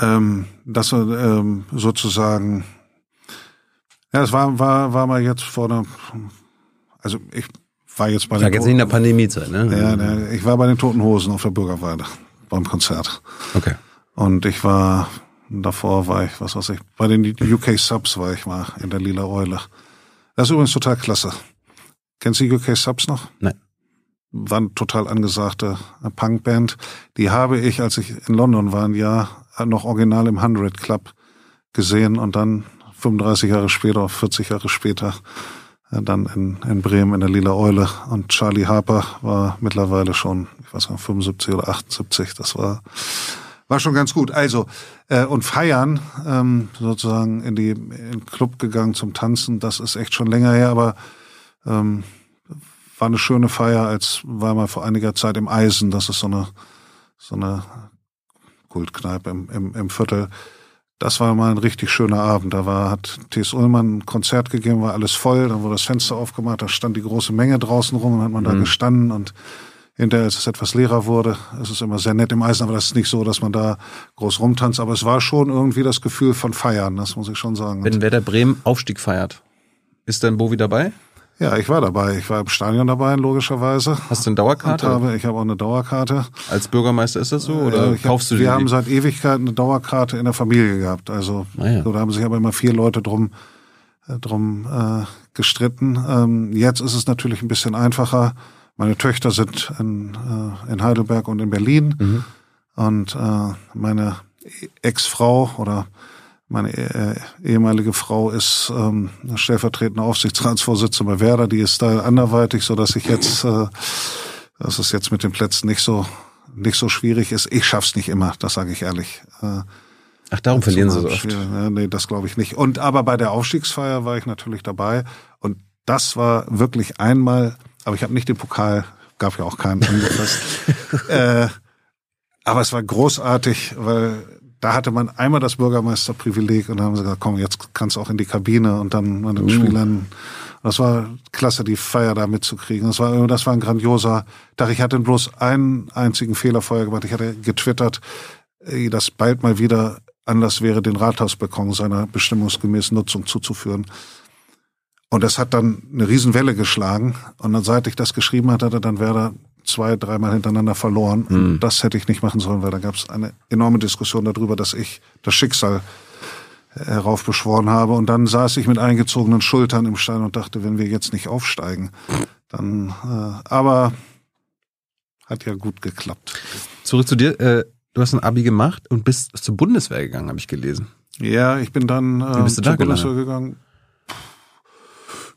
Ähm, das ähm, sozusagen, ja, es war, war, war mal jetzt vor einer, also ich war jetzt bei den. jetzt nicht in der Pandemiezeit, ne? Ja, der, ich war bei den Toten Hosen auf der Bürgerweide beim Konzert. Okay. Und ich war davor war ich, was weiß ich, bei den UK Subs war ich mal in der Lila Eule. Das ist übrigens total klasse. Kennst du die UK Subs noch? Nein. War eine total angesagte Punkband. Die habe ich, als ich in London war, ein Jahr noch original im 100 Club gesehen und dann 35 Jahre später, 40 Jahre später, äh, dann in, in Bremen in der Lila Eule. Und Charlie Harper war mittlerweile schon, ich weiß nicht, 75 oder 78. Das war war schon ganz gut. Also äh, und feiern ähm, sozusagen in die in den Club gegangen zum Tanzen, das ist echt schon länger her, aber ähm, war eine schöne Feier, als war mal vor einiger Zeit im Eisen. Das ist so eine so eine Kultkneipe im, im, im Viertel. Das war mal ein richtig schöner Abend. Da war, hat T.S. Ullmann ein Konzert gegeben, war alles voll. Dann wurde das Fenster aufgemacht, da stand die große Menge draußen rum und hat man mhm. da gestanden und Hinterher, als es etwas leerer wurde, es ist immer sehr nett im Eisen, aber das ist nicht so, dass man da groß rumtanzt. Aber es war schon irgendwie das Gefühl von Feiern, das muss ich schon sagen. Wenn Werder Bremen Aufstieg feiert, ist dann Bovi dabei? Ja, ich war dabei. Ich war im Stadion dabei, logischerweise. Hast du eine Dauerkarte? Habe, ich habe auch eine Dauerkarte. Als Bürgermeister ist das so? Oder äh, kaufst hab, du die? Wir haben seit Ewigkeiten eine Dauerkarte in der Familie gehabt. Also ah ja. so, da haben sich aber immer vier Leute drum, äh, drum äh, gestritten. Ähm, jetzt ist es natürlich ein bisschen einfacher meine Töchter sind in, äh, in Heidelberg und in Berlin. Mhm. Und äh, meine Ex-Frau oder meine äh, ehemalige Frau ist ähm, stellvertretende Aufsichtsratsvorsitzende bei Werder. Die ist da anderweitig, so dass ich jetzt, äh, dass es jetzt mit den Plätzen nicht so nicht so schwierig ist. Ich schaff's nicht immer, das sage ich ehrlich. Äh, Ach, darum verlieren sie so oft. Ja, nee, das glaube ich nicht. Und aber bei der Aufstiegsfeier war ich natürlich dabei und das war wirklich einmal aber ich habe nicht den Pokal, gab ja auch keinen angefasst. äh, aber es war großartig, weil da hatte man einmal das Bürgermeisterprivileg und dann haben sie gesagt, komm, jetzt kannst du auch in die Kabine und dann mit den uh. Spielern. Das war klasse, die Feier da mitzukriegen. Das war, das war ein grandioser Tag. Ich hatte bloß einen einzigen Fehler vorher gemacht. Ich hatte getwittert, äh, dass bald mal wieder Anlass wäre, den Rathausbalkon seiner bestimmungsgemäßen Nutzung zuzuführen. Und das hat dann eine Riesenwelle geschlagen. Und dann, seit ich das geschrieben hatte, dann wäre er zwei, dreimal hintereinander verloren. Mhm. Das hätte ich nicht machen sollen, weil da gab es eine enorme Diskussion darüber, dass ich das Schicksal heraufbeschworen habe. Und dann saß ich mit eingezogenen Schultern im Stein und dachte, wenn wir jetzt nicht aufsteigen, dann. Äh, aber hat ja gut geklappt. Zurück zu dir. Äh, du hast ein Abi gemacht und bist zur Bundeswehr gegangen, habe ich gelesen. Ja, ich bin dann äh, Wie bist du zur da Bundeswehr gegangen.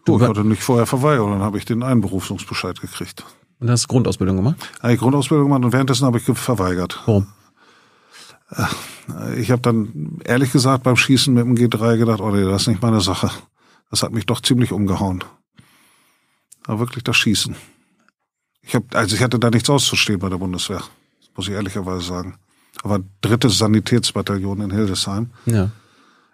Du, ich hatte nicht vorher verweigert, dann habe ich den Einberufungsbescheid gekriegt. Und hast du Grundausbildung gemacht? Habe ich Grundausbildung gemacht und währenddessen habe ich verweigert. Warum? Ich habe dann ehrlich gesagt beim Schießen mit dem G3 gedacht, oh nee, das ist nicht meine Sache. Das hat mich doch ziemlich umgehauen. Aber wirklich das Schießen. Ich hab, also ich hatte da nichts auszustehen bei der Bundeswehr, muss ich ehrlicherweise sagen. Aber drittes Sanitätsbataillon in Hildesheim. Ja.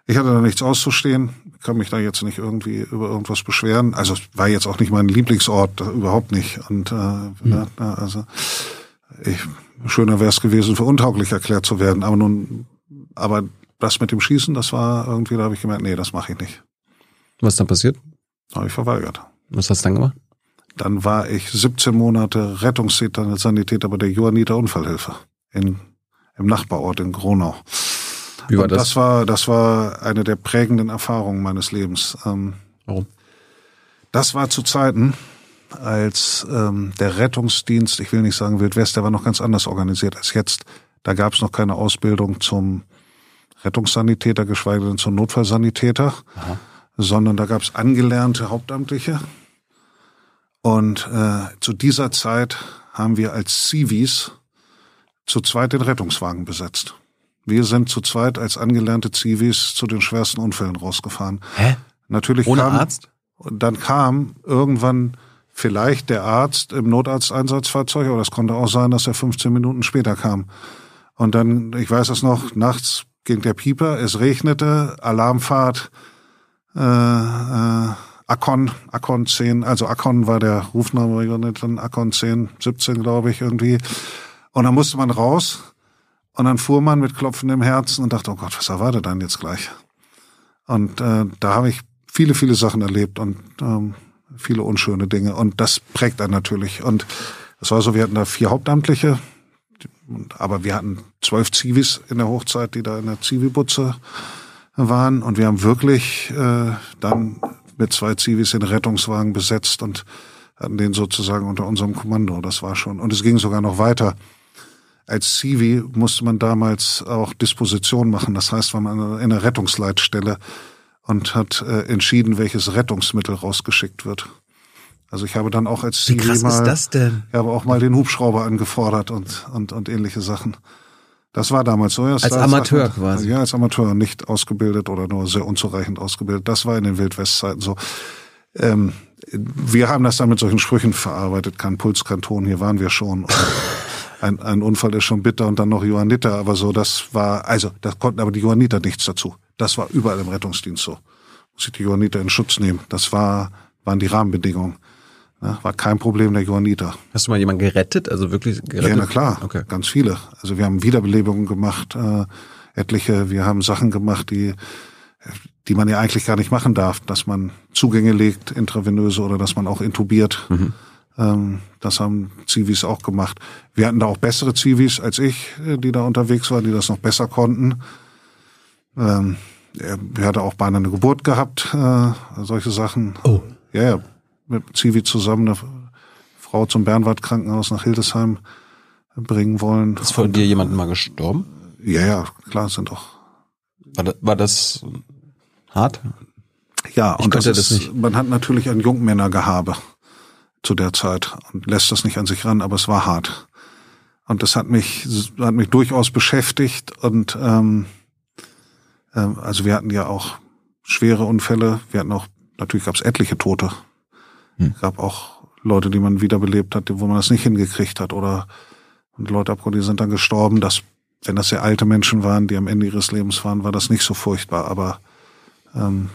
Ich hatte da nichts auszustehen, kann mich da jetzt nicht irgendwie über irgendwas beschweren. Also es war jetzt auch nicht mein Lieblingsort, überhaupt nicht. Und äh, mhm. ja, also ich, schöner wäre es gewesen, für untauglich erklärt zu werden. Aber nun, aber das mit dem Schießen, das war irgendwie, da habe ich gemerkt, nee, das mache ich nicht. Was dann passiert? Habe ich verweigert. Was hast du dann gemacht? Dann war ich 17 Monate Rettungssanitäter bei der Johanniter Unfallhilfe in, im Nachbarort in Gronau. Wie war das? Das war, das war eine der prägenden Erfahrungen meines Lebens. Ähm, Warum? Das war zu Zeiten, als ähm, der Rettungsdienst, ich will nicht sagen Wildwest, der war noch ganz anders organisiert als jetzt. Da gab es noch keine Ausbildung zum Rettungssanitäter, geschweige denn zum Notfallsanitäter, Aha. sondern da gab es angelernte Hauptamtliche. Und äh, zu dieser Zeit haben wir als Civis zu zweit den Rettungswagen besetzt. Wir sind zu zweit als angelernte Zivis zu den schwersten Unfällen rausgefahren. Hä? Natürlich Ohne kam, Arzt? Und dann kam irgendwann vielleicht der Arzt im Notarzteinsatzfahrzeug, aber das konnte auch sein, dass er 15 Minuten später kam. Und dann, ich weiß es noch, nachts ging der Pieper, es regnete, Alarmfahrt, äh, äh, Akon, Akon 10, also Akon war der Rufname, dann Akon 10, 17 glaube ich irgendwie. Und dann musste man raus und dann fuhr man mit klopfendem Herzen und dachte, oh Gott, was erwartet dann jetzt gleich? Und äh, da habe ich viele, viele Sachen erlebt und ähm, viele unschöne Dinge. Und das prägt einen natürlich. Und es war so, wir hatten da vier Hauptamtliche, aber wir hatten zwölf Zivis in der Hochzeit, die da in der Zivilbutze waren. Und wir haben wirklich äh, dann mit zwei Zivis den Rettungswagen besetzt und hatten den sozusagen unter unserem Kommando. Das war schon. Und es ging sogar noch weiter. Als Zivi musste man damals auch Disposition machen. Das heißt, man in einer Rettungsleitstelle und hat äh, entschieden, welches Rettungsmittel rausgeschickt wird. Also ich habe dann auch als mal, ist das denn? Ich habe auch mal den Hubschrauber angefordert und und und ähnliche Sachen. Das war damals so. Ja, als Amateur quasi. Ja, als Amateur, nicht ausgebildet oder nur sehr unzureichend ausgebildet. Das war in den Wildwestzeiten so. Ähm, wir haben das dann mit solchen Sprüchen verarbeitet. Kein Puls, kein Ton, hier waren wir schon. ein, ein Unfall ist schon bitter und dann noch Johanniter. Aber so, das war, also, das konnten aber die Johanniter nichts dazu. Das war überall im Rettungsdienst so. Muss ich die Johanniter in Schutz nehmen. Das war, waren die Rahmenbedingungen. Ja, war kein Problem der Johanniter. Hast du mal jemanden gerettet? Also wirklich gerettet? Ja, na klar. Okay. Ganz viele. Also wir haben Wiederbelebungen gemacht, äh, etliche. Wir haben Sachen gemacht, die, die man ja eigentlich gar nicht machen darf. Dass man Zugänge legt, intravenöse, oder dass man auch intubiert. Mhm. Ähm, das haben Zivis auch gemacht. Wir hatten da auch bessere Zivis als ich, äh, die da unterwegs waren, die das noch besser konnten. Ähm, er hatte auch beinahe eine Geburt gehabt, äh, solche Sachen. Oh. Ja, ja mit Zivi zusammen eine Frau zum Bernward Krankenhaus nach Hildesheim bringen wollen. Ist von dir jemand mal gestorben? Ja, ja, klar, sind doch. War das, war das hart? Ja, ich und das, ist, das nicht. man hat natürlich ein Jungmännergehabe zu der Zeit und lässt das nicht an sich ran, aber es war hart. Und das hat mich, hat mich durchaus beschäftigt und ähm, ähm, also wir hatten ja auch schwere Unfälle, wir hatten auch, natürlich gab es etliche Tote hm. gab auch Leute, die man wiederbelebt hat, wo man das nicht hingekriegt hat oder und Leute die sind dann gestorben. Das, wenn das sehr alte Menschen waren, die am Ende ihres Lebens waren, war das nicht so furchtbar. Aber ähm,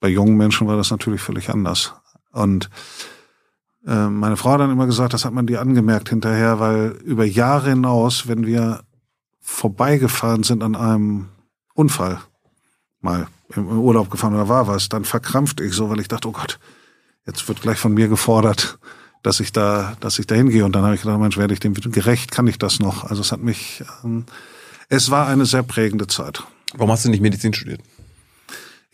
bei jungen Menschen war das natürlich völlig anders. Und äh, meine Frau hat dann immer gesagt, das hat man dir angemerkt hinterher, weil über Jahre hinaus, wenn wir vorbeigefahren sind an einem Unfall, mal im Urlaub gefahren oder war was, dann verkrampfte ich so, weil ich dachte, oh Gott, jetzt wird gleich von mir gefordert, dass ich da, dass ich da hingehe. Und dann habe ich gedacht, Mensch, werde ich dem gerecht, kann ich das noch? Also es hat mich, ähm, es war eine sehr prägende Zeit. Warum hast du nicht Medizin studiert?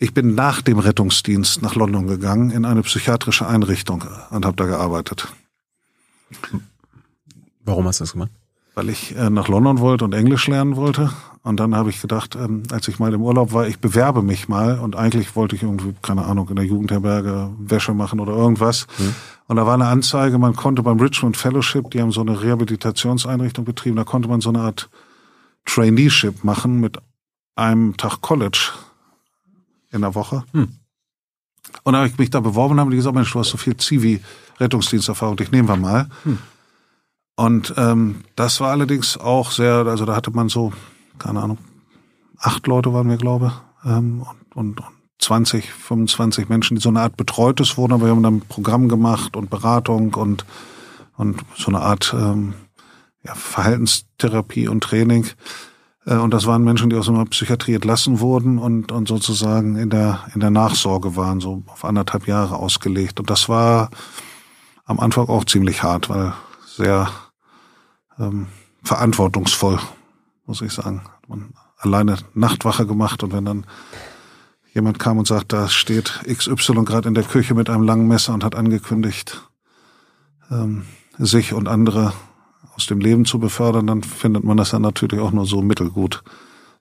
Ich bin nach dem Rettungsdienst nach London gegangen in eine psychiatrische Einrichtung und habe da gearbeitet. Warum hast du das gemacht? Weil ich äh, nach London wollte und Englisch lernen wollte und dann habe ich gedacht, ähm, als ich mal im Urlaub war, ich bewerbe mich mal und eigentlich wollte ich irgendwie, keine Ahnung, in der Jugendherberge Wäsche machen oder irgendwas. Mhm. Und da war eine Anzeige, man konnte beim Richmond Fellowship, die haben so eine Rehabilitationseinrichtung betrieben, da konnte man so eine Art Traineeship machen mit einem Tag College in der Woche. Mhm. Und da habe ich mich da beworben und haben die gesagt, Mensch, du hast so viel Zivi-Rettungsdiensterfahrung, dich nehmen wir mal. Mhm. Und ähm, das war allerdings auch sehr, also da hatte man so keine Ahnung, acht Leute waren wir, glaube ähm, und, und 20, 25 Menschen, die so eine Art betreutes wurden, aber wir haben dann ein Programm gemacht und Beratung und, und so eine Art ähm, ja, Verhaltenstherapie und Training. Äh, und das waren Menschen, die aus einer Psychiatrie entlassen wurden und, und sozusagen in der, in der Nachsorge waren, so auf anderthalb Jahre ausgelegt. Und das war am Anfang auch ziemlich hart, weil sehr ähm, verantwortungsvoll muss ich sagen. Man alleine Nachtwache gemacht und wenn dann jemand kam und sagt, da steht XY gerade in der Küche mit einem langen Messer und hat angekündigt, ähm, sich und andere aus dem Leben zu befördern, dann findet man das ja natürlich auch nur so mittelgut,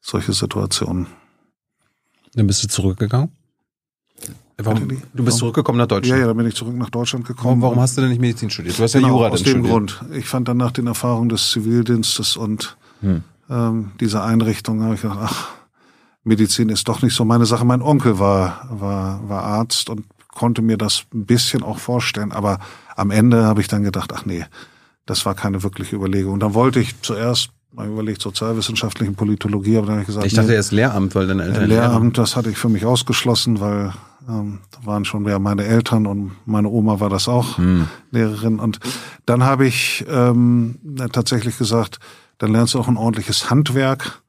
solche Situationen. Dann bist du zurückgegangen? Warum, du bist zurückgekommen nach Deutschland? Ja, ja, dann bin ich zurück nach Deutschland gekommen. Warum, warum hast du denn nicht Medizin studiert? Du hast ja genau, Jura aus dem studiert. Grund. Ich fand dann nach den Erfahrungen des Zivildienstes und hm ähm, dieser Einrichtung, habe ich gedacht, ach, Medizin ist doch nicht so meine Sache. Mein Onkel war, war, war Arzt und konnte mir das ein bisschen auch vorstellen, aber am Ende habe ich dann gedacht, ach nee, das war keine wirkliche Überlegung. Und dann wollte ich zuerst mal überlegt, sozialwissenschaftlichen Politologie, aber dann habe ich gesagt, ich dachte nee, erst Lehramt, weil deine Eltern Lehramt, das hatte ich für mich ausgeschlossen, weil Ähm, da waren schon ja meine Eltern und meine Oma war das auch, hm. Lehrerin. Und dann habe ich ähm, tatsächlich gesagt, dann lernst du auch ein ordentliches Handwerk.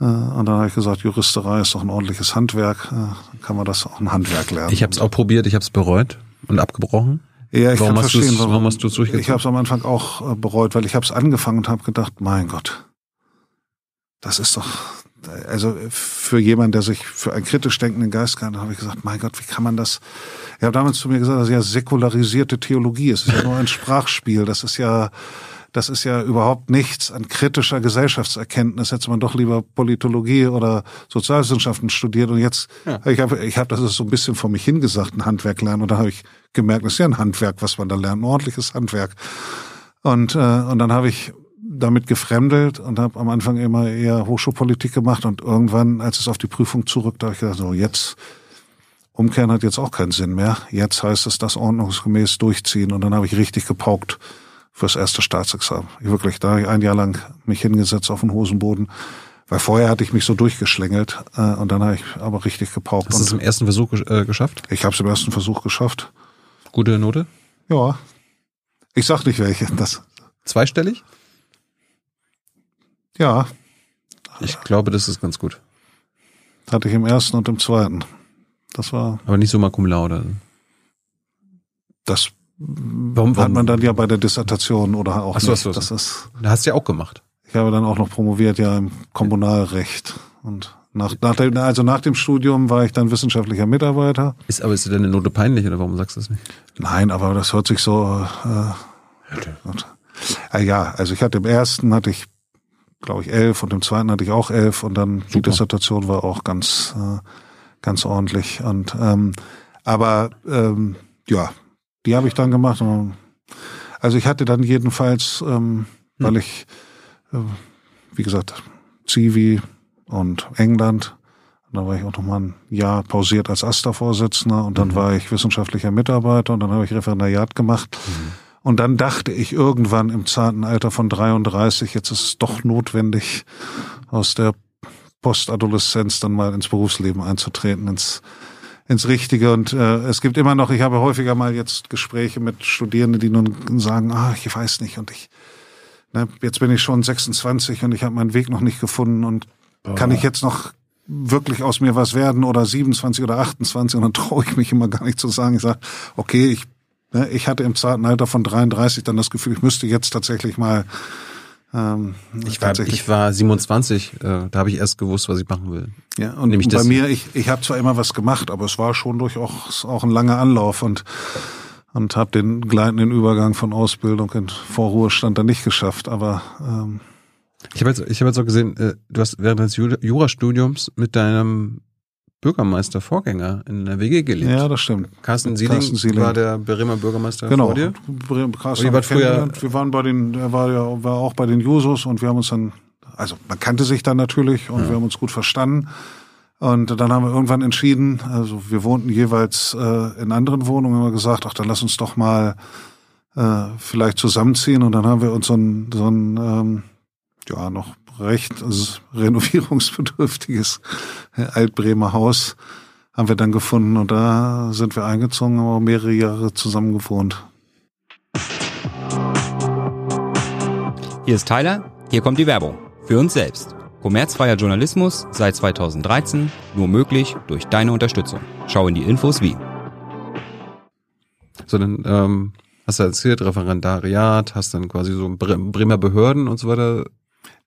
Äh, und dann habe ich gesagt, Juristerei ist doch ein ordentliches Handwerk. Äh, dann kann man das auch ein Handwerk lernen. Ich habe es auch probiert, ich habe es bereut und abgebrochen. Ja, ich warum kann hast verstehen, warum, warum hast du es durchgezogen? Ich habe es am Anfang auch äh, bereut, weil ich habe es angefangen und habe gedacht, mein Gott, das ist doch, also für jemanden, der sich für einen kritisch denkenden Geist kann, habe ich gesagt, mein Gott, wie kann man das? Ich habe damals zu mir gesagt, das ist ja säkularisierte Theologie, es ist ja nur ein Sprachspiel, das ist ja das ist ja überhaupt nichts an kritischer Gesellschaftserkenntnis. Hätte man doch lieber Politologie oder Sozialwissenschaften studiert. Und jetzt, ja. ich habe ich hab das so ein bisschen vor mich hingesagt, ein Handwerk lernen. Und da habe ich gemerkt, das ist ja ein Handwerk, was man da lernt, ein ordentliches Handwerk. Und, äh, und dann habe ich damit gefremdelt und habe am Anfang immer eher Hochschulpolitik gemacht und irgendwann, als es auf die Prüfung zurück, da habe ich gedacht, so jetzt umkehren hat jetzt auch keinen Sinn mehr. Jetzt heißt es das ordnungsgemäß durchziehen und dann habe ich richtig gepaukt fürs erste Staatsexamen. Ich wirklich, da habe ich ein Jahr lang mich hingesetzt auf den Hosenboden, weil vorher hatte ich mich so durchgeschlängelt äh, und dann habe ich aber richtig gepaukt. Hast du es im ersten Versuch äh, geschafft? Ich habe es im ersten Versuch geschafft. Gute Note? Ja. Ich sag nicht welche. Das. Zweistellig? Ja. Ich glaube, das ist ganz gut. Hatte ich im ersten und im zweiten. Das war. Aber nicht so mal Cum Laude. Das warum, warum? hat man dann ja bei der Dissertation oder auch Ach so, nicht. So, so. Das ist. Da hast du ja auch gemacht. Ich habe dann auch noch promoviert ja im Kommunalrecht und nach, nach dem, also nach dem Studium war ich dann wissenschaftlicher Mitarbeiter. Ist aber ist dir deine Note peinlich oder warum sagst du das nicht? Nein, aber das hört sich so. Äh, äh, ja, also ich hatte im ersten hatte ich glaube ich, elf und im zweiten hatte ich auch elf und dann Super. die Dissertation war auch ganz, äh, ganz ordentlich. Und ähm, aber ähm, ja, die habe ich dann gemacht. Also ich hatte dann jedenfalls, ähm, hm. weil ich, äh, wie gesagt, Zivi und England, und dann war ich auch noch mal ein Jahr pausiert als AStA-Vorsitzender und dann mhm. war ich wissenschaftlicher Mitarbeiter und dann habe ich Referendariat gemacht. Mhm. Und dann dachte ich irgendwann im zarten Alter von 33, jetzt ist es doch notwendig, aus der Postadoleszenz dann mal ins Berufsleben einzutreten, ins, ins Richtige. Und äh, es gibt immer noch, ich habe häufiger mal jetzt Gespräche mit Studierenden, die nun sagen, ah, ich weiß nicht und ich, ne, jetzt bin ich schon 26 und ich habe meinen Weg noch nicht gefunden und Boah. kann ich jetzt noch wirklich aus mir was werden oder 27 oder 28 und dann traue ich mich immer gar nicht zu sagen. Ich sage, okay, ich Ne, ich hatte im zarten Alter von 33 dann das Gefühl, ich müsste jetzt tatsächlich mal. Ähm, ich, war, ich war 27, äh, da habe ich erst gewusst, was ich machen will. Ja, und Nämlich bei das mir, ich, ich habe zwar immer was gemacht, aber es war schon durchaus auch ein langer Anlauf und und habe den gleitenden Übergang von Ausbildung in Vorruhestand dann nicht geschafft. Aber ähm, ich habe jetzt, ich habe jetzt auch gesehen, äh, du hast während des Jurastudiums mit deinem Bürgermeister-Vorgänger in der WG gelebt. Ja, das stimmt. Carsten Sieling, Carsten Sieling. war der Bremer Bürgermeister genau. vor dir. Genau. Carsten war früher wir waren bei den, er war ja war auch bei den Jusos und wir haben uns dann, also man kannte sich dann natürlich und ja. wir haben uns gut verstanden. Und dann haben wir irgendwann entschieden, also wir wohnten jeweils äh, in anderen Wohnungen, haben wir gesagt, ach, dann lass uns doch mal äh, vielleicht zusammenziehen. Und dann haben wir uns so ein, so ein ähm, ja, noch recht also renovierungsbedürftiges Altbremer Haus haben wir dann gefunden und da sind wir eingezogen, haben auch mehrere Jahre zusammen gewohnt. Hier ist Tyler, hier kommt die Werbung. Für uns selbst. Kommerzfreier Journalismus seit 2013, nur möglich durch deine Unterstützung. Schau in die Infos wie. So, dann ähm, hast du erzählt, Referendariat, hast dann quasi so Bremer Behörden und so weiter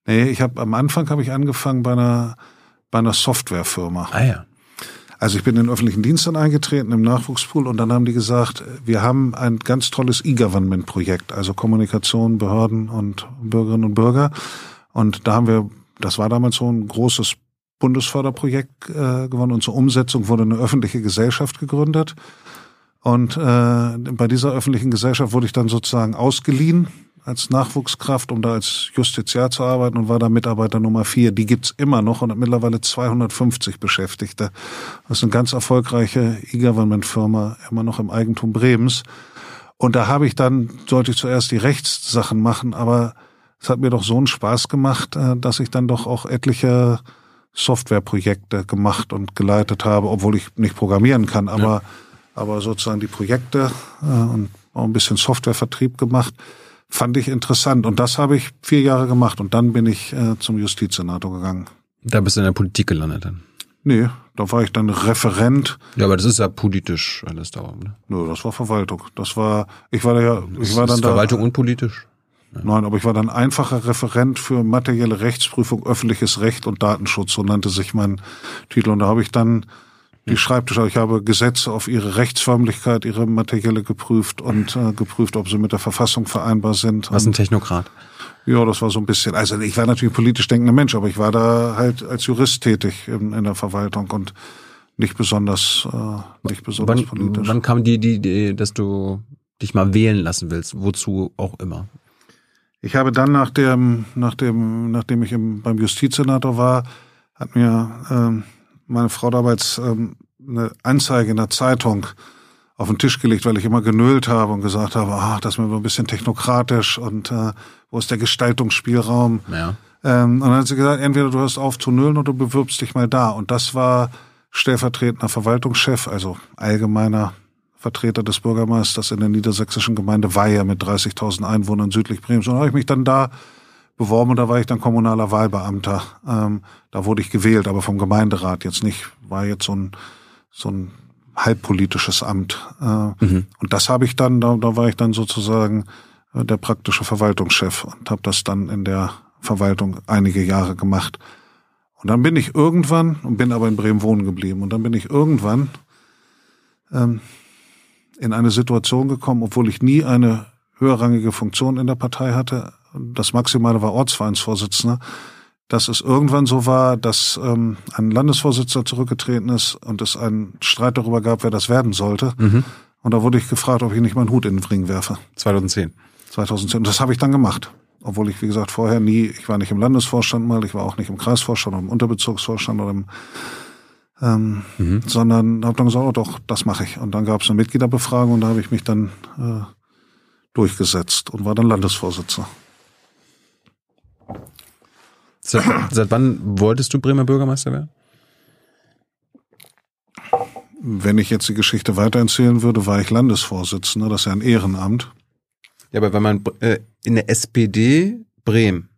Nee, ich habe am Anfang habe ich angefangen bei einer bei einer Softwarefirma. Ah ja. Also ich bin in den öffentlichen Dienst dann eingetreten im Nachwuchspool und dann haben die gesagt, wir haben ein ganz tolles E-Government-Projekt, also Kommunikation, Behörden und Bürgerinnen und Bürger. Und da haben wir, das war damals so ein großes Bundesförderprojekt äh, gewonnen und zur Umsetzung wurde eine öffentliche Gesellschaft gegründet. Und äh, bei dieser öffentlichen Gesellschaft wurde ich dann sozusagen ausgeliehen als Nachwuchskraft, um da als Justiziar zu arbeiten und war da Mitarbeiter Nummer vier. Die gibt's immer noch und hat mittlerweile 250 Beschäftigte. Das ist eine ganz erfolgreiche E-Government-Firma, immer noch im Eigentum Bremens. Und da habe ich dann, sollte ich zuerst die Rechtssachen machen, aber es hat mir doch so einen Spaß gemacht, äh, dass ich dann doch auch etliche Softwareprojekte gemacht und geleitet habe, obwohl ich nicht programmieren kann, aber, ja. aber sozusagen die Projekte äh, und auch ein bisschen Softwarevertrieb gemacht, fand ich interessant. Und das habe ich vier Jahre gemacht und dann bin ich äh, zum Justizsenator gegangen. Da bist du in der Politik gelandet dann? Nee, da war ich dann Referent. Ja, aber das ist ja politisch alles da, ne? Nö, das war Verwaltung. Das war, ich war da ja, ich war dann da. Verwaltung und politisch? Ja. Nein, aber ich war dann einfacher Referent für materielle Rechtsprüfung, öffentliches Recht und Datenschutz, so nannte sich mein Titel. Und da habe ich dann die Schreibtische, ich habe Gesetze auf ihre Rechtsförmlichkeit, ihre materielle geprüft und äh, geprüft, ob sie mit der Verfassung vereinbar sind. Was ein Technokrat? Ja, das war so ein bisschen, also ich war natürlich politisch denkender Mensch, aber ich war da halt als Jurist tätig in, in der Verwaltung und nicht besonders, äh, nicht besonders wann, politisch. Wann kam die, die Idee, dass du dich mal wählen lassen willst? Wozu auch immer? Ich habe dann nach dem, nach dem, nachdem ich im, beim Justizsenator war, hat mir ähm, meine Frau damals ähm, eine Anzeige in der Zeitung auf den Tisch gelegt, weil ich immer genölt habe und gesagt habe, ach, das ist mir ein bisschen technokratisch und äh, wo ist der Gestaltungsspielraum? Ja. Ähm, und dann hat sie gesagt, entweder du hörst auf zu nullen oder du bewirbst dich mal da. Und das war stellvertretender Verwaltungschef, also allgemeiner Vertreter des Bürgermeisters in der niedersächsischen Gemeinde Weihe mit 30.000 Einwohnern südlich Brems. Und habe ich mich dann da beworben und da war ich dann kommunaler Wahlbeamter. Ähm, da wurde ich gewählt, aber vom Gemeinderat jetzt nicht. War jetzt so ein, so ein halbpolitisches Amt. Äh, mhm. Und das habe ich dann, da, da war ich dann sozusagen äh, der praktische Verwaltungschef und habe das dann in der Verwaltung einige Jahre gemacht. Und dann bin ich irgendwann, und bin aber in Bremen wohnen geblieben, und dann bin ich irgendwann ähm, in eine Situation gekommen, obwohl ich nie eine höherrangige Funktion in der Partei hatte. Das Maximale war Ortsvereinsvorsitzender dass es irgendwann so war, dass ähm, ein Landesvorsitzender zurückgetreten ist und es einen Streit darüber gab, wer das werden sollte. Mhm. Und da wurde ich gefragt, ob ich nicht meinen Hut in den Ring werfe. 2010. 2010. Und das habe ich dann gemacht. Obwohl ich, wie gesagt, vorher nie, ich war nicht im Landesvorstand mal, ich war auch nicht im Kreisvorstand oder im Unterbezirksvorstand oder im ähm, mhm. sondern habe dann gesagt, oh doch, das mache ich. Und dann gab es eine Mitgliederbefragung und da habe ich mich dann äh, durchgesetzt und war dann Landesvorsitzender. Seit, seit wann wolltest du Bremer Bürgermeister werden? Wenn ich jetzt die Geschichte weitererzählen würde, war ich Landesvorsitzender, das ist ja ein Ehrenamt. Ja, aber wenn man äh, in der SPD Bremen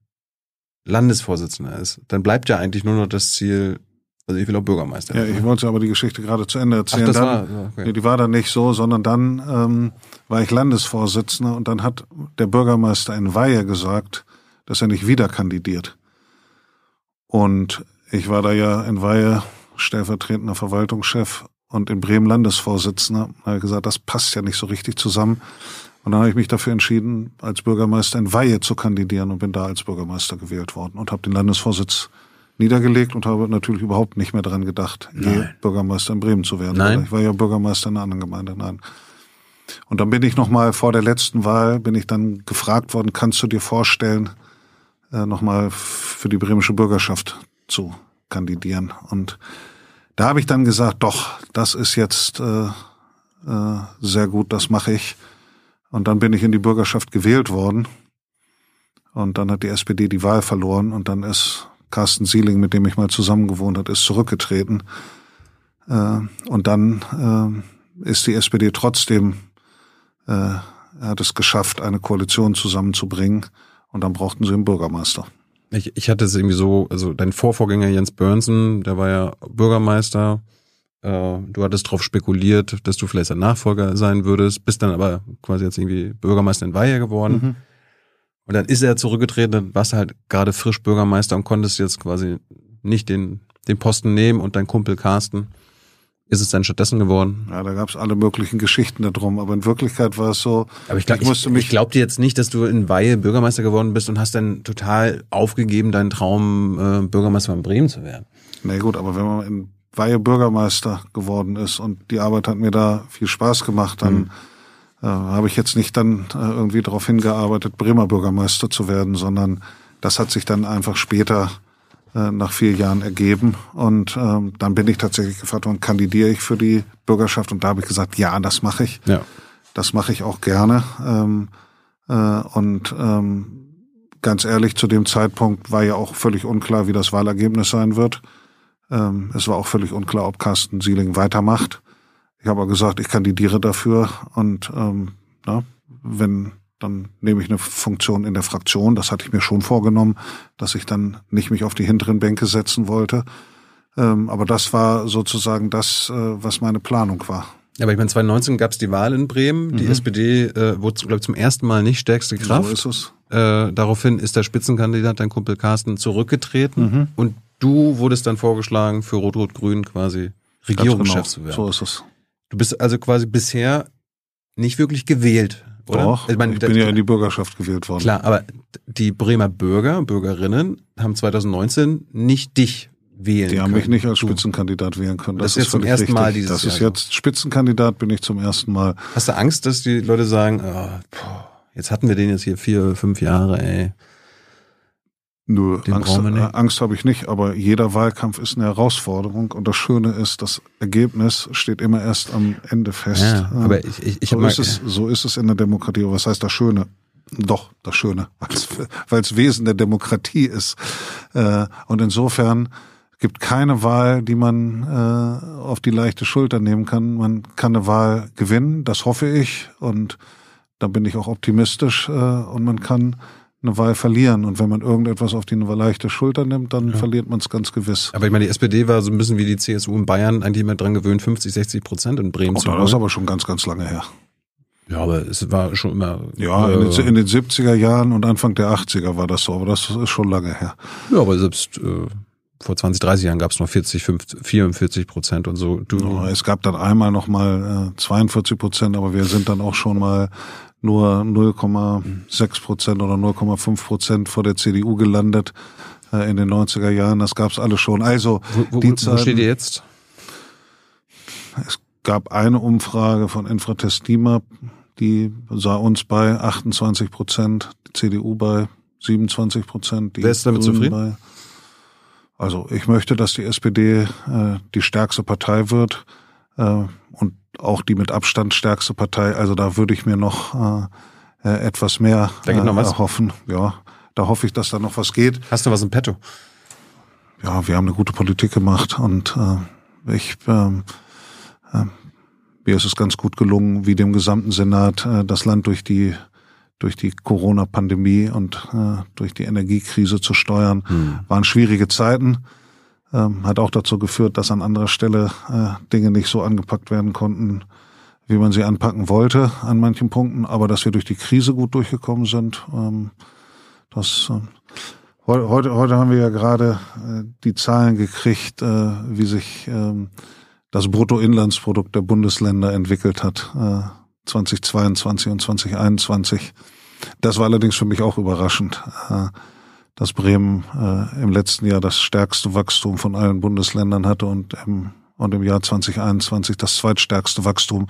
Landesvorsitzender ist, dann bleibt ja eigentlich nur noch das Ziel, also ich will auch Bürgermeister werden. Ja, ich wollte aber die Geschichte gerade zu Ende erzählen. Ach, das dann, war, okay. nee, die war dann nicht so, sondern dann ähm, war ich Landesvorsitzender und dann hat der Bürgermeister in Weihe gesagt, dass er nicht wieder kandidiert. Und ich war da ja in Weihe stellvertretender Verwaltungschef und in Bremen Landesvorsitzender. Da habe ich gesagt, das passt ja nicht so richtig zusammen. Und dann habe ich mich dafür entschieden, als Bürgermeister in Weihe zu kandidieren und bin da als Bürgermeister gewählt worden und habe den Landesvorsitz niedergelegt und habe natürlich überhaupt nicht mehr dran gedacht, je Bürgermeister in Bremen zu werden. Nein. Ich war ja Bürgermeister in einer anderen Gemeinde. Nein. Und dann bin ich noch mal vor der letzten Wahl bin ich dann gefragt worden, kannst du dir vorstellen, äh, nochmal für die bremische Bürgerschaft zu kandidieren. Und da habe ich dann gesagt, doch, das ist jetzt äh, äh, sehr gut, das mache ich. Und dann bin ich in die Bürgerschaft gewählt worden. Und dann hat die SPD die Wahl verloren und dann ist Carsten Sieling, mit dem ich mal zusammen gewohnt hat, ist zurückgetreten. Äh, und dann äh, ist die SPD trotzdem, äh, er hat es geschafft, eine Koalition zusammenzubringen. Und dann brauchten sie einen Bürgermeister. Ich, ich hatte es irgendwie so, also dein Vorvorgänger Jens Börnsen, der war ja Bürgermeister. Äh, du hattest darauf spekuliert, dass du vielleicht ein Nachfolger sein würdest, bist dann aber quasi jetzt irgendwie Bürgermeister in Weihe geworden. Mhm. Und dann ist er zurückgetreten, dann warst du halt gerade frisch Bürgermeister und konntest jetzt quasi nicht den, den Posten nehmen und dein Kumpel Carsten ist es dann stattdessen geworden? Ja, da gab es alle möglichen Geschichten darum, aber in Wirklichkeit war es so. Aber ich, glaub, ich, ich, ich glaub dir jetzt nicht, dass du in Weihe Bürgermeister geworden bist und hast dann total aufgegeben, deinen Traum, äh, Bürgermeister von Bremen zu werden. Na gut, aber wenn man in Weihe Bürgermeister geworden ist und die Arbeit hat mir da viel Spaß gemacht, dann mhm. äh, habe ich jetzt nicht dann äh, irgendwie darauf hingearbeitet, Bremer Bürgermeister zu werden, sondern das hat sich dann einfach später äh, nach vier Jahren ergeben. Und ähm, dann bin ich tatsächlich gefragt worden, kandidiere ich für die Bürgerschaft? Und da habe ich gesagt, ja, das mache ich. Ja. Das mache ich auch gerne. Ähm, äh, und ähm, ganz ehrlich, zu dem Zeitpunkt war ja auch völlig unklar, wie das Wahlergebnis sein wird. Ähm, es war auch völlig unklar, ob Carsten Sieling weitermacht. Ich habe aber gesagt, ich kandidiere dafür und ähm, na, wenn dann nehme ich eine Funktion in der Fraktion. Das hatte ich mir schon vorgenommen, dass ich dann nicht mich auf die hinteren Bänke setzen wollte. Ähm, aber das war sozusagen das, äh, was meine Planung war. Aber ich meine, 2019 gab es die Wahl in Bremen. Die mhm. SPD äh, wurde, glaube ich, zum ersten Mal nicht stärkste Kraft. So ist es. Äh, daraufhin ist der Spitzenkandidat, dein Kumpel Carsten, zurückgetreten. Mhm. Und du wurdest dann vorgeschlagen, für Rot-Rot-Grün quasi Regierungschef genau. zu werden. So ist es. Du bist also quasi bisher nicht wirklich gewählt oder? Doch, ich, meine, ich bin ja in die Bürgerschaft gewählt worden. Klar, aber die Bremer Bürger, Bürgerinnen haben 2019 nicht dich wählen Die haben können. mich nicht als Spitzenkandidat wählen können. Das, das ist jetzt zum ersten richtig. Mal dieses Das ist Jahr. jetzt Spitzenkandidat, bin ich zum ersten Mal. Hast du Angst, dass die Leute sagen, oh, jetzt hatten wir den jetzt hier vier, fünf Jahre, ey. Nö, Den Angst, äh, Angst habe ich nicht, aber jeder Wahlkampf ist eine Herausforderung und das Schöne ist, das Ergebnis steht immer erst am Ende fest. Ja, aber ich, ich, ich so, ist es, so ist es in der Demokratie. Was heißt das Schöne? Doch, das Schöne, weil es Wesen der Demokratie ist. Äh, und insofern gibt keine Wahl, die man äh, auf die leichte Schulter nehmen kann. Man kann eine Wahl gewinnen, das hoffe ich und da bin ich auch optimistisch und man kann eine Wahl verlieren. Und wenn man irgendetwas auf die leichte Schulter nimmt, dann ja. verliert man es ganz gewiss. Aber ich meine, die SPD war so ein bisschen wie die CSU in Bayern eigentlich immer dran gewöhnt, 50, 60 Prozent in Bremen oh, zu holen. Das ist aber schon ganz, ganz lange her. Ja, aber es war schon immer. Ja, in, den, in den 70er Jahren und Anfang der 80er war das so, aber das ist schon lange her. Ja, aber selbst äh, vor 20, 30 Jahren gab es noch 40, 50, 44 Prozent und so. Du, ja, es gab dann einmal noch mal äh, 42 Prozent, aber wir sind dann auch schon mal nur 0,6 Prozent oder 0,5 Prozent vor der CDU gelandet äh, in den 90er Jahren. Das gab es alle schon. Also wo, wo, wo steht ihr jetzt? Es gab eine Umfrage von Infratest DIMAP, die sah uns bei 28 Prozent, die CDU bei 27 Prozent. Wer ist damit Grünen zufrieden? Bei, also ich möchte, dass die SPD äh, die stärkste Partei wird äh, und auch die mit Abstand stärkste Partei. Also da würde ich mir noch äh, äh etwas mehr da geht noch was. erhoffen. Ja, da hoffe ich, dass da noch was geht. Hast du was im Petto? Ja, wir haben eine gute Politik gemacht und äh, ich ähm, äh, mir ist es ganz gut gelungen, wie dem gesamten Senat äh, das Land durch die durch die Corona-Pandemie und äh, durch die Energiekrise zu steuern. Hm. Waren schwierige Zeiten ähm, hat auch dazu geführt, dass an anderer Stelle äh, Dinge nicht so angepackt werden konnten, wie man sie anpacken wollte an manchen Punkten, aber dass wir durch die Krise gut durchgekommen sind. Ähm, das äh, heute, heute haben wir ja gerade äh, die Zahlen gekriegt, äh, wie sich äh, das Bruttoinlandsprodukt der Bundesländer entwickelt hat, äh, 2022 und 2021. Das war allerdings für mich auch überraschend. Äh, dass Bremen äh, im letzten Jahr das stärkste Wachstum von allen Bundesländern hatte und im, und im Jahr 2021 das zweitstärkste Wachstum.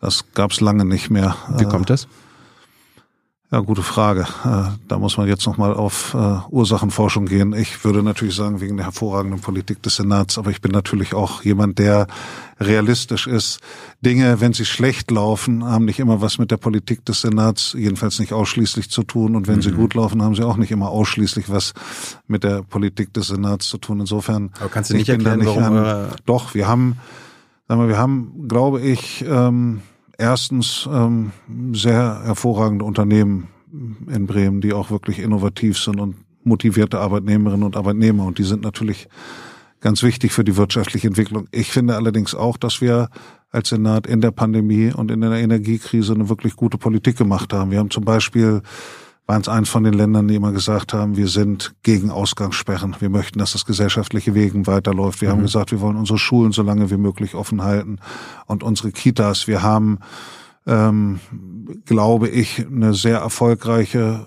Das gab es lange nicht mehr. Wie kommt das? Ja, gute Frage. Äh, da muss man jetzt nochmal auf äh, Ursachenforschung gehen. Ich würde natürlich sagen, wegen der hervorragenden Politik des Senats, aber ich bin natürlich auch jemand, der realistisch ist. Dinge, wenn sie schlecht laufen, haben nicht immer was mit der Politik des Senats, jedenfalls nicht ausschließlich zu tun. Und wenn mhm. sie gut laufen, haben sie auch nicht immer ausschließlich was mit der Politik des Senats zu tun. Insofern. Aber kannst du nicht erklären, nicht warum? An, doch, wir haben, sagen wir, wir haben, glaube ich, ähm, erstens ähm, sehr hervorragende Unternehmen in Bremen, die auch wirklich innovativ sind und motivierte Arbeitnehmerinnen und Arbeitnehmer. Und die sind natürlich ganz wichtig für die wirtschaftliche Entwicklung. Ich finde allerdings auch, dass wir als Senat in der Pandemie und in der Energiekrise eine wirklich gute Politik gemacht haben. Wir haben zum Beispiel waren es eins von den Ländern, die immer gesagt haben, wir sind gegen Ausgangssperren. Wir möchten, dass das gesellschaftliche Wegen weiterläuft. Wir mhm. haben gesagt, wir wollen unsere Schulen so lange wie möglich offen halten und unsere Kitas. Wir haben, ähm, glaube ich, eine sehr erfolgreiche,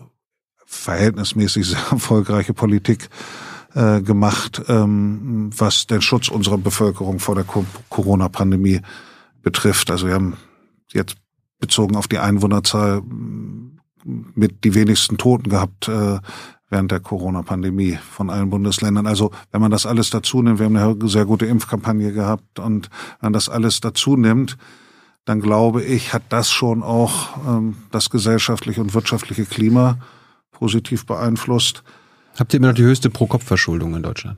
verhältnismäßig sehr erfolgreiche Politik äh, gemacht, ähm, was den Schutz unserer Bevölkerung vor der Corona-Pandemie betrifft. Also wir haben jetzt bezogen auf die Einwohnerzahl mit die wenigsten Toten gehabt äh, während der Corona-Pandemie von allen Bundesländern. Also wenn man das alles dazu nimmt, wir haben eine sehr gute Impfkampagne gehabt und wenn man das alles dazu nimmt, dann glaube ich, hat das schon auch ähm, das gesellschaftliche und wirtschaftliche Klima positiv beeinflusst. Habt ihr immer noch die höchste Pro-Kopf-Verschuldung in Deutschland?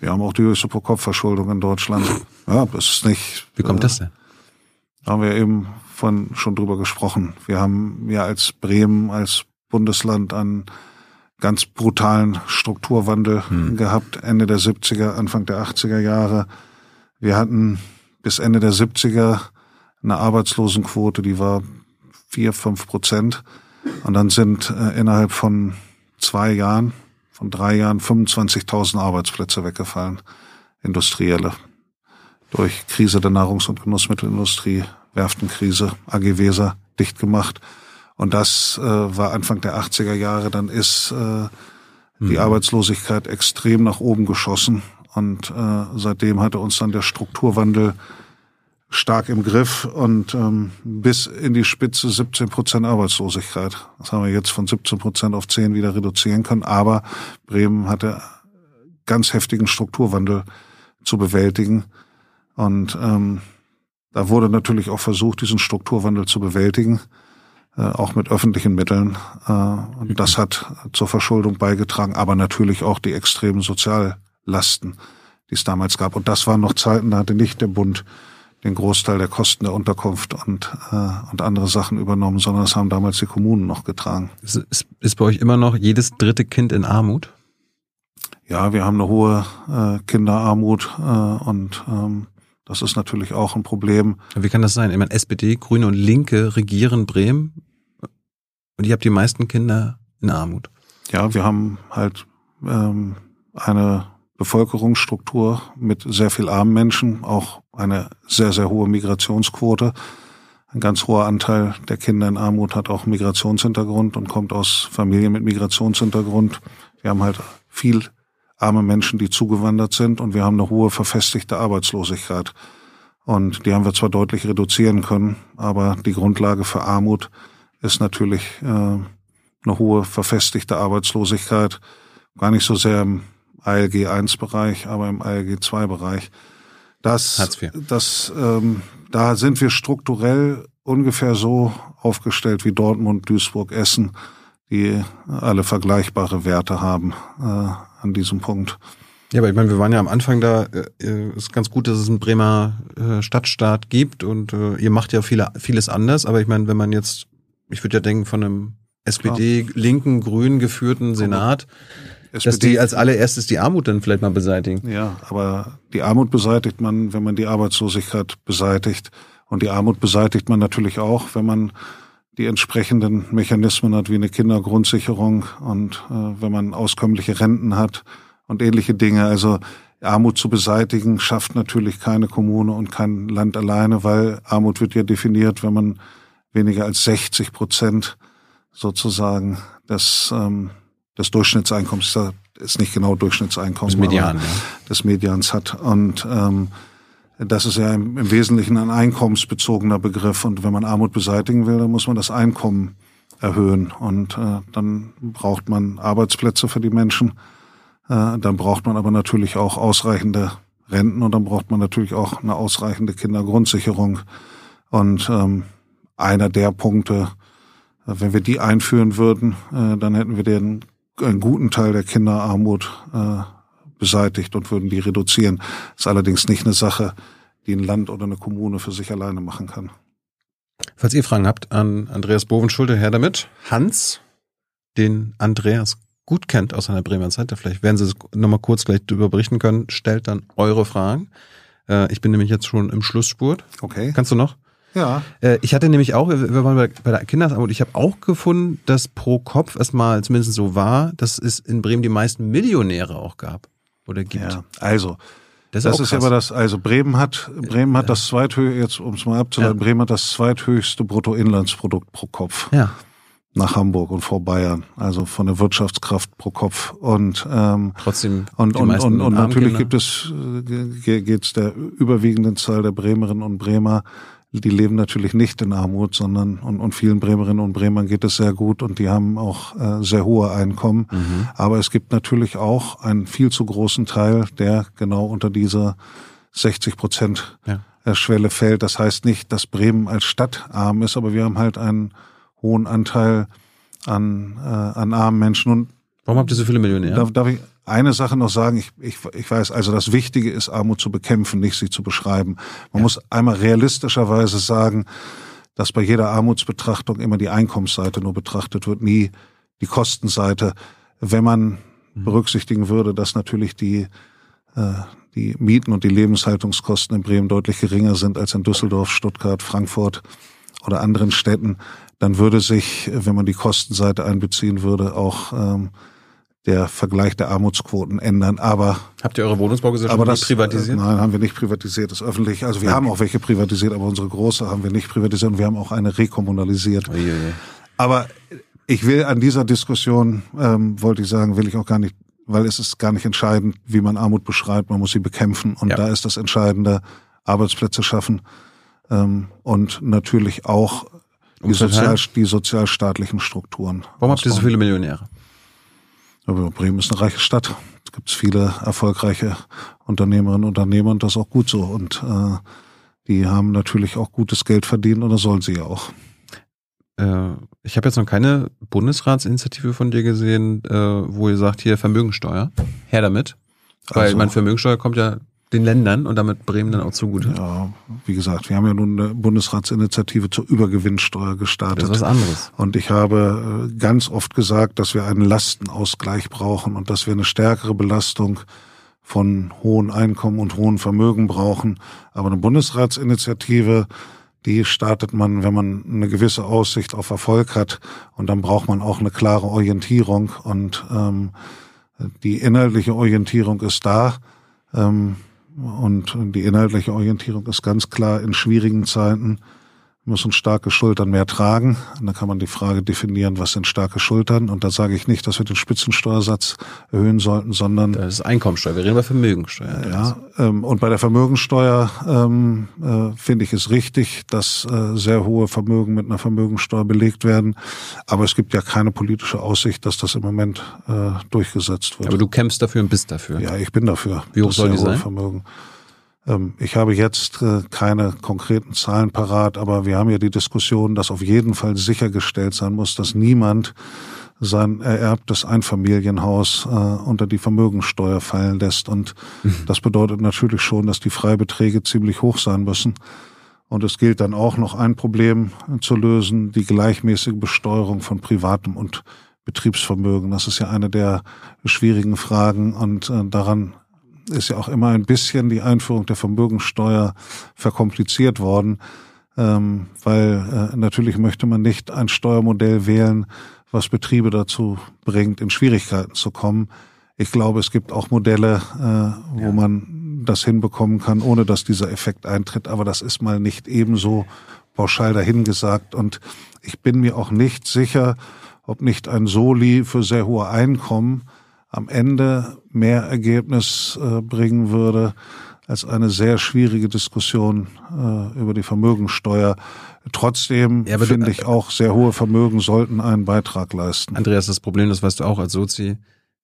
Wir haben auch die höchste Pro-Kopf-Verschuldung in Deutschland. Ja, das ist nicht. Wie kommt äh, das denn? Da haben wir eben von schon drüber gesprochen. Wir haben ja als Bremen, als Bundesland einen ganz brutalen Strukturwandel Hm. gehabt, Ende der 70er, Anfang der 80er Jahre. Wir hatten bis Ende der 70er eine Arbeitslosenquote, die war vier, fünf Prozent. Und dann sind äh, innerhalb von zwei Jahren, von drei Jahren 25.000 Arbeitsplätze weggefallen, industrielle. Durch Krise der Nahrungs- und Genussmittelindustrie, Werftenkrise, AG Weser dicht gemacht. Und das äh, war Anfang der 80er Jahre. Dann ist äh, die Arbeitslosigkeit extrem nach oben geschossen. Und äh, seitdem hatte uns dann der Strukturwandel stark im Griff und ähm, bis in die Spitze 17 Prozent Arbeitslosigkeit. Das haben wir jetzt von 17 Prozent auf 10 wieder reduzieren können. Aber Bremen hatte ganz heftigen Strukturwandel zu bewältigen. Und ähm, da wurde natürlich auch versucht, diesen Strukturwandel zu bewältigen, äh, auch mit öffentlichen Mitteln. Äh, und das hat zur Verschuldung beigetragen, aber natürlich auch die extremen Soziallasten, die es damals gab. Und das waren noch Zeiten, da hatte nicht der Bund den Großteil der Kosten der Unterkunft und, äh, und andere Sachen übernommen, sondern das haben damals die Kommunen noch getragen. Ist, ist, ist bei euch immer noch jedes dritte Kind in Armut? Ja, wir haben eine hohe äh, Kinderarmut äh, und ähm, das ist natürlich auch ein Problem. Wie kann das sein? Ich meine, SPD, Grüne und Linke regieren Bremen und ihr habt die meisten Kinder in Armut. Ja, wir haben halt ähm, eine Bevölkerungsstruktur mit sehr viel armen Menschen, auch eine sehr, sehr hohe Migrationsquote. Ein ganz hoher Anteil der Kinder in Armut hat auch Migrationshintergrund und kommt aus Familien mit Migrationshintergrund. Wir haben halt viel arme Menschen, die zugewandert sind und wir haben eine hohe verfestigte Arbeitslosigkeit. Und die haben wir zwar deutlich reduzieren können, aber die Grundlage für Armut ist natürlich äh, eine hohe verfestigte Arbeitslosigkeit. Gar nicht so sehr im ALG 1-Bereich, aber im ALG 2-Bereich. Das, das, ähm, da sind wir strukturell ungefähr so aufgestellt wie Dortmund, Duisburg, Essen, die alle vergleichbare Werte haben äh, an diesem Punkt. Ja, aber ich meine, wir waren ja am Anfang da, äh, ist ganz gut, dass es einen Bremer äh, Stadtstaat gibt und äh, ihr macht ja viele, vieles anders, aber ich meine, wenn man jetzt, ich würde ja denken, von einem SPD, linken, grün geführten Senat, dass SPD die als allererstes die Armut dann vielleicht mal beseitigen. Ja, aber die Armut beseitigt man, wenn man die Arbeitslosigkeit beseitigt. Und die Armut beseitigt man natürlich auch, wenn man die entsprechenden Mechanismen hat, wie eine Kindergrundsicherung und äh, wenn man auskömmliche Renten hat und ähnliche Dinge. Also Armut zu beseitigen schafft natürlich keine Kommune und kein Land alleine, weil Armut wird ja definiert, wenn man weniger als 60 Prozent sozusagen des, ähm, des Durchschnittseinkommens, das ist nicht genau Durchschnittseinkommen, Das Median, ja. des Medians hat. Und ähm, das ist ja im, Wesentlichen ein einkommensbezogener Begriff. Und wenn man Armut beseitigen will, dann muss man das Einkommen erhöhen. Und äh, dann braucht man Arbeitsplätze für die Menschen. Äh, dann braucht man aber natürlich auch ausreichende Renten und dann braucht man natürlich auch eine ausreichende Kindergrundsicherung. Und ähm, einer der Punkte, äh, wenn wir die einführen würden, äh, dann hätten wir den einen guten Teil der Kinderarmut äh, beseitigt und würden die reduzieren. Das ist allerdings nicht eine Sache, die ein Land oder eine Kommune für sich alleine machen kann. Falls ihr Fragen habt an Andreas Bovenschulte, her damit. Hans, den Andreas gut kennt aus seiner Bremer Zeit, vielleicht werden Sie es nochmal kurz gleich darüber berichten können, stellt dann eure Fragen. Äh, ich bin nämlich jetzt schon im Schlussspurt. Okay. Kannst du noch? Ja. Äh, ich hatte nämlich auch, wir waren bei, bei der Kinderarmut, ich habe auch gefunden, dass pro Kopf erstmal zumindest so war, dass es in Bremen die meisten Millionäre auch gab oder gibt. Ja. Also, Das das auch ist aber das, also Bremen hat, Bremen hat das zweithöchste, jetzt um es mal abzuleiten, Ja. Bremen hat das zweithöchste Bruttoinlandsprodukt pro Kopf Ja. nach Hamburg und vor Bayern, also von der Wirtschaftskraft pro Kopf. Und ähm, Trotzdem. Und, und, und, und natürlich Kinder. gibt es, äh, geht es der überwiegenden Zahl der Bremerinnen und Bremer, die leben natürlich nicht in Armut, sondern und, und vielen Bremerinnen und Bremern geht es sehr gut und die haben auch äh, sehr hohe Einkommen. Mhm. Aber es gibt natürlich auch einen viel zu großen Teil, der genau unter dieser 60 Prozent Ja. äh, Schwelle fällt. Das heißt nicht, dass Bremen als Stadt arm ist, aber wir haben halt einen hohen Anteil an, äh, an armen Menschen. Und Warum habt ihr so viele Millionäre? Darf, darf ich eine Sache noch sagen. Ich, ich, ich weiß, also das Wichtige ist, Armut zu bekämpfen, nicht sie zu beschreiben. Man ja. muss einmal realistischerweise sagen, dass bei jeder Armutsbetrachtung immer die Einkommensseite nur betrachtet wird, nie die Kostenseite. Wenn man mhm. berücksichtigen würde, dass natürlich die, äh, die Mieten und die Lebenshaltungskosten in Bremen deutlich geringer sind als in Düsseldorf, Stuttgart, Frankfurt oder anderen Städten, dann würde sich, wenn man die Kostenseite einbeziehen würde, auch ähm, der Vergleich der Armutsquoten ändern. Aber habt ihr eure Wohnungsbaugesellschaft nicht privatisiert? Nein, haben wir nicht privatisiert. Das öffentlich. Also wir ja. haben auch welche privatisiert, aber unsere große haben wir nicht privatisiert und wir haben auch eine rekommunalisiert. Oje, oje. Aber ich will an dieser Diskussion, ähm, wollte ich sagen, will ich auch gar nicht, weil es ist gar nicht entscheidend, wie man Armut beschreibt. Man muss sie bekämpfen und ja. da ist das Entscheidende, Arbeitsplätze schaffen ähm, und natürlich auch die, sozial, die sozialstaatlichen Strukturen. Warum habt ihr so viele Millionäre? Aber Bremen ist eine reiche Stadt. Es gibt viele erfolgreiche Unternehmerinnen und Unternehmer und das ist auch gut so. Und äh, die haben natürlich auch gutes Geld verdient und das sollen sie ja auch. Äh, ich habe jetzt noch keine Bundesratsinitiative von dir gesehen, äh, wo ihr sagt, hier Vermögensteuer. Her damit. Weil also, mein Vermögensteuer kommt ja den Ländern und damit Bremen dann auch zugute. Ja, wie gesagt, wir haben ja nun eine Bundesratsinitiative zur Übergewinnsteuer gestartet. Das ist was anderes. Und ich habe äh, ganz oft gesagt, dass wir einen Lastenausgleich brauchen und dass wir eine stärkere Belastung von hohen Einkommen und hohen Vermögen brauchen. Aber eine Bundesratsinitiative, die startet man, wenn man eine gewisse Aussicht auf Erfolg hat. Und dann braucht man auch eine klare Orientierung. Und ähm, die inhaltliche Orientierung ist da. Ähm, und die inhaltliche Orientierung ist ganz klar in schwierigen Zeiten müssen starke Schultern mehr tragen. Und dann kann man die Frage definieren, was sind starke Schultern. Und da sage ich nicht, dass wir den Spitzensteuersatz erhöhen sollten, sondern das ist Einkommensteuer. Wir reden über Vermögensteuer. Ja. Ähm, und bei der Vermögensteuer ähm, äh, finde ich es richtig, dass äh, sehr hohe Vermögen mit einer Vermögensteuer belegt werden. Aber es gibt ja keine politische Aussicht, dass das im Moment äh, durchgesetzt wird. Aber du kämpfst dafür und bist dafür. Ja, ich bin dafür. Wie hoch soll die sein? Vermögen. Ähm, ich habe jetzt äh, keine konkreten Zahlen parat, aber wir haben ja die Diskussion, dass auf jeden Fall sichergestellt sein muss, dass niemand sein ererbtes Einfamilienhaus äh, unter die Vermögensteuer fallen lässt. Und mhm. das bedeutet natürlich schon, dass die Freibeträge ziemlich hoch sein müssen. Und es gilt dann auch noch ein Problem zu lösen, die gleichmäßige Besteuerung von privatem und Betriebsvermögen. Das ist ja eine der schwierigen Fragen und äh, daran ist ja auch immer ein bisschen die Einführung der Vermögensteuer verkompliziert worden, ähm, weil äh, natürlich möchte man nicht ein Steuermodell wählen, was Betriebe dazu bringt, in Schwierigkeiten zu kommen. Ich glaube, es gibt auch Modelle, äh, wo ja. man das hinbekommen kann, ohne dass dieser Effekt eintritt. Aber das ist mal nicht ebenso pauschal dahingesagt. Und ich bin mir auch nicht sicher, ob nicht ein Soli für sehr hohe Einkommen am Ende mehr Ergebnis äh, bringen würde als eine sehr schwierige Diskussion äh, über die Vermögensteuer. Trotzdem ja, finde ich auch, sehr hohe Vermögen sollten einen Beitrag leisten. Andreas, das Problem, das weißt du auch als Sozi,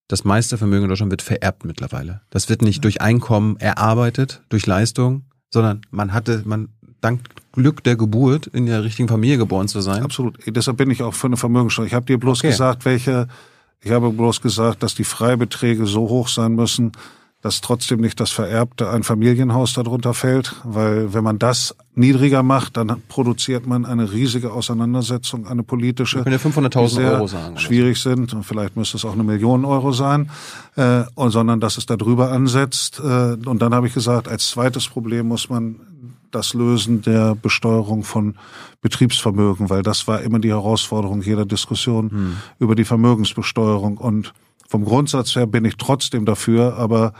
das meiste Vermögen in Deutschland wird vererbt mittlerweile. Das wird nicht durch Einkommen erarbeitet, durch Leistung, sondern man hatte, man dank Glück der Geburt in der richtigen Familie geboren zu sein. Absolut. Deshalb bin ich auch für eine Vermögensteuer. Ich habe dir bloß okay. gesagt, welche ich habe bloß gesagt, dass die Freibeträge so hoch sein müssen, dass trotzdem nicht das vererbte ein Familienhaus darunter fällt, weil wenn man das niedriger macht, dann produziert man eine riesige Auseinandersetzung, eine politische, die ja 500.000 Euro sagen, schwierig sind und vielleicht müsste es auch eine Million Euro sein, äh, sondern dass es da drüber ansetzt. Äh, und dann habe ich gesagt, als zweites Problem muss man das Lösen der Besteuerung von Betriebsvermögen, weil das war immer die Herausforderung jeder Diskussion hm. über die Vermögensbesteuerung. Und vom Grundsatz her bin ich trotzdem dafür, aber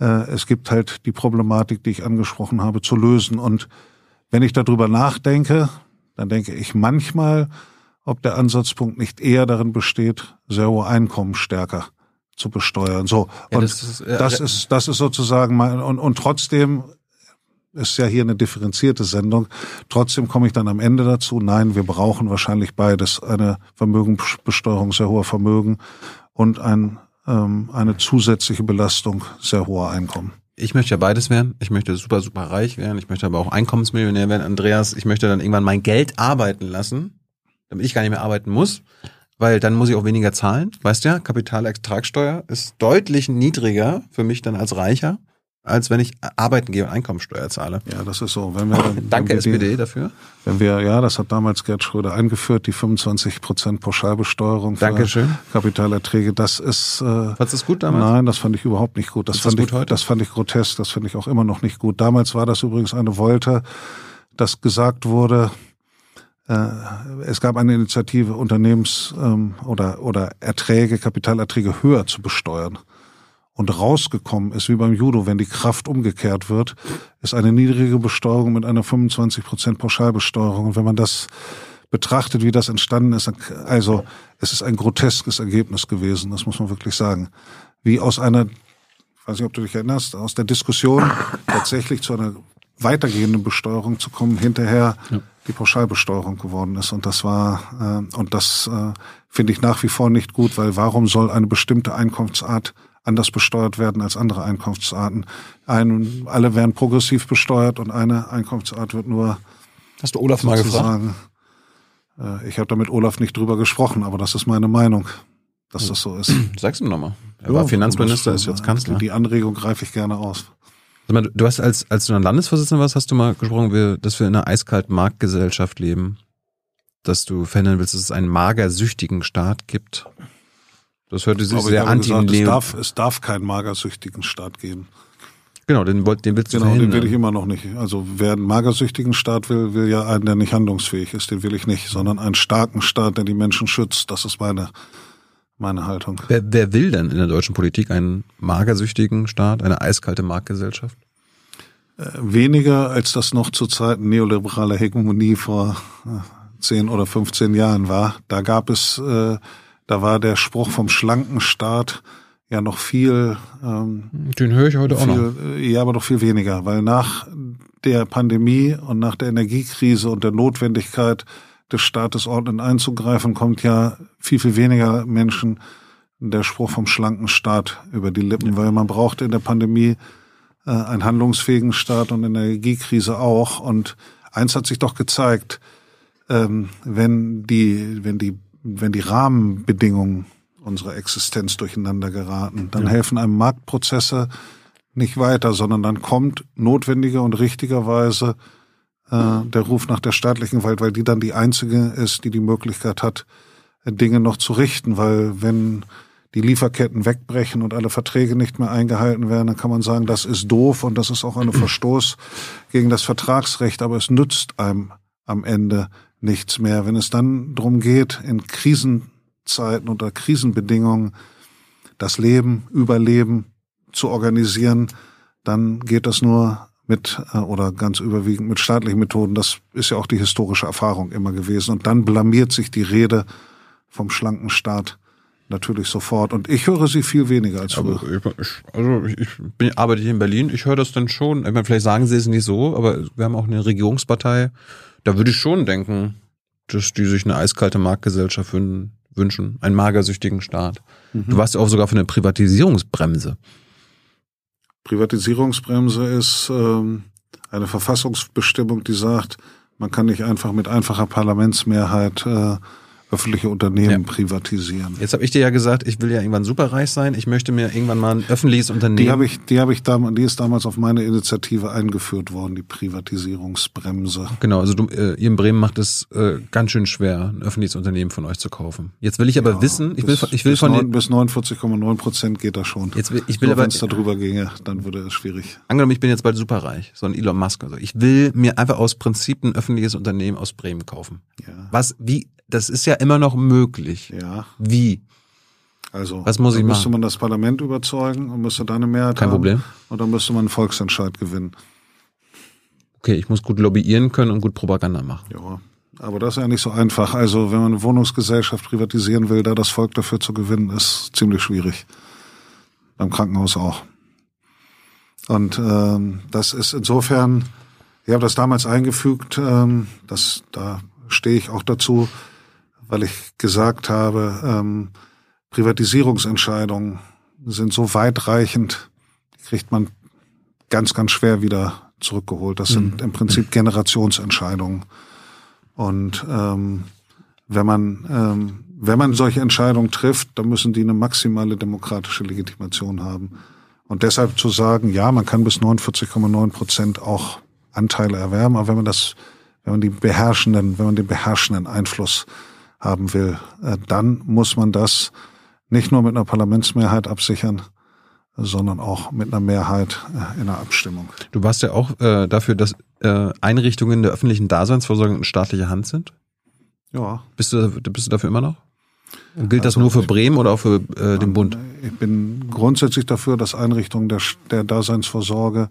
äh, es gibt halt die Problematik, die ich angesprochen habe, zu lösen. Und wenn ich darüber nachdenke, dann denke ich manchmal, ob der Ansatzpunkt nicht eher darin besteht, sehr hohe Einkommen stärker zu besteuern. So und ja, das, ist, äh, das ist das ist sozusagen mein und und trotzdem ist ja hier eine differenzierte Sendung. Trotzdem komme ich dann am Ende dazu, nein, wir brauchen wahrscheinlich beides. Eine Vermögensbesteuerung sehr hoher Vermögen und ein, ähm, eine zusätzliche Belastung sehr hoher Einkommen. Ich möchte ja beides werden. Ich möchte super, super reich werden. Ich möchte aber auch Einkommensmillionär werden. Andreas, ich möchte dann irgendwann mein Geld arbeiten lassen, damit ich gar nicht mehr arbeiten muss. weil dann muss ich auch weniger zahlen. Weißt du ja, Kapitalertragssteuer ist deutlich niedriger für mich dann als Reicher, als wenn ich arbeiten gehe und Einkommensteuer zahle. Ja, das ist so. Wenn wir, Danke wenn wir SPD die, dafür. Wenn wir, ja, das hat damals Gerd Schröder eingeführt, die 25 Prozent Pauschalbesteuerung für Dankeschön. Kapitalerträge. Das ist. Äh, Fandst du das gut damals? Nein, das fand ich überhaupt nicht gut. Das Ist das fand gut ich, heute? das fand ich grotesk. Das finde ich auch immer noch nicht gut. Damals war das übrigens eine Wolte, dass gesagt wurde, äh, es gab eine Initiative, Unternehmens- ähm, oder, oder Erträge, Kapitalerträge höher zu besteuern. Und rausgekommen ist, wie beim Judo, wenn die Kraft umgekehrt wird, ist eine niedrige Besteuerung mit einer 25% Pauschalbesteuerung. Und wenn man das betrachtet, wie das entstanden ist, also es ist ein groteskes Ergebnis gewesen, das muss man wirklich sagen. Wie aus einer, ich weiß nicht, ob du dich erinnerst, aus der Diskussion tatsächlich zu einer weitergehenden Besteuerung zu kommen, hinterher die Pauschalbesteuerung geworden ist. Und das war, äh, und das äh, finde ich nach wie vor nicht gut, weil warum soll eine bestimmte Einkunftsart anders besteuert werden als andere Einkunftsarten? Ein, alle werden progressiv besteuert und eine Einkunftsart wird nur Hast du Olaf mal gefragt? Äh, ich habe da mit Olaf nicht drüber gesprochen, aber das ist meine Meinung, dass das so ist. Sag's ihm nochmal. Er war Finanzminister, ist jetzt Kanzler. Die Anregung greife ich gerne aus. Sag mal, du hast als, als du dann Landesvorsitzender warst, hast du mal gesprochen, dass wir in einer eiskalten Marktgesellschaft leben. Dass du verhindern willst, dass es einen magersüchtigen Staat gibt. Das hörte sich sehr habe gesagt, es darf, es darf keinen magersüchtigen Staat geben. Genau, den, den willst du Genau, den verhindern. will ich immer noch nicht. Also wer einen magersüchtigen Staat will, will ja einen, der nicht handlungsfähig ist. Den will ich nicht, sondern einen starken Staat, der die Menschen schützt. Das ist meine, meine Haltung. wer, wer will denn in der deutschen Politik einen magersüchtigen Staat, eine eiskalte Marktgesellschaft? Weniger als das noch zu Zeiten neoliberaler Hegemonie vor äh, 10 oder 15 Jahren war. Da gab es, äh, da war der Spruch vom schlanken Staat ja noch viel, ähm, Den höre ich heute viel äh, ja, aber doch viel weniger, weil nach der Pandemie und nach der Energiekrise und der Notwendigkeit des Staates ordnend einzugreifen, kommt ja viel, viel weniger Menschen der Spruch vom schlanken Staat über die Lippen, weil man brauchte in der Pandemie äh, einen handlungsfähigen Staat und in der Energiekrise auch. Und eins hat sich doch gezeigt, ähm, wenn die, wenn die, wenn die Rahmenbedingungen unserer Existenz durcheinander geraten, dann helfen einem Marktprozesse nicht weiter, sondern dann kommt notwendiger und richtigerweise äh, der Ruf nach der staatlichen Gewalt, weil die dann die einzige ist, die die Möglichkeit hat, Dinge noch zu richten, weil wenn die Lieferketten wegbrechen und alle Verträge nicht mehr eingehalten werden, dann kann man sagen, das ist doof und das ist auch ein Verstoß gegen das Vertragsrecht, aber es nützt einem am Ende nichts mehr. Wenn es dann darum geht, in Krisenzeiten oder Krisenbedingungen das Leben, Überleben zu organisieren, dann geht das nur mit äh, oder ganz überwiegend mit staatlichen Methoden. Das ist ja auch die historische Erfahrung immer gewesen. Und dann blamiert sich die Rede vom schlanken Staat natürlich sofort. Und ich höre sie viel weniger als früher. Aber ich, ich, also ich, ich bin, arbeite hier in Berlin, ich höre das dann schon. Ich meine, vielleicht sagen sie es nicht so, aber wir haben auch eine Regierungspartei. Da würde ich schon denken, dass die sich eine eiskalte Marktgesellschaft wün- wünschen, einen magersüchtigen Staat. Du warst ja auch sogar für eine Privatisierungsbremse. Privatisierungsbremse ist ähm, eine Verfassungsbestimmung, die sagt, man kann nicht einfach mit einfacher Parlamentsmehrheit äh, öffentliche Unternehmen Ja. privatisieren. Jetzt habe ich dir ja gesagt, ich will ja irgendwann superreich sein. Ich möchte mir irgendwann mal ein öffentliches Unternehmen. Die habe ich, die habe ich damals, die ist damals auf meine Initiative eingeführt worden, die Privatisierungsbremse. Genau, also du, äh, ihr in Bremen macht es äh, ganz schön schwer, ein öffentliches Unternehmen von euch zu kaufen. Jetzt will ich aber wissen, ich will, bis, ich will bis von neun- den, bis 49,9 Prozent geht das schon. Jetzt will- ich will Nur aber- wenn es da drüber ginge, dann würde es schwierig. angenommen, ich bin jetzt bald superreich, so ein Elon Musk oder so. Ich will mir einfach aus Prinzip ein öffentliches Unternehmen aus Bremen kaufen. Ja. Was, wie, das ist ja immer noch möglich. Ja, Wie? also Was muss ich dann müsste machen? man das Parlament überzeugen und müsste da eine Mehrheit Kein haben. Problem. Und dann müsste man einen Volksentscheid gewinnen. Okay, ich muss gut lobbyieren können und gut Propaganda machen. Ja, aber das ist ja nicht so einfach. Also wenn man eine Wohnungsgesellschaft privatisieren will, da das Volk dafür zu gewinnen, ist ziemlich schwierig. Beim Krankenhaus auch. Und ähm, das ist insofern, ich habe das damals eingefügt, ähm, das, da stehe ich auch dazu, weil ich gesagt habe, ähm, Privatisierungsentscheidungen sind so weitreichend, die kriegt man ganz, ganz schwer wieder zurückgeholt. Das sind im Prinzip Generationsentscheidungen. Und ähm, wenn man, ähm, wenn man solche Entscheidungen trifft, dann müssen die eine maximale demokratische Legitimation haben. Und deshalb zu sagen, ja, man kann bis 49,9 Prozent auch Anteile erwerben, aber wenn man das, wenn man die beherrschenden, wenn man den beherrschenden Einfluss haben will, äh, dann muss man das nicht nur mit einer Parlamentsmehrheit absichern, sondern auch mit einer Mehrheit äh, in der Abstimmung. Du warst ja auch äh, dafür, dass äh, Einrichtungen der öffentlichen Daseinsvorsorge in staatlicher Hand sind? Ja. Bist du, bist du dafür immer noch? Und gilt also, das nur für Bremen oder auch für äh, den Bund? Ich bin grundsätzlich dafür, dass Einrichtungen der, der Daseinsvorsorge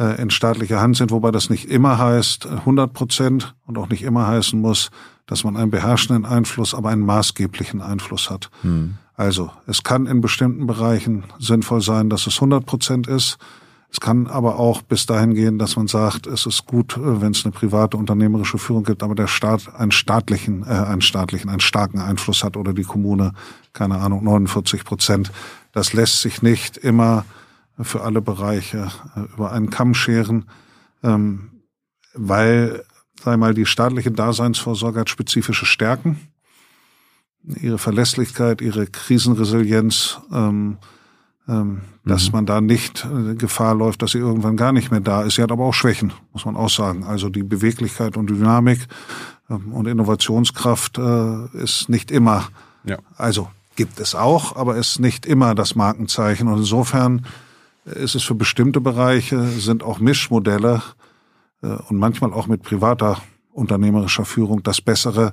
äh, in staatlicher Hand sind, wobei das nicht immer heißt 100 Prozent und auch nicht immer heißen muss, dass man einen beherrschenden Einfluss, aber einen maßgeblichen Einfluss hat. Hm. Also es kann in bestimmten Bereichen sinnvoll sein, dass es 100 Prozent ist. Es kann aber auch bis dahin gehen, dass man sagt, es ist gut, äh, wenn es eine private unternehmerische Führung gibt, aber der Staat einen staatlichen, äh, einen staatlichen, einen starken Einfluss hat oder die Kommune, keine Ahnung, 49 Prozent. Das lässt sich nicht immer für alle Bereiche äh, über einen Kamm scheren, ähm, weil, sei mal, die staatliche Daseinsvorsorge hat spezifische Stärken ihre Verlässlichkeit, ihre Krisenresilienz, ähm, ähm, dass mhm. man da nicht äh, Gefahr läuft, dass sie irgendwann gar nicht mehr da ist. Sie hat aber auch Schwächen, muss man auch sagen. Also die Beweglichkeit und Dynamik ähm, und Innovationskraft äh, ist nicht immer. Ja. Also gibt es auch, aber ist nicht immer das Markenzeichen. Und insofern ist es für bestimmte Bereiche, sind auch Mischmodelle äh, und manchmal auch mit privater unternehmerischer Führung das bessere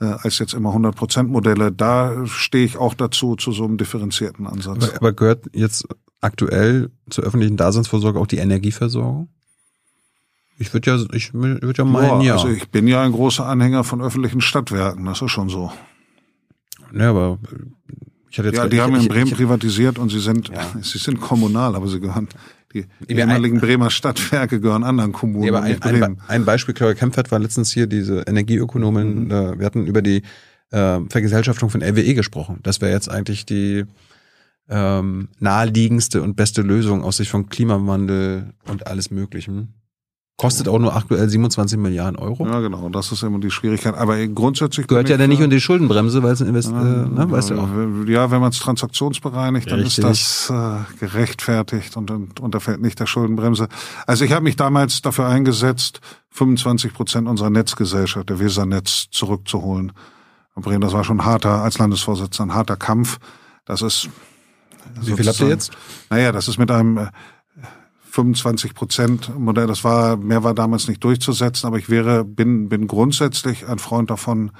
äh, als jetzt immer 100% Modelle. Da stehe ich auch dazu, zu so einem differenzierten Ansatz. Aber, aber gehört jetzt aktuell zur öffentlichen Daseinsvorsorge auch die Energieversorgung? Ich würde ja, ich würde ja meinen, ja. Also ich bin ja ein großer Anhänger von öffentlichen Stadtwerken, das ist schon so. Ja, aber ich hatte jetzt ja, die ich, haben in Bremen ich, privatisiert und sie sind, ja. sie sind kommunal, aber sie gehören die ehemaligen Bremer Stadtwerke gehören anderen Kommunen. Ja, aber ein, ein, ein, Beispiel, Claudia Kempfert war letztens hier, diese Energieökonomin, mhm. äh, wir hatten über die äh, Vergesellschaftung von RWE gesprochen. Das wäre jetzt eigentlich die ähm, naheliegendste und beste Lösung aus Sicht von Klimawandel und alles Möglichen. Kostet auch nur aktuell 27 Milliarden Euro. Ja, genau. Das ist immer die Schwierigkeit. Aber grundsätzlich gehört ja dann nicht unter die Schuldenbremse, weil es ein Invest, ja, äh, ne, weißt du auch. Ja, wenn man es transaktionsbereinigt, dann Richtig. ist das äh, gerechtfertigt und, und unterfällt nicht der Schuldenbremse. Also ich habe mich damals dafür eingesetzt, 25 Prozent unserer Netzgesellschaft, der Weser-Netz, zurückzuholen. Das war schon harter, als Landesvorsitzender, ein harter Kampf. Das ist. Wie viel habt ihr jetzt? Naja, das ist mit einem äh, 25 Prozent Modell. Das war, mehr war damals nicht durchzusetzen, aber ich wäre, bin, bin grundsätzlich ein Freund davon,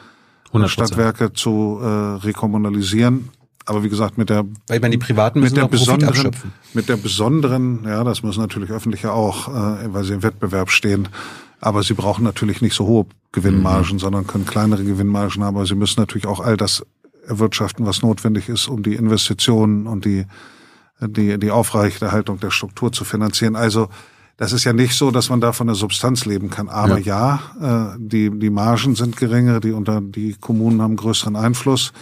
100%. Stadtwerke zu äh, rekommunalisieren. Aber wie gesagt, mit der, weil man die privaten mit der besonderen, mit der besonderen, ja, das müssen natürlich öffentliche auch, äh, weil sie im Wettbewerb stehen. Aber sie brauchen natürlich nicht so hohe Gewinnmargen, mhm. sondern können kleinere Gewinnmargen haben. Aber sie müssen natürlich auch all das erwirtschaften, was notwendig ist, um die Investitionen und die die, die Aufrechterhaltung der Struktur zu finanzieren. Also das ist ja nicht so, dass man da von der Substanz leben kann. Aber ja, ja äh, die, die Margen sind geringer, die unter die Kommunen haben größeren Einfluss.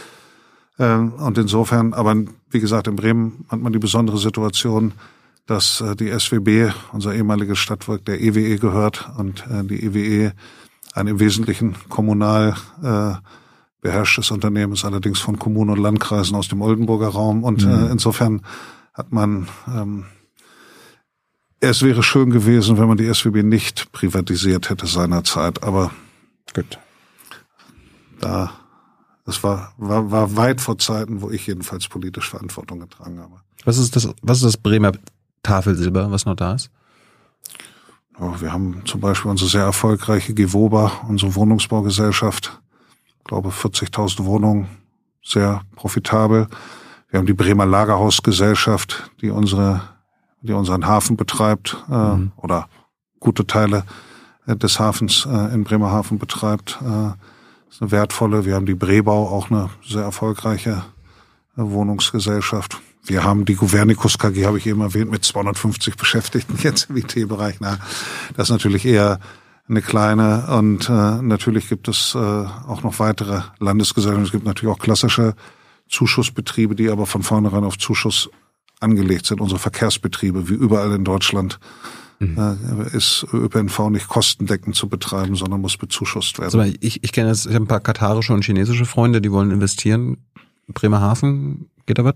Äh, und insofern, aber wie gesagt, in Bremen hat man die besondere Situation, dass äh, die SWB, unser ehemaliges Stadtwerk, der EWE gehört und äh, die EWE ein im Wesentlichen kommunal äh, beherrschtes Unternehmen ist, allerdings von Kommunen und Landkreisen aus dem Oldenburger Raum. Und mhm. äh, insofern hat man, ähm, es wäre schön gewesen, wenn man die SWB nicht privatisiert hätte seinerzeit, aber gut. Da, das war, war, war weit vor Zeiten, wo ich jedenfalls politisch Verantwortung getragen habe. Was ist das, was ist das Bremer Tafelsilber, was noch da ist? Ja, wir haben zum Beispiel unsere sehr erfolgreiche Gewoba, unsere Wohnungsbaugesellschaft, ich glaube 40.000 Wohnungen, sehr profitabel. Wir haben die Bremer Lagerhausgesellschaft, die unsere, die unseren Hafen betreibt äh, mhm. oder gute Teile äh, des Hafens äh, in Bremerhaven betreibt. Äh, ist eine wertvolle. Wir haben die Brebau, auch eine sehr erfolgreiche äh, Wohnungsgesellschaft. Wir haben die Governicus KG, habe ich eben erwähnt, mit 250 Beschäftigten jetzt im IT-Bereich. Na, das ist natürlich eher eine kleine und äh, natürlich gibt es äh, auch noch weitere Landesgesellschaften. Es gibt natürlich auch klassische Zuschussbetriebe, die aber von vornherein auf Zuschuss angelegt sind, unsere Verkehrsbetriebe, wie überall in Deutschland. mhm. äh, ist ÖPNV nicht kostendeckend zu betreiben, sondern muss bezuschusst werden. Also ich, ich kenne jetzt, ich habe ein paar katarische und chinesische Freunde, die wollen investieren. Bremerhaven, geht da was?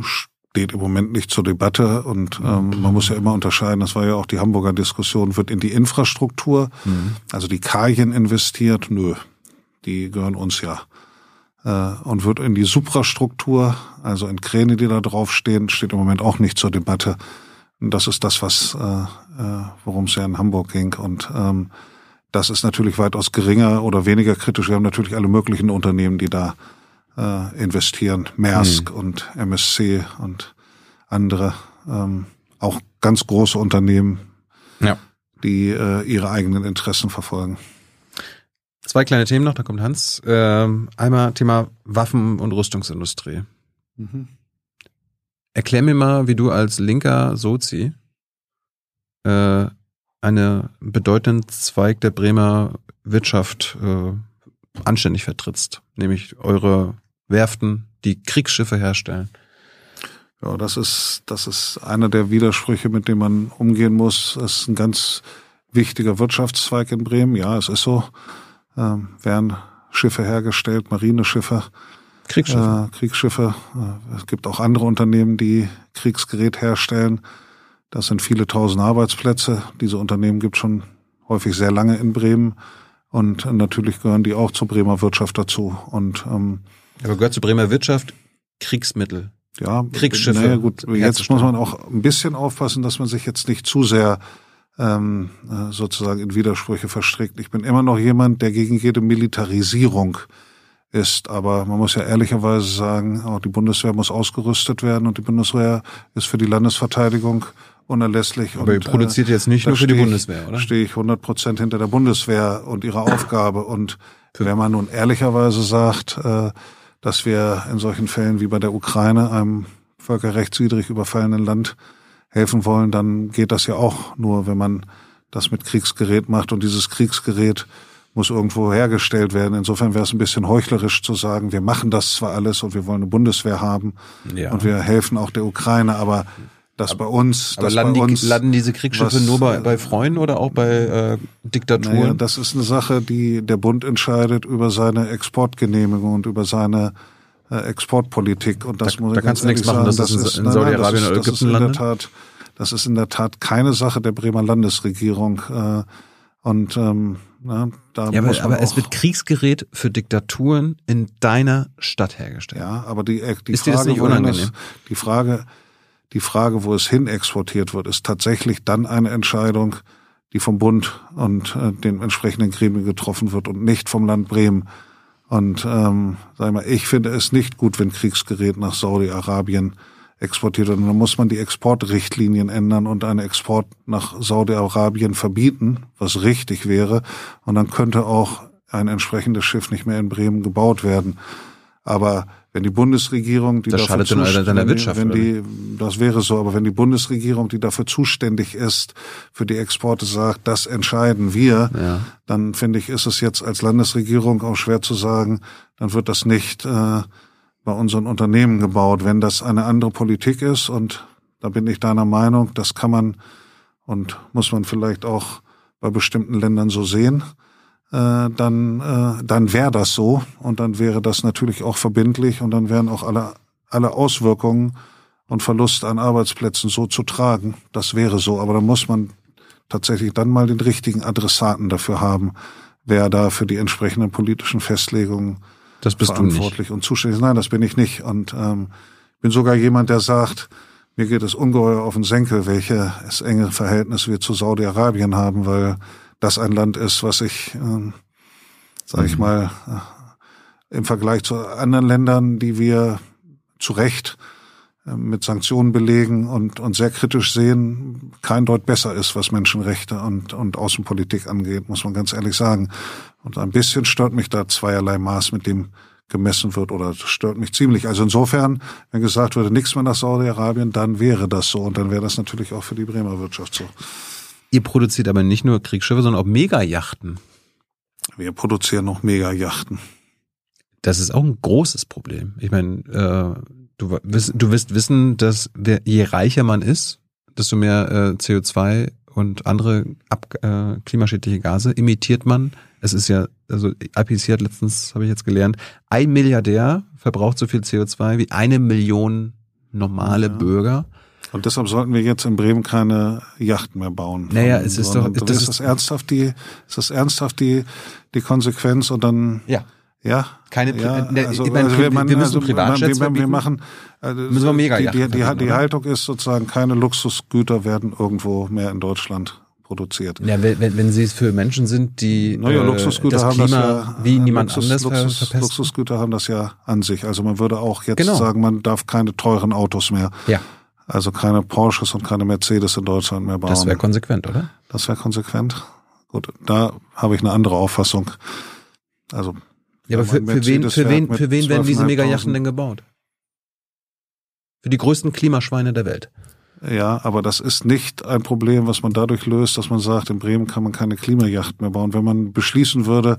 Steht im Moment nicht zur Debatte und ähm, man muss ja immer unterscheiden, das war ja auch die Hamburger Diskussion, wird in die Infrastruktur, mhm. also die Kajen investiert? Nö, die gehören uns ja und wird in die Suprastruktur, also in Kräne, die da draufstehen, steht im Moment auch nicht zur Debatte. Das ist das, was äh, äh, worum es ja in Hamburg ging. Und ähm, das ist natürlich weitaus geringer oder weniger kritisch. Wir haben natürlich alle möglichen Unternehmen, die da äh, investieren. Maersk mhm. und MSC und andere. Ähm, auch ganz große Unternehmen, ja. die äh, ihre eigenen Interessen verfolgen. Zwei kleine Themen noch, da kommt Hans. Ähm, einmal Thema Waffen- und Rüstungsindustrie. Mhm. Erklär mir mal, wie du als linker Sozi äh, eine bedeutenden Zweig der Bremer Wirtschaft äh, anständig vertrittst, nämlich eure Werften, die Kriegsschiffe herstellen. Ja, das ist, das ist einer der Widersprüche, mit dem man umgehen muss. Das ist ein ganz wichtiger Wirtschaftszweig in Bremen. Ja, es ist so ähm, werden Schiffe hergestellt, Marineschiffe, Kriegsschiffe. Äh, Kriegsschiffe. Äh, es gibt auch andere Unternehmen, die Kriegsgerät herstellen. Das sind viele tausend Arbeitsplätze. Diese Unternehmen gibt schon häufig sehr lange in Bremen. Und natürlich gehören die auch zur Bremer Wirtschaft dazu. Und ähm, aber gehört zur Bremer Wirtschaft Kriegsmittel? Ja, Kriegsschiffe. Naja, gut, jetzt muss man auch ein bisschen aufpassen, dass man sich jetzt nicht zu sehr ähm, äh, sozusagen in Widersprüche verstrickt. Ich bin immer noch jemand, der gegen jede Militarisierung ist. Aber man muss ja ehrlicherweise sagen, auch die Bundeswehr muss ausgerüstet werden und die Bundeswehr ist für die Landesverteidigung unerlässlich. Aber und, ihr produziert äh, jetzt nicht nur für die Bundeswehr, oder? Stehe ich 100 Prozent hinter der Bundeswehr und ihrer Aufgabe. Und wenn man nun ehrlicherweise sagt, äh, dass wir in solchen Fällen wie bei der Ukraine, einem völkerrechtswidrig überfallenen Land, helfen wollen, dann geht das ja auch nur, wenn man das mit Kriegsgerät macht und dieses Kriegsgerät muss irgendwo hergestellt werden. Insofern wäre es ein bisschen heuchlerisch zu sagen, wir machen das zwar alles und wir wollen eine Bundeswehr haben ja. und wir helfen auch der Ukraine, aber das aber, bei uns, aber das landen, bei uns, die, landen diese Kriegsschiffe was, nur bei, bei Freunden oder auch bei äh, Diktaturen? Naja, das ist eine Sache, die der Bund entscheidet über seine Exportgenehmigung und über seine äh, Exportpolitik. Und das da, muss da kannst du nichts machen, dass das, das ist in Saudi-Arabien oder Ägypten landet? Tat, das ist in der Tat keine Sache der Bremer Landesregierung. Äh, und ähm, na, da ja, aber, aber es wird Kriegsgerät für Diktaturen in deiner Stadt hergestellt. Ja, aber die, äh, die ist Frage, dir das nicht unangenehm? Das, die Frage, die Frage, wo es hin exportiert wird, ist tatsächlich dann eine Entscheidung, die vom Bund und äh, den entsprechenden Gremien getroffen wird und nicht vom Land Bremen. Und ähm, sag ich mal, ich finde es nicht gut, wenn Kriegsgerät nach Saudi-Arabien exportiert wird. Und dann muss man die Exportrichtlinien ändern und einen Export nach Saudi-Arabien verbieten, was richtig wäre. Und dann könnte auch ein entsprechendes Schiff nicht mehr in Bremen gebaut werden. Aber wenn die Bundesregierung, die das dafür zuständig, wenn die, das wäre so, aber wenn die Bundesregierung, die dafür zuständig ist, für die Exporte sagt, das entscheiden wir, ja. dann finde ich, ist es jetzt als Landesregierung auch schwer zu sagen, dann wird das nicht äh, bei unseren Unternehmen gebaut. Wenn das eine andere Politik ist, und da bin ich deiner Meinung, das kann man und muss man vielleicht auch bei bestimmten Ländern so sehen, äh, dann, äh, dann wäre das so und dann wäre das natürlich auch verbindlich und dann wären auch alle, alle Auswirkungen und Verlust an Arbeitsplätzen so zu tragen. Das wäre so, aber da muss man tatsächlich dann mal den richtigen Adressaten dafür haben, wer da für die entsprechenden politischen Festlegungen das bist verantwortlich und zuständig ist. Nein, das bin ich nicht. Und ähm, bin sogar jemand, der sagt, mir geht es ungeheuer auf den Senkel, welches enge Verhältnis wir zu Saudi-Arabien haben, weil das ein Land ist, was ich, äh, sage ich mhm. mal, äh, im Vergleich zu anderen Ländern, die wir zu Recht äh, mit Sanktionen belegen und, und sehr kritisch sehen, kein Deut besser ist, was Menschenrechte und, und Außenpolitik angeht, muss man ganz ehrlich sagen. Und ein bisschen stört mich da zweierlei Maß, mit dem gemessen wird oder stört mich ziemlich. Also insofern, wenn gesagt würde, nichts mehr nach Saudi-Arabien, dann wäre das so und dann wäre das natürlich auch für die Bremer Wirtschaft so. Ihr produziert aber nicht nur Kriegsschiffe, sondern auch Megajachten. Wir produzieren noch Megajachten. Das ist auch ein großes Problem. Ich meine, äh, du, wirst, du wirst wissen, dass wer, je reicher man ist, desto mehr äh, CO2 und andere ab, äh, klimaschädliche Gase emittiert man. Es ist ja, also IPCC hat letztens, habe ich jetzt gelernt, ein Milliardär verbraucht so viel CO2 wie eine Million normale ja. Bürger. Und deshalb sollten wir jetzt in Bremen keine Yachten mehr bauen. Naja, es ist doch, das ist das ernsthaft die, ist das ernsthaft die, die Konsequenz und dann, ja. Ja, keine. Ja, also, ich meine, also wir, man, wir müssen also, Privatjets wir, wir machen. Also, müssen wir mega die, die, die, die Haltung ist sozusagen, keine Luxusgüter werden irgendwo mehr in Deutschland produziert. Ja, wenn, wenn sie es für Menschen sind, die naja, äh, Luxusgüter das Klima haben das ja, wie niemand Luxus, anders Luxus, verpesten. Luxusgüter haben das ja an sich. Also man würde auch jetzt Genau. sagen, man darf keine teuren Autos mehr, Ja, also keine Porsches und keine Mercedes in Deutschland mehr bauen. das wäre konsequent, oder? Das wäre konsequent. Gut, da habe ich eine andere Auffassung. Also Ja, aber für, für wen, für wen, für wen werden diese 12.500 Megajachten denn gebaut? Für die größten Klimaschweine der Welt. Ja, aber das ist nicht ein Problem, was man dadurch löst, dass man sagt, in Bremen kann man keine Klimajacht mehr bauen. Wenn man beschließen würde,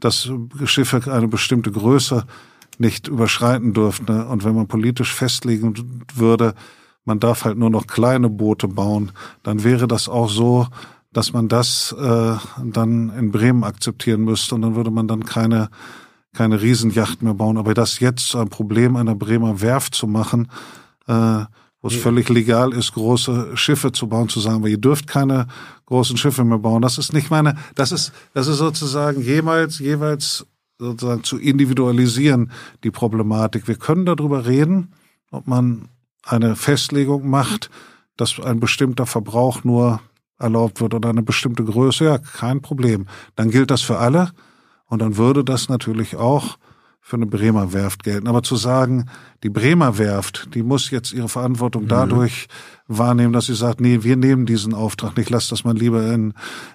dass Schiffe eine bestimmte Größe nicht überschreiten dürften und wenn man politisch festlegen würde, man darf halt nur noch kleine Boote bauen, dann wäre das auch so, dass man das äh, dann in Bremen akzeptieren müsste und dann würde man dann keine keine Riesenjacht mehr bauen. Aber das jetzt einem Problem einer Bremer Werft zu machen, äh, wo es völlig legal ist, große Schiffe zu bauen, zu sagen, aber ihr dürft keine großen Schiffe mehr bauen. Das ist nicht meine, das ist, das ist sozusagen jeweils, jeweils sozusagen zu individualisieren, die Problematik. Wir können darüber reden, ob man eine Festlegung macht, dass ein bestimmter Verbrauch nur erlaubt wird oder eine bestimmte Größe. Ja, kein Problem. Dann gilt das für alle. Und dann würde das natürlich auch für eine Bremer Werft gelten. Aber zu sagen, die Bremer Werft, die muss jetzt ihre Verantwortung Mhm. dadurch wahrnehmen, dass sie sagt, nee, wir nehmen diesen Auftrag nicht, lass das mal lieber in,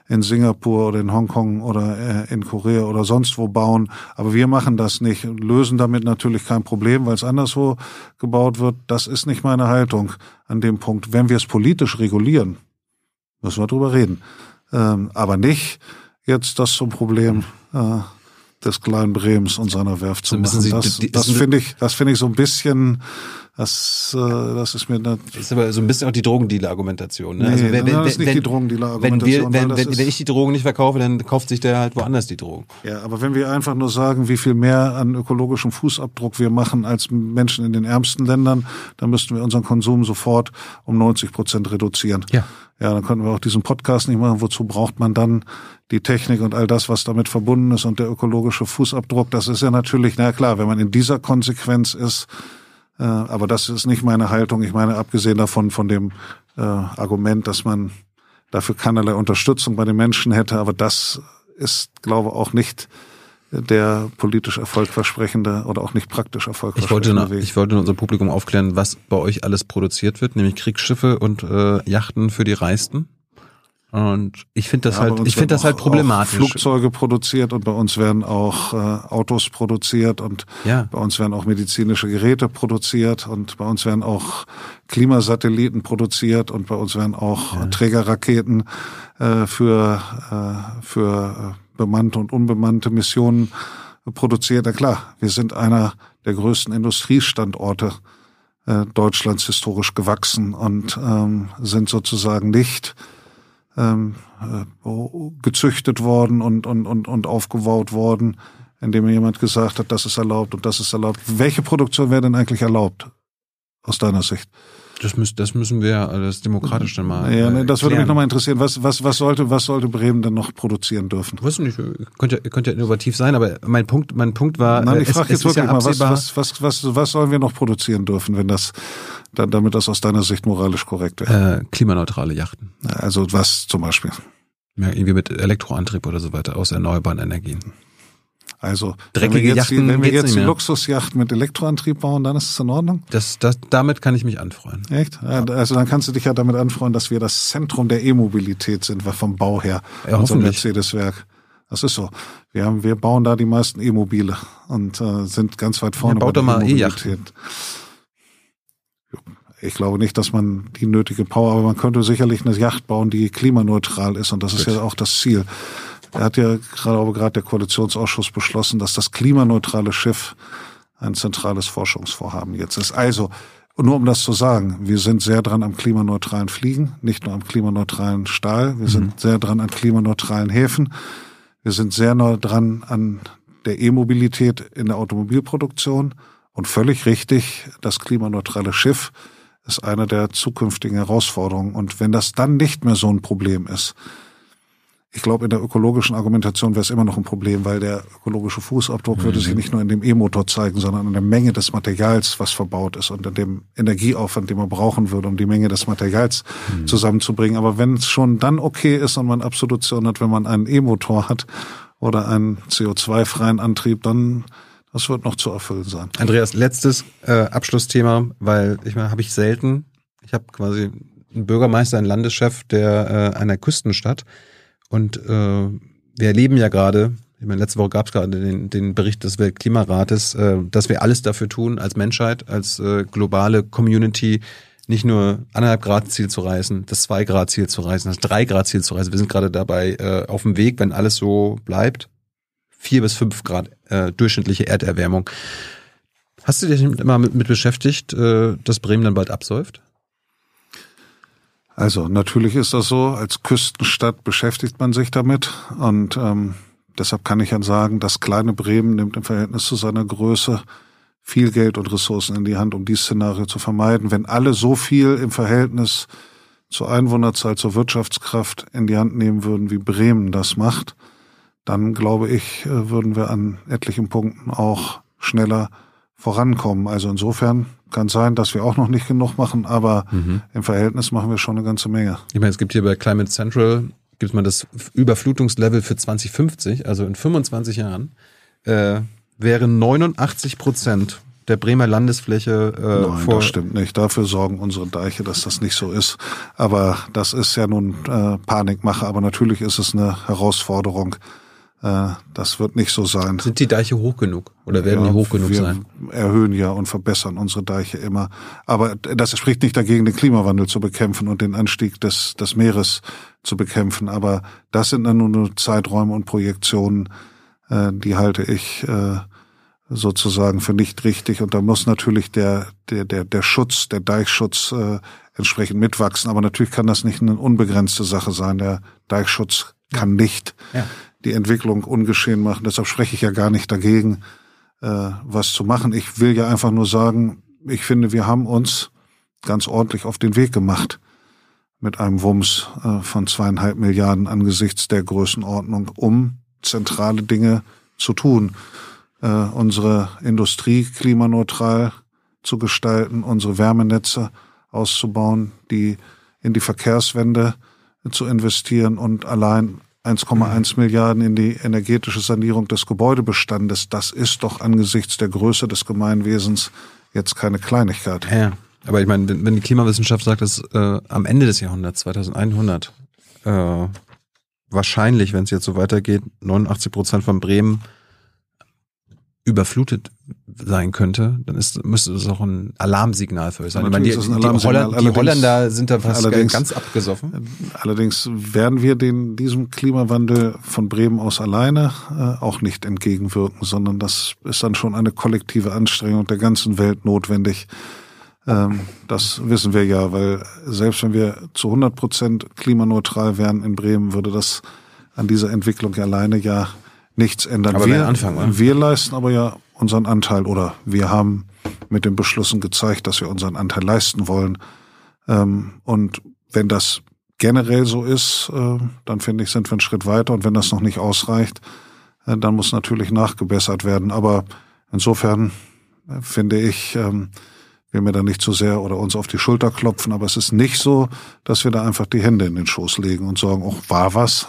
in Singapur oder in Hongkong oder äh, in Korea oder sonst wo bauen. Aber wir machen das nicht und lösen damit natürlich kein Problem, weil es anderswo gebaut wird. Das ist nicht meine Haltung an dem Punkt. Wenn wir es politisch regulieren, müssen wir drüber reden. Ähm, aber nicht jetzt das zum Problem äh, des kleinen Brems und seiner Werft zu machen. Sie- das das finde ich, das finde ich so ein bisschen, das, äh, das ist mir nicht, Das ist aber so ein bisschen auch die Drogendealer-Argumentation. Ne? Nee, also wenn, wenn, das ist nicht wenn, die Drogendealer-Argumentation, Wenn, wenn, wenn ich die Drogen nicht verkaufe, dann kauft sich der halt woanders die Drogen. Ja, aber wenn wir einfach nur sagen, wie viel mehr an ökologischem Fußabdruck wir machen als Menschen in den ärmsten Ländern, dann müssten wir unseren Konsum sofort um 90 Prozent reduzieren. Ja. Ja, dann könnten wir auch diesen Podcast nicht machen. Wozu braucht man dann die Technik und all das, was damit verbunden ist und der ökologische Fußabdruck? Das ist ja natürlich, na klar, wenn man in dieser Konsequenz ist, äh, aber das ist nicht meine Haltung. Ich meine, abgesehen davon, von dem äh, Argument, dass man dafür keinerlei Unterstützung bei den Menschen hätte, aber das ist, glaube ich, auch nicht der politisch erfolgversprechende oder auch nicht praktisch Ich erfolgversprechende wollte, noch, Weg. ich wollte unser Publikum aufklären, was bei euch alles produziert wird, nämlich Kriegsschiffe und äh, Yachten für die Reichsten. Und ich finde das Ja, halt, ich finde das halt problematisch. Flugzeuge produziert und bei uns werden auch äh, Autos produziert und Ja. bei uns werden auch medizinische Geräte produziert und bei uns werden auch Klimasatelliten produziert und bei uns werden auch Trägerraketen äh, für, äh, für äh, bemannte und unbemannte Missionen produziert. Na klar, wir sind einer der größten Industriestandorte äh, Deutschlands historisch gewachsen und ähm, sind sozusagen nicht ähm, äh, gezüchtet worden und, und, und, und aufgebaut worden, indem jemand gesagt hat, das ist erlaubt und das ist erlaubt. Welche Produktion wäre denn eigentlich erlaubt? Aus deiner Sicht? Das, müssen, das müssen wir alles demokratisch dann mal. ja, äh, das würde mich nochmal interessieren. Was, was, was, sollte, was sollte Bremen denn noch produzieren dürfen? Weiß nicht, könnte, ja- könnte ja innovativ sein, aber mein Punkt, mein Punkt war, Nein, ich frage jetzt ist ja wirklich mal, was, was, was, was, was sollen wir noch produzieren dürfen, wenn das, da- damit das aus deiner Sicht moralisch korrekt wäre? äh, klimaneutrale Yachten. Also was zum Beispiel? Ja, irgendwie mit Elektroantrieb oder so weiter aus erneuerbaren Energien. Also Dreckige wenn wir jetzt, Yachten wenn wir jetzt die mehr. Luxusjachten mit Elektroantrieb bauen, dann ist es in Ordnung? Das, das, damit kann ich mich anfreuen. Echt? Ja, Also dann kannst du dich ja damit anfreuen, dass wir das Zentrum der E-Mobilität sind, vom Bau her. Ja, unser. Mercedes-Werk. Das ist so. Wir haben, wir bauen da die meisten E-Mobile und äh, sind ganz weit vorne baut bei doch der mal E-Mobilität. Ich glaube nicht, dass man die nötige Power, aber man könnte sicherlich eine Yacht bauen, die klimaneutral ist und das ist ja auch das Ziel. Er hat ja gerade aber gerade der Koalitionsausschuss beschlossen, dass das klimaneutrale Schiff ein zentrales Forschungsvorhaben jetzt ist. Also, nur um das zu sagen, wir sind sehr dran am klimaneutralen Fliegen, nicht nur am klimaneutralen Stahl, wir sind mhm. sehr dran an klimaneutralen Häfen, wir sind sehr nah dran an der E-Mobilität in der Automobilproduktion und völlig richtig, das klimaneutrale Schiff ist eine der zukünftigen Herausforderungen. Und wenn das dann nicht mehr so ein Problem ist, ich glaube, in der ökologischen Argumentation wäre es immer noch ein Problem, weil der ökologische Fußabdruck mhm. würde sich nicht nur in dem E-Motor zeigen, sondern in der Menge des Materials, was verbaut ist und in dem Energieaufwand, den man brauchen würde, um die Menge des Materials mhm. zusammenzubringen. Aber wenn es schon dann okay ist und man Absolution hat, wenn man einen E-Motor hat oder einen CO2-freien Antrieb, dann das wird noch zu erfüllen sein. Andreas, letztes äh, Abschlussthema, weil ich meine, habe ich selten. Ich habe quasi einen Bürgermeister, einen Landeschef der äh, einer Küstenstadt und äh, wir erleben ja gerade, ich meine, letzte Woche gab es gerade den, den Bericht des Weltklimarates, äh, dass wir alles dafür tun, als Menschheit, als äh, globale Community, nicht nur anderthalb Grad Ziel zu reißen, das zwei Grad Ziel zu reißen, das drei Grad Ziel zu reißen. Wir sind gerade dabei äh, auf dem Weg, wenn alles so bleibt, vier bis fünf Grad äh, durchschnittliche Erderwärmung. Hast du dich immer mit, mit beschäftigt, äh, dass Bremen dann bald absäuft? Also natürlich ist das so, als Küstenstadt beschäftigt man sich damit und ähm, deshalb kann ich ja sagen, das kleine Bremen nimmt im Verhältnis zu seiner Größe viel Geld und Ressourcen in die Hand, um dieses Szenario zu vermeiden. Wenn alle so viel im Verhältnis zur Einwohnerzahl, zur Wirtschaftskraft in die Hand nehmen würden, wie Bremen das macht, dann glaube ich, äh, würden wir an etlichen Punkten auch schneller vorankommen. Also insofern kann sein, dass wir auch noch nicht genug machen, aber mhm. im Verhältnis machen wir schon eine ganze Menge. Ich meine, es gibt hier bei Climate Central gibt man das Überflutungslevel für 2050, also in 25 Jahren, äh, wären 89 Prozent der Bremer Landesfläche äh, Nein, vor das stimmt nicht. Dafür sorgen unsere Deiche, dass das nicht so ist. Aber das ist ja nun äh, Panikmache. Aber natürlich ist es eine Herausforderung, das wird nicht so sein. Sind die Deiche hoch genug oder werden ja, die hoch genug wir sein? erhöhen ja und verbessern unsere Deiche immer. Aber das spricht nicht dagegen, den Klimawandel zu bekämpfen und den Anstieg des, des Meeres zu bekämpfen. Aber das sind dann nur Zeiträume und Projektionen, äh, die halte ich äh, sozusagen für nicht richtig. Und da muss natürlich der, der, der, der Schutz, der Deichschutz äh, entsprechend mitwachsen. Aber natürlich kann das nicht eine unbegrenzte Sache sein. Der Deichschutz kann nicht ja die Entwicklung ungeschehen machen. Deshalb spreche ich ja gar nicht dagegen, äh, was zu machen. Ich will ja einfach nur sagen, ich finde, wir haben uns ganz ordentlich auf den Weg gemacht mit einem Wumms äh, von zweieinhalb Milliarden angesichts der Größenordnung, um zentrale Dinge zu tun. Äh, unsere Industrie klimaneutral zu gestalten, unsere Wärmenetze auszubauen, die in die Verkehrswende zu investieren und allein 1,1 Milliarden in die energetische Sanierung des Gebäudebestandes. Das ist doch angesichts der Größe des Gemeinwesens jetzt keine Kleinigkeit. Ja, aber ich meine, wenn, wenn die Klimawissenschaft sagt, dass äh, am Ende des Jahrhunderts, 2100, äh, wahrscheinlich, wenn es jetzt so weitergeht, 89 Prozent von Bremen überflutet sein könnte, dann ist, müsste das auch ein Alarmsignal für euch sein. Ich meine, die, die, Holland, die Holländer sind da fast ganz abgesoffen. Allerdings werden wir den, diesem Klimawandel von Bremen aus alleine äh, auch nicht entgegenwirken, sondern das ist dann schon eine kollektive Anstrengung der ganzen Welt notwendig. Ähm, das wissen wir ja, weil selbst wenn wir zu 100 Prozent klimaneutral wären in Bremen, würde das an dieser Entwicklung alleine ja nichts ändern. Aber wir, Anfang, oder? wir leisten aber ja unseren Anteil oder wir haben mit den Beschlüssen gezeigt, dass wir unseren Anteil leisten wollen. Ähm, und wenn das generell so ist, äh, dann finde ich, sind wir einen Schritt weiter. Und wenn das noch nicht ausreicht, äh, dann muss natürlich nachgebessert werden. Aber insofern äh, finde ich, ähm, wir mir da nicht zu sehr oder uns auf die Schulter klopfen. Aber es ist nicht so, dass wir da einfach die Hände in den Schoß legen und sagen, oh, war was?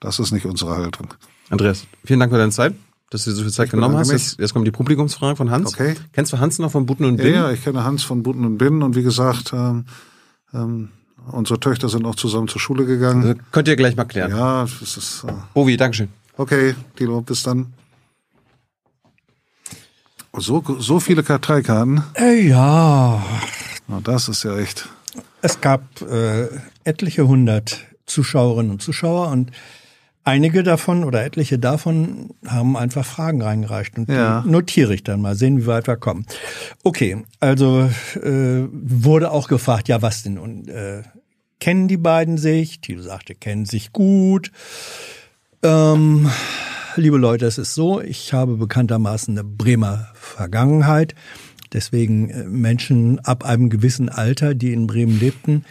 Das ist nicht unsere Haltung. Andreas, vielen Dank für deine Zeit, dass du dir so viel Zeit ich genommen hast. Jetzt, jetzt, kommen die Publikumsfragen von Hans. Okay. Kennst du Hans noch von Butten und Binnen? Ja, ja, ich kenne Hans von Butten und Binnen und wie gesagt, ähm, ähm, unsere Töchter sind auch zusammen zur Schule gegangen. Also könnt ihr gleich mal klären. Ja, das ist. Äh Bovi, Dankeschön. Okay, Tilo, bis dann. So, so viele Karteikarten? Äh, ja. Na, das ist ja echt. Es gab äh, etliche hundert Zuschauerinnen und Zuschauer und einige davon oder etliche davon haben einfach Fragen reingereicht und Ja. die notiere ich dann mal, sehen, wie weit wir kommen. Okay, also äh, wurde auch gefragt, ja, was denn? Und äh, kennen die beiden sich? Thilo sagte, kennen sich gut. Ähm, liebe Leute, es ist so, ich habe bekanntermaßen eine Bremer Vergangenheit. Deswegen äh, Menschen ab einem gewissen Alter, die in Bremen lebten,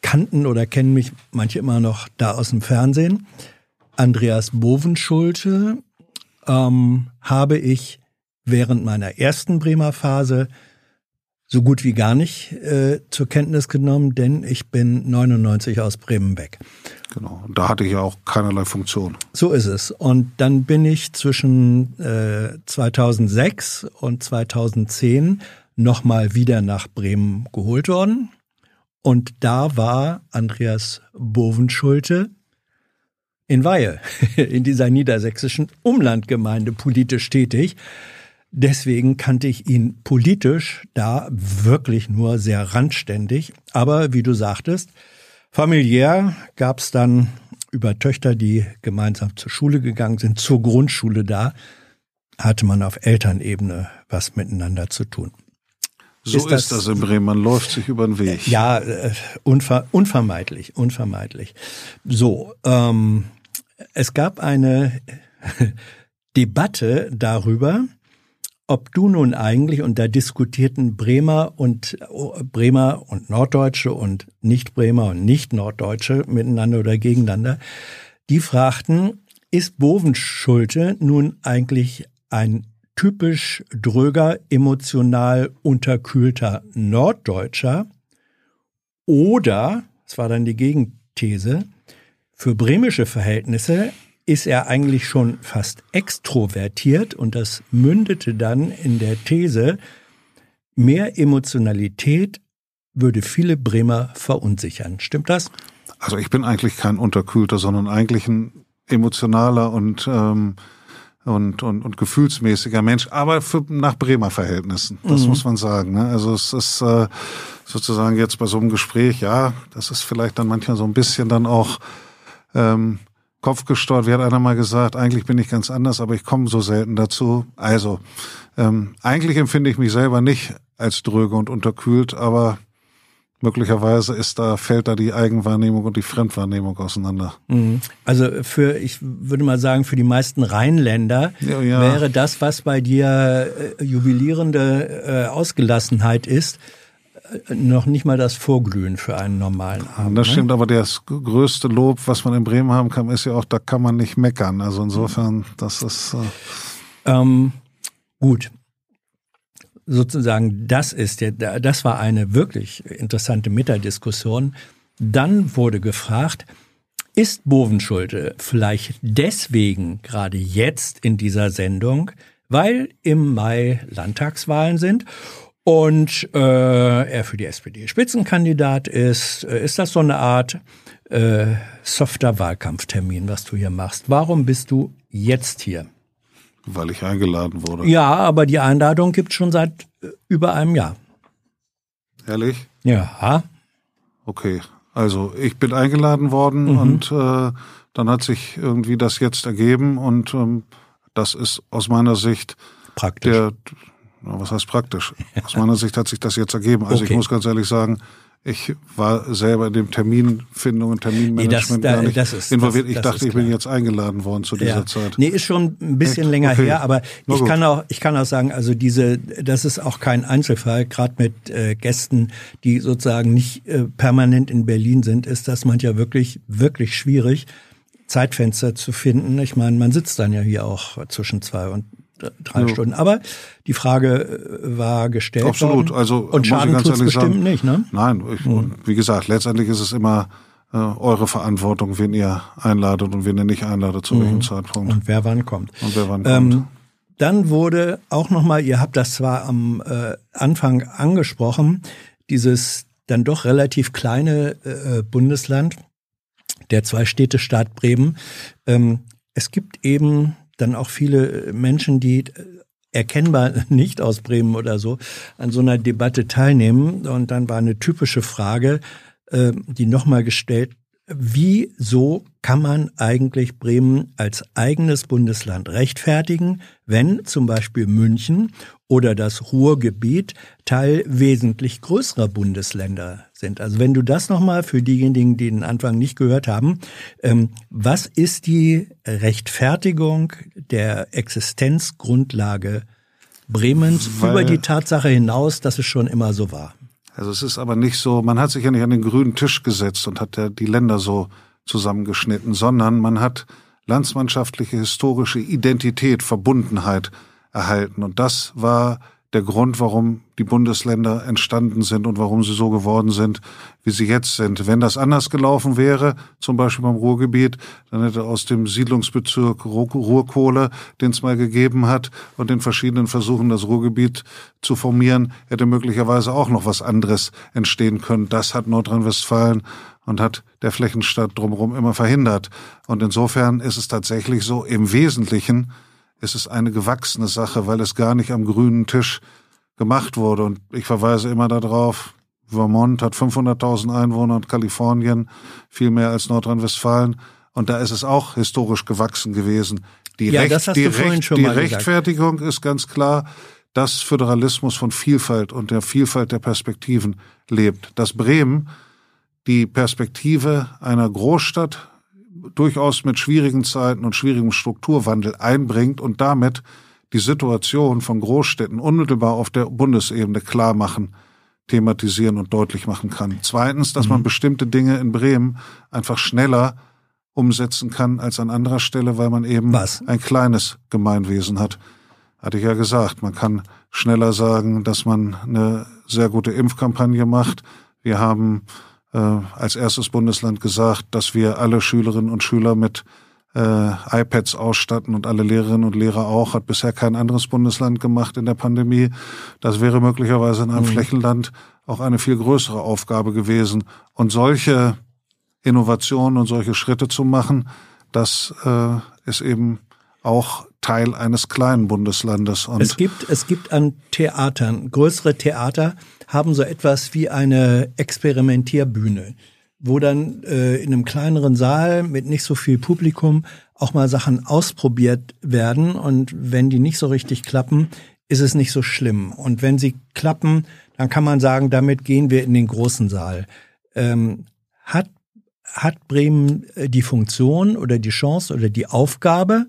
kannten oder kennen mich manche immer noch da aus dem Fernsehen. Andreas Bovenschulte ähm, habe ich während meiner ersten Bremer Phase so gut wie gar nicht äh, zur Kenntnis genommen, denn ich bin 99 aus Bremen weg. Genau. Und da hatte ich ja auch keinerlei Funktion. So ist es. Und dann bin ich zwischen äh, 2006 und 2010 nochmal wieder nach Bremen geholt worden. Und da war Andreas Bovenschulte in Weihe, in dieser niedersächsischen Umlandgemeinde politisch tätig. Deswegen kannte ich ihn politisch da wirklich nur sehr randständig. Aber wie du sagtest, familiär gab es dann über Töchter, die gemeinsam zur Schule gegangen sind, zur Grundschule da, hatte man auf Elternebene was miteinander zu tun. So Ist das- das, in Bremen. Man läuft sich über den Weg. Ja, äh, unver unvermeidlich, unvermeidlich. So, ähm, es gab eine Debatte darüber, ob du nun eigentlich, und da diskutierten Bremer und oh, Bremer und Norddeutsche und Nicht-Bremer und Nicht-Norddeutsche miteinander oder gegeneinander, die fragten, ist Bovenschulte nun eigentlich ein typisch dröger, emotional unterkühlter Norddeutscher oder, das war dann die Gegenthese, für bremische Verhältnisse ist er eigentlich schon fast extrovertiert und das mündete dann in der These, mehr Emotionalität würde viele Bremer verunsichern. Stimmt das? Also ich bin eigentlich kein Unterkühlter, sondern eigentlich ein emotionaler und ähm, und, und, und gefühlsmäßiger Mensch, aber für, nach Bremer Verhältnissen, das muss man sagen. Ne? Also es ist äh, sozusagen jetzt bei so einem Gespräch, ja, das ist vielleicht dann manchmal so ein bisschen dann auch ähm, kopfgesteuert. Wie hat einer mal gesagt, eigentlich bin ich ganz anders, aber ich komme so selten dazu. Also ähm, eigentlich empfinde ich mich selber nicht als dröge und unterkühlt, aber möglicherweise ist da, fällt da die Eigenwahrnehmung und die Fremdwahrnehmung auseinander. Also für, ich würde mal sagen, für die meisten Rheinländer Ja, ja. wäre das, was bei dir äh, jubilierende äh, Ausgelassenheit ist, äh, noch nicht mal das Vorglühen für einen normalen Abend. Das ne? stimmt, aber das größte Lob, was man in Bremen haben kann, ist ja auch, da kann man nicht meckern. Also insofern, das ist äh, Ähm, gut. Sozusagen, das ist der, das war eine wirklich interessante Metadiskussion. Dann wurde gefragt, ist Bovenschulte vielleicht deswegen gerade jetzt in dieser Sendung, weil im Mai Landtagswahlen sind und äh, er für die SPD Spitzenkandidat ist? Äh, Ist das so eine Art äh, softer Wahlkampftermin, was du hier machst? Warum bist du jetzt hier? Weil ich eingeladen wurde. Ja, aber die Einladung gibt schon seit äh, über einem Jahr. Ehrlich? Ja. Okay. Also ich bin eingeladen worden Mhm. und äh, dann hat sich irgendwie das jetzt ergeben und ähm, das ist aus meiner Sicht Praktisch. der, was heißt praktisch? Aus meiner Sicht hat sich das jetzt ergeben. Also Okay. ich muss ganz ehrlich sagen, ich war selber in dem Terminfindung und Terminmanagement Nee, das- da- gar nicht das ist- involviert. das- ich dachte, ich bin jetzt eingeladen worden zu dieser ja. Zeit. Nee, ist schon ein bisschen Echt? länger Okay. her, aber Na ich gut. kann auch, ich kann auch sagen, also diese, das ist auch kein Einzelfall, gerade mit äh, Gästen, die sozusagen nicht äh, permanent in Berlin sind, ist das manchmal wirklich, wirklich schwierig, Zeitfenster zu finden. Ich meine, man sitzt dann ja hier auch zwischen zwei und drei Ja. Stunden. Aber die Frage äh, war gestellt Absolut. worden. Also und muss ich Schaden ganz ehrlich bestimmt sagen, nicht, ne? Nein, ich, und wie gesagt, letztendlich ist es immer äh, eure Verantwortung, wen ihr einladet und wen ihr nicht einladet, zu welchem Zeitpunkt. Und wer wann kommt. Und wer wann kommt. Ähm, dann wurde auch nochmal, ihr habt das zwar am äh, Anfang angesprochen, dieses dann doch relativ kleine äh, Bundesland, der Zwei-Städte-Staat Bremen. Ähm, es gibt eben dann auch viele Menschen, die äh, erkennbar nicht aus Bremen oder so an so einer Debatte teilnehmen. Und dann war eine typische Frage, äh, die nochmal gestellt Wieso kann man eigentlich Bremen als eigenes Bundesland rechtfertigen, wenn zum Beispiel München oder das Ruhrgebiet Teil wesentlich größerer Bundesländer sind? Also wenn du das nochmal für diejenigen, die den Anfang nicht gehört haben, ähm, was ist die Rechtfertigung der Existenzgrundlage Bremens Weil über die Tatsache hinaus, dass es schon immer so war? Also es ist aber nicht so, man hat sich ja nicht an den grünen Tisch gesetzt und hat ja die Länder so zusammengeschnitten, sondern man hat landsmannschaftliche, historische Identität, Verbundenheit erhalten. Und das war der Grund, warum die Bundesländer entstanden sind und warum sie so geworden sind, wie sie jetzt sind. Wenn das anders gelaufen wäre, zum Beispiel beim Ruhrgebiet, dann hätte aus dem Siedlungsbezirk Ruhrkohle, den es mal gegeben hat, und den verschiedenen Versuchen, das Ruhrgebiet zu formieren, hätte möglicherweise auch noch was anderes entstehen können. Das hat Nordrhein-Westfalen und hat der Flächenstadt drumherum immer verhindert. Und insofern ist es tatsächlich so, im Wesentlichen ist es eine gewachsene Sache, weil es gar nicht am grünen Tisch gemacht wurde. Und ich verweise immer darauf, Vermont hat 500.000 Einwohner und Kalifornien viel mehr als Nordrhein-Westfalen. Und da ist es auch historisch gewachsen gewesen. Die, ja, Recht, die, Recht, die Rechtfertigung gesagt. ist ganz klar, dass Föderalismus von Vielfalt und der Vielfalt der Perspektiven lebt. Dass Bremen die Perspektive einer Großstadt durchaus mit schwierigen Zeiten und schwierigem Strukturwandel einbringt und damit die Situation von Großstädten unmittelbar auf der Bundesebene klar machen, thematisieren und deutlich machen kann. Zweitens, dass mhm. man bestimmte Dinge in Bremen einfach schneller umsetzen kann als an anderer Stelle, weil man eben Was? ein kleines Gemeinwesen hat. Hatte ich ja gesagt, man kann schneller sagen, dass man eine sehr gute Impfkampagne macht. Wir haben äh, als erstes Bundesland gesagt, dass wir alle Schülerinnen und Schüler mit äh, iPads ausstatten und alle Lehrerinnen und Lehrer auch, hat bisher kein anderes Bundesland gemacht in der Pandemie. Das wäre möglicherweise in einem mhm. Flächenland auch eine viel größere Aufgabe gewesen. Und solche Innovationen und solche Schritte zu machen, das äh, ist eben auch Teil eines kleinen Bundeslandes. Und es gibt, es gibt an Theatern, größere Theater haben so etwas wie eine Experimentierbühne, wo dann äh, in einem kleineren Saal mit nicht so viel Publikum auch mal Sachen ausprobiert werden. Und wenn die nicht so richtig klappen, ist es nicht so schlimm. Und wenn sie klappen, dann kann man sagen, damit gehen wir in den großen Saal. Ähm, hat, hat Bremen äh, die Funktion oder die Chance oder die Aufgabe,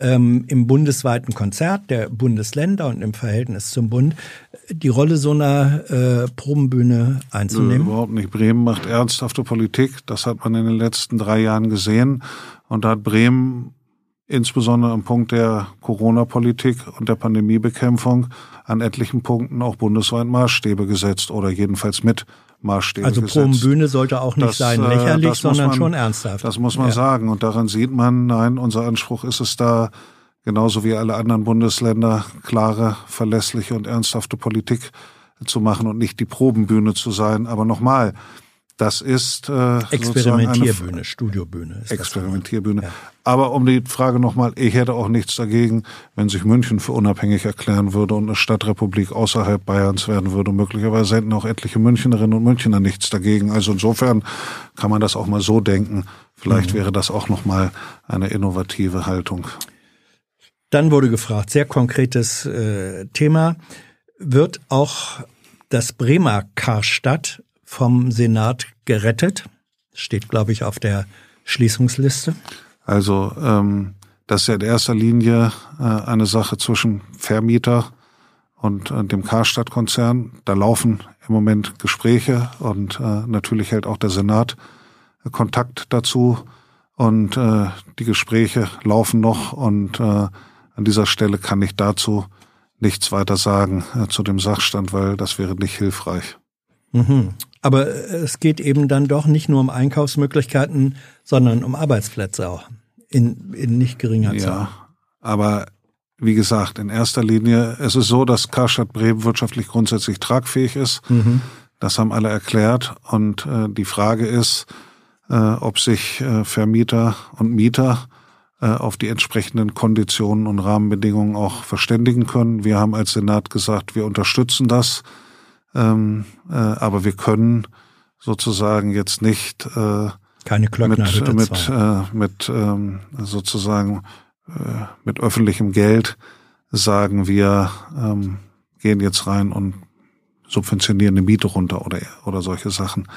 ähm, im bundesweiten Konzert der Bundesländer und im Verhältnis zum Bund die Rolle so einer äh, Probenbühne einzunehmen? Überhaupt nicht. Bremen macht ernsthafte Politik. Das hat man in den letzten drei Jahren gesehen. Und da hat Bremen insbesondere am Punkt der Corona-Politik und der Pandemiebekämpfung an etlichen Punkten auch bundesweit Maßstäbe gesetzt oder jedenfalls mit Maßstäbe also Probenbühne sollte auch nicht das, sein äh, lächerlich, sondern man, schon ernsthaft. Das muss man ja. sagen. Und daran sieht man, nein, unser Anspruch ist es da, genauso wie alle anderen Bundesländer, klare, verlässliche und ernsthafte Politik zu machen und nicht die Probenbühne zu sein. Aber nochmal, das ist äh, Experimentierbühne, Studiobühne. Experimentierbühne. Ja. Aber um die Frage nochmal, ich hätte auch nichts dagegen, wenn sich München für unabhängig erklären würde und eine Stadtrepublik außerhalb Bayerns werden würde. Möglicherweise hätten auch etliche Münchnerinnen und Münchner nichts dagegen. Also insofern kann man das auch mal so denken. Vielleicht mhm. wäre das auch nochmal eine innovative Haltung. Dann wurde gefragt, sehr konkretes äh, Thema, wird auch das Bremer Karstadt vom Senat gerettet. Steht, glaube ich, auf der Schließungsliste. Also ähm, das ist ja in erster Linie äh, eine Sache zwischen Vermieter und äh, dem Karstadt-Konzern. Da laufen im Moment Gespräche und äh, natürlich hält auch der Senat äh, Kontakt dazu. Und äh, die Gespräche laufen noch und äh, an dieser Stelle kann ich dazu nichts weiter sagen äh, zu dem Sachstand, weil das wäre nicht hilfreich. Mhm. Aber es geht eben dann doch nicht nur um Einkaufsmöglichkeiten, sondern um Arbeitsplätze auch. In, in nicht geringer Zahl. Ja, aber wie gesagt, in erster Linie, es ist so, dass Karstadt Bremen wirtschaftlich grundsätzlich tragfähig ist. Mhm. Das haben alle erklärt. Und äh, die Frage ist, äh, ob sich äh, Vermieter und Mieter äh, auf die entsprechenden Konditionen und Rahmenbedingungen auch verständigen können. Wir haben als Senat gesagt, wir unterstützen das. Ähm, äh, aber wir können sozusagen jetzt nicht äh, Keine Klöckner, mit, mit, äh, mit ähm, sozusagen äh, mit öffentlichem Geld sagen wir, ähm, gehen jetzt rein und subventionieren eine Miete runter oder, oder solche Sachen.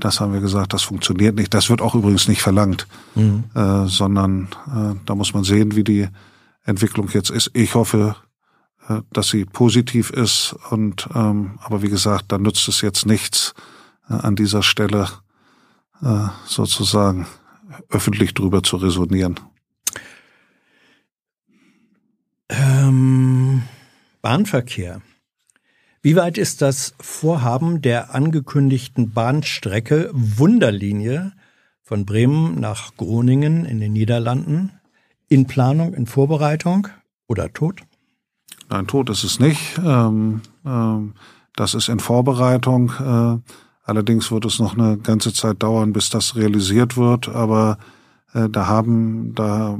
Das haben wir gesagt, das funktioniert nicht. Das wird auch übrigens nicht verlangt, mhm. äh, sondern äh, da muss man sehen, wie die Entwicklung jetzt ist. Ich hoffe, dass sie positiv ist und ähm, aber wie gesagt, da nützt es jetzt nichts äh, an dieser Stelle äh, sozusagen öffentlich drüber zu resonieren. Ähm, Bahnverkehr. Wie weit ist das Vorhaben der angekündigten Bahnstrecke Wunderlinie von Bremen nach Groningen in den Niederlanden in Planung, in Vorbereitung oder tot? Nein, tot ist es nicht. Ähm, ähm, das ist in Vorbereitung. Äh, allerdings wird es noch eine ganze Zeit dauern, bis das realisiert wird. Aber äh, da haben, da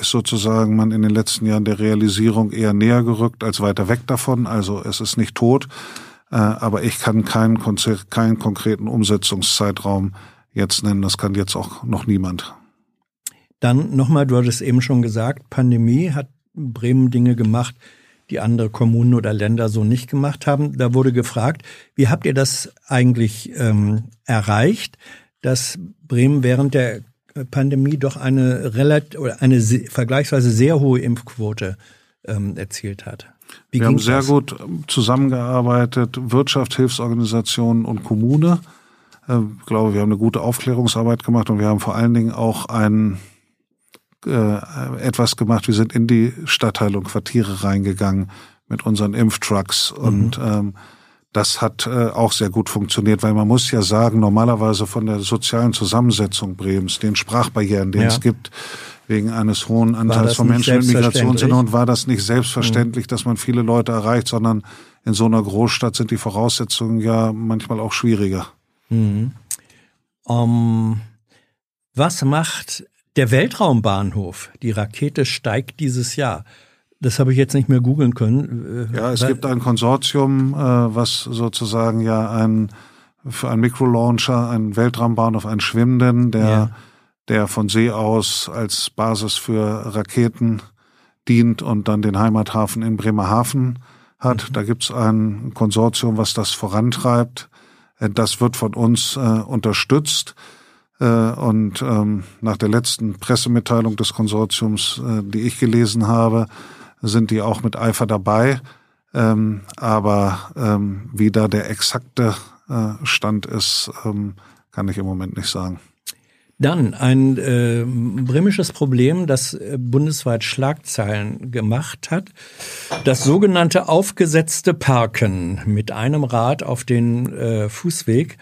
ist sozusagen man in den letzten Jahren der Realisierung eher näher gerückt als weiter weg davon. Also es ist nicht tot, äh, aber ich kann keinen, Konzert, keinen konkreten Umsetzungszeitraum jetzt nennen. Das kann jetzt auch noch niemand. Dann nochmal, du hattest eben schon gesagt, Pandemie hat Bremen Dinge gemacht, die andere Kommunen oder Länder so nicht gemacht haben. Da wurde gefragt, wie habt ihr das eigentlich ähm, erreicht, dass Bremen während der Pandemie doch eine relativ oder eine vergleichsweise sehr hohe Impfquote ähm, erzielt hat. Wie Wir haben sehr das? gut zusammengearbeitet, Wirtschaft, Hilfsorganisationen und Kommune. Äh, ich glaube, wir haben eine gute Aufklärungsarbeit gemacht und wir haben vor allen Dingen auch ein äh, etwas gemacht. Wir sind in die Stadtteile und Quartiere reingegangen mit unseren Impftrucks mhm. und ähm, das hat äh, auch sehr gut funktioniert, weil man muss ja sagen, normalerweise von der sozialen Zusammensetzung Bremens, den Sprachbarrieren, den ja. es gibt, wegen eines hohen Anteils von Menschen mit Migrationshintergrund, war das nicht selbstverständlich, mhm. dass man viele Leute erreicht, sondern in so einer Großstadt sind die Voraussetzungen ja manchmal auch schwieriger. Mhm. Um, was macht der Weltraumbahnhof? Die Rakete steigt dieses Jahr. Das habe ich jetzt nicht mehr googeln können. Äh, ja, es gibt ein Konsortium, äh, was sozusagen ja ein für einen Mikrolauncher, einen Weltraumbahnhof, einen schwimmenden, der, ja. der von See aus als Basis für Raketen dient und dann den Heimathafen in Bremerhaven hat. Mhm. Da gibt's ein Konsortium, was das vorantreibt. Äh, das wird von uns unterstützt. Äh, und ähm, nach der letzten Pressemitteilung des Konsortiums, äh, die ich gelesen habe, sind die auch mit Eifer dabei. Ähm, aber ähm, wie da der exakte äh, Stand ist, kann ich im Moment nicht sagen. Dann ein äh, bremisches Problem, das bundesweit Schlagzeilen gemacht hat. Das sogenannte aufgesetzte Parken mit einem Rad auf den äh, Fußweg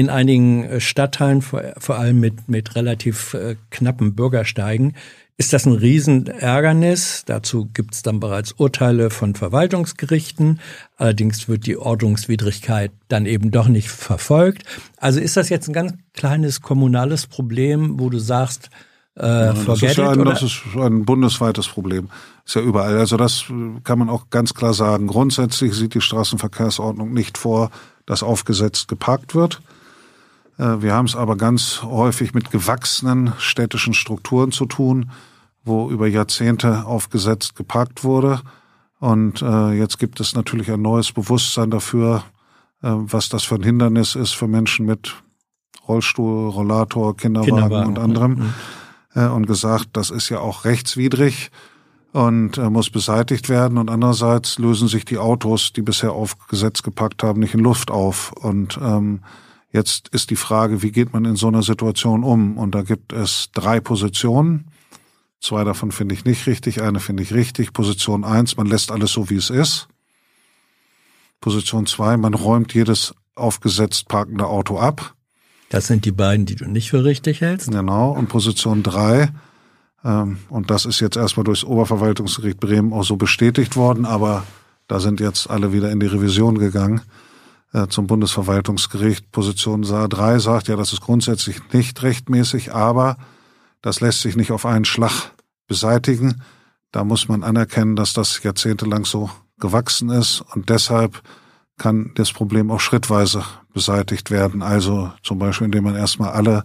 in einigen äh, Stadtteilen, vor, vor allem mit, mit relativ äh, knappen Bürgersteigen, ist das ein Riesenärgernis. Dazu gibt es dann bereits Urteile von Verwaltungsgerichten. Allerdings wird die Ordnungswidrigkeit dann eben doch nicht verfolgt. Also ist das jetzt ein ganz kleines kommunales Problem, wo du sagst, äh, ja, das, ist ja ein, das ist ein bundesweites Problem. Ist ja überall. Also das kann man auch ganz klar sagen. Grundsätzlich sieht die Straßenverkehrsordnung nicht vor, dass aufgesetzt geparkt wird. Äh, wir haben es aber ganz häufig mit gewachsenen städtischen Strukturen zu tun wo über Jahrzehnte aufgesetzt geparkt wurde. Und äh, jetzt gibt es natürlich ein neues Bewusstsein dafür, äh, was das für ein Hindernis ist für Menschen mit Rollstuhl, Rollator, Kinderwagen, Kinderwagen. und anderem. Mhm. Äh, und gesagt, das ist ja auch rechtswidrig und muss beseitigt werden. Und andererseits lösen sich die Autos, die bisher aufgesetzt gepackt haben, nicht in Luft auf. Und ähm, jetzt ist die Frage, wie geht man in so einer Situation um? Und da gibt es drei Positionen. Zwei davon finde ich nicht richtig, eine finde ich richtig. Position eins, man lässt alles so, wie es ist. Position zwei, man räumt jedes aufgesetzt parkende Auto ab. Das sind die beiden, die du nicht für richtig hältst. Genau. Und Position drei, ähm, und das ist jetzt erstmal durchs Oberverwaltungsgericht Bremen auch so bestätigt worden, aber da sind jetzt alle wieder in die Revision gegangen zum Bundesverwaltungsgericht. Position 3 sagt ja, das ist grundsätzlich nicht rechtmäßig, aber das lässt sich nicht auf einen Schlag beseitigen. Da muss man anerkennen, dass das jahrzehntelang so gewachsen ist und deshalb kann das Problem auch schrittweise beseitigt werden. Also zum Beispiel, indem man erstmal alle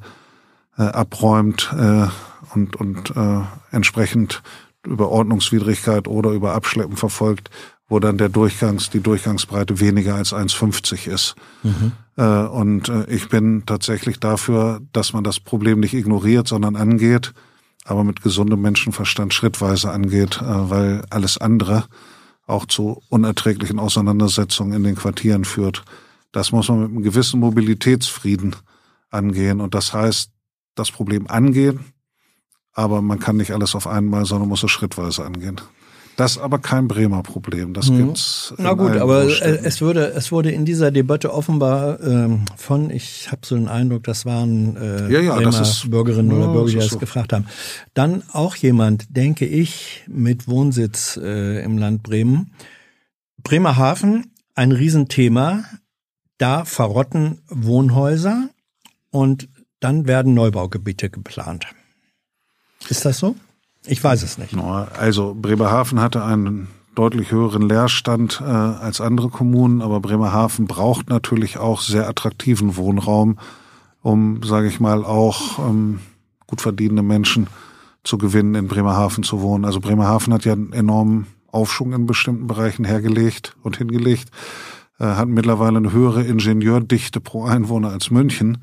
äh, abräumt äh, und, und äh, entsprechend über Ordnungswidrigkeit oder über Abschleppen verfolgt, wo dann der Durchgangs, die Durchgangsbreite weniger als 1,50 ist. Mhm. Äh, und äh, ich bin tatsächlich dafür, dass man das Problem nicht ignoriert, sondern angeht, aber mit gesundem Menschenverstand schrittweise angeht, äh, weil alles andere auch zu unerträglichen Auseinandersetzungen in den Quartieren führt. Das muss man mit einem gewissen Mobilitätsfrieden angehen. Und das heißt, das Problem angehen, aber man kann nicht alles auf einmal, sondern muss es schrittweise angehen. Das ist aber kein Bremer Problem. Das mhm. gibt's. Na gut, aber es würde, es wurde in dieser Debatte offenbar ähm, von, ich habe so den Eindruck, das waren äh, ja, ja, Bremer ist, Bürgerinnen oder Bürger, die das so. gefragt haben. Dann auch jemand, denke ich, mit Wohnsitz äh, im Land Bremen. Bremerhaven, ein Riesenthema. Da verrotten Wohnhäuser und dann werden Neubaugebiete geplant. Ist das so? Ich weiß es nicht. Also Bremerhaven hatte einen deutlich höheren Leerstand äh, als andere Kommunen, aber Bremerhaven braucht natürlich auch sehr attraktiven Wohnraum, um, sage ich mal, auch ähm, gut verdienende Menschen zu gewinnen, in Bremerhaven zu wohnen. Also Bremerhaven hat ja einen enormen Aufschwung in bestimmten Bereichen hergelegt und hingelegt, äh, hat mittlerweile eine höhere Ingenieurdichte pro Einwohner als München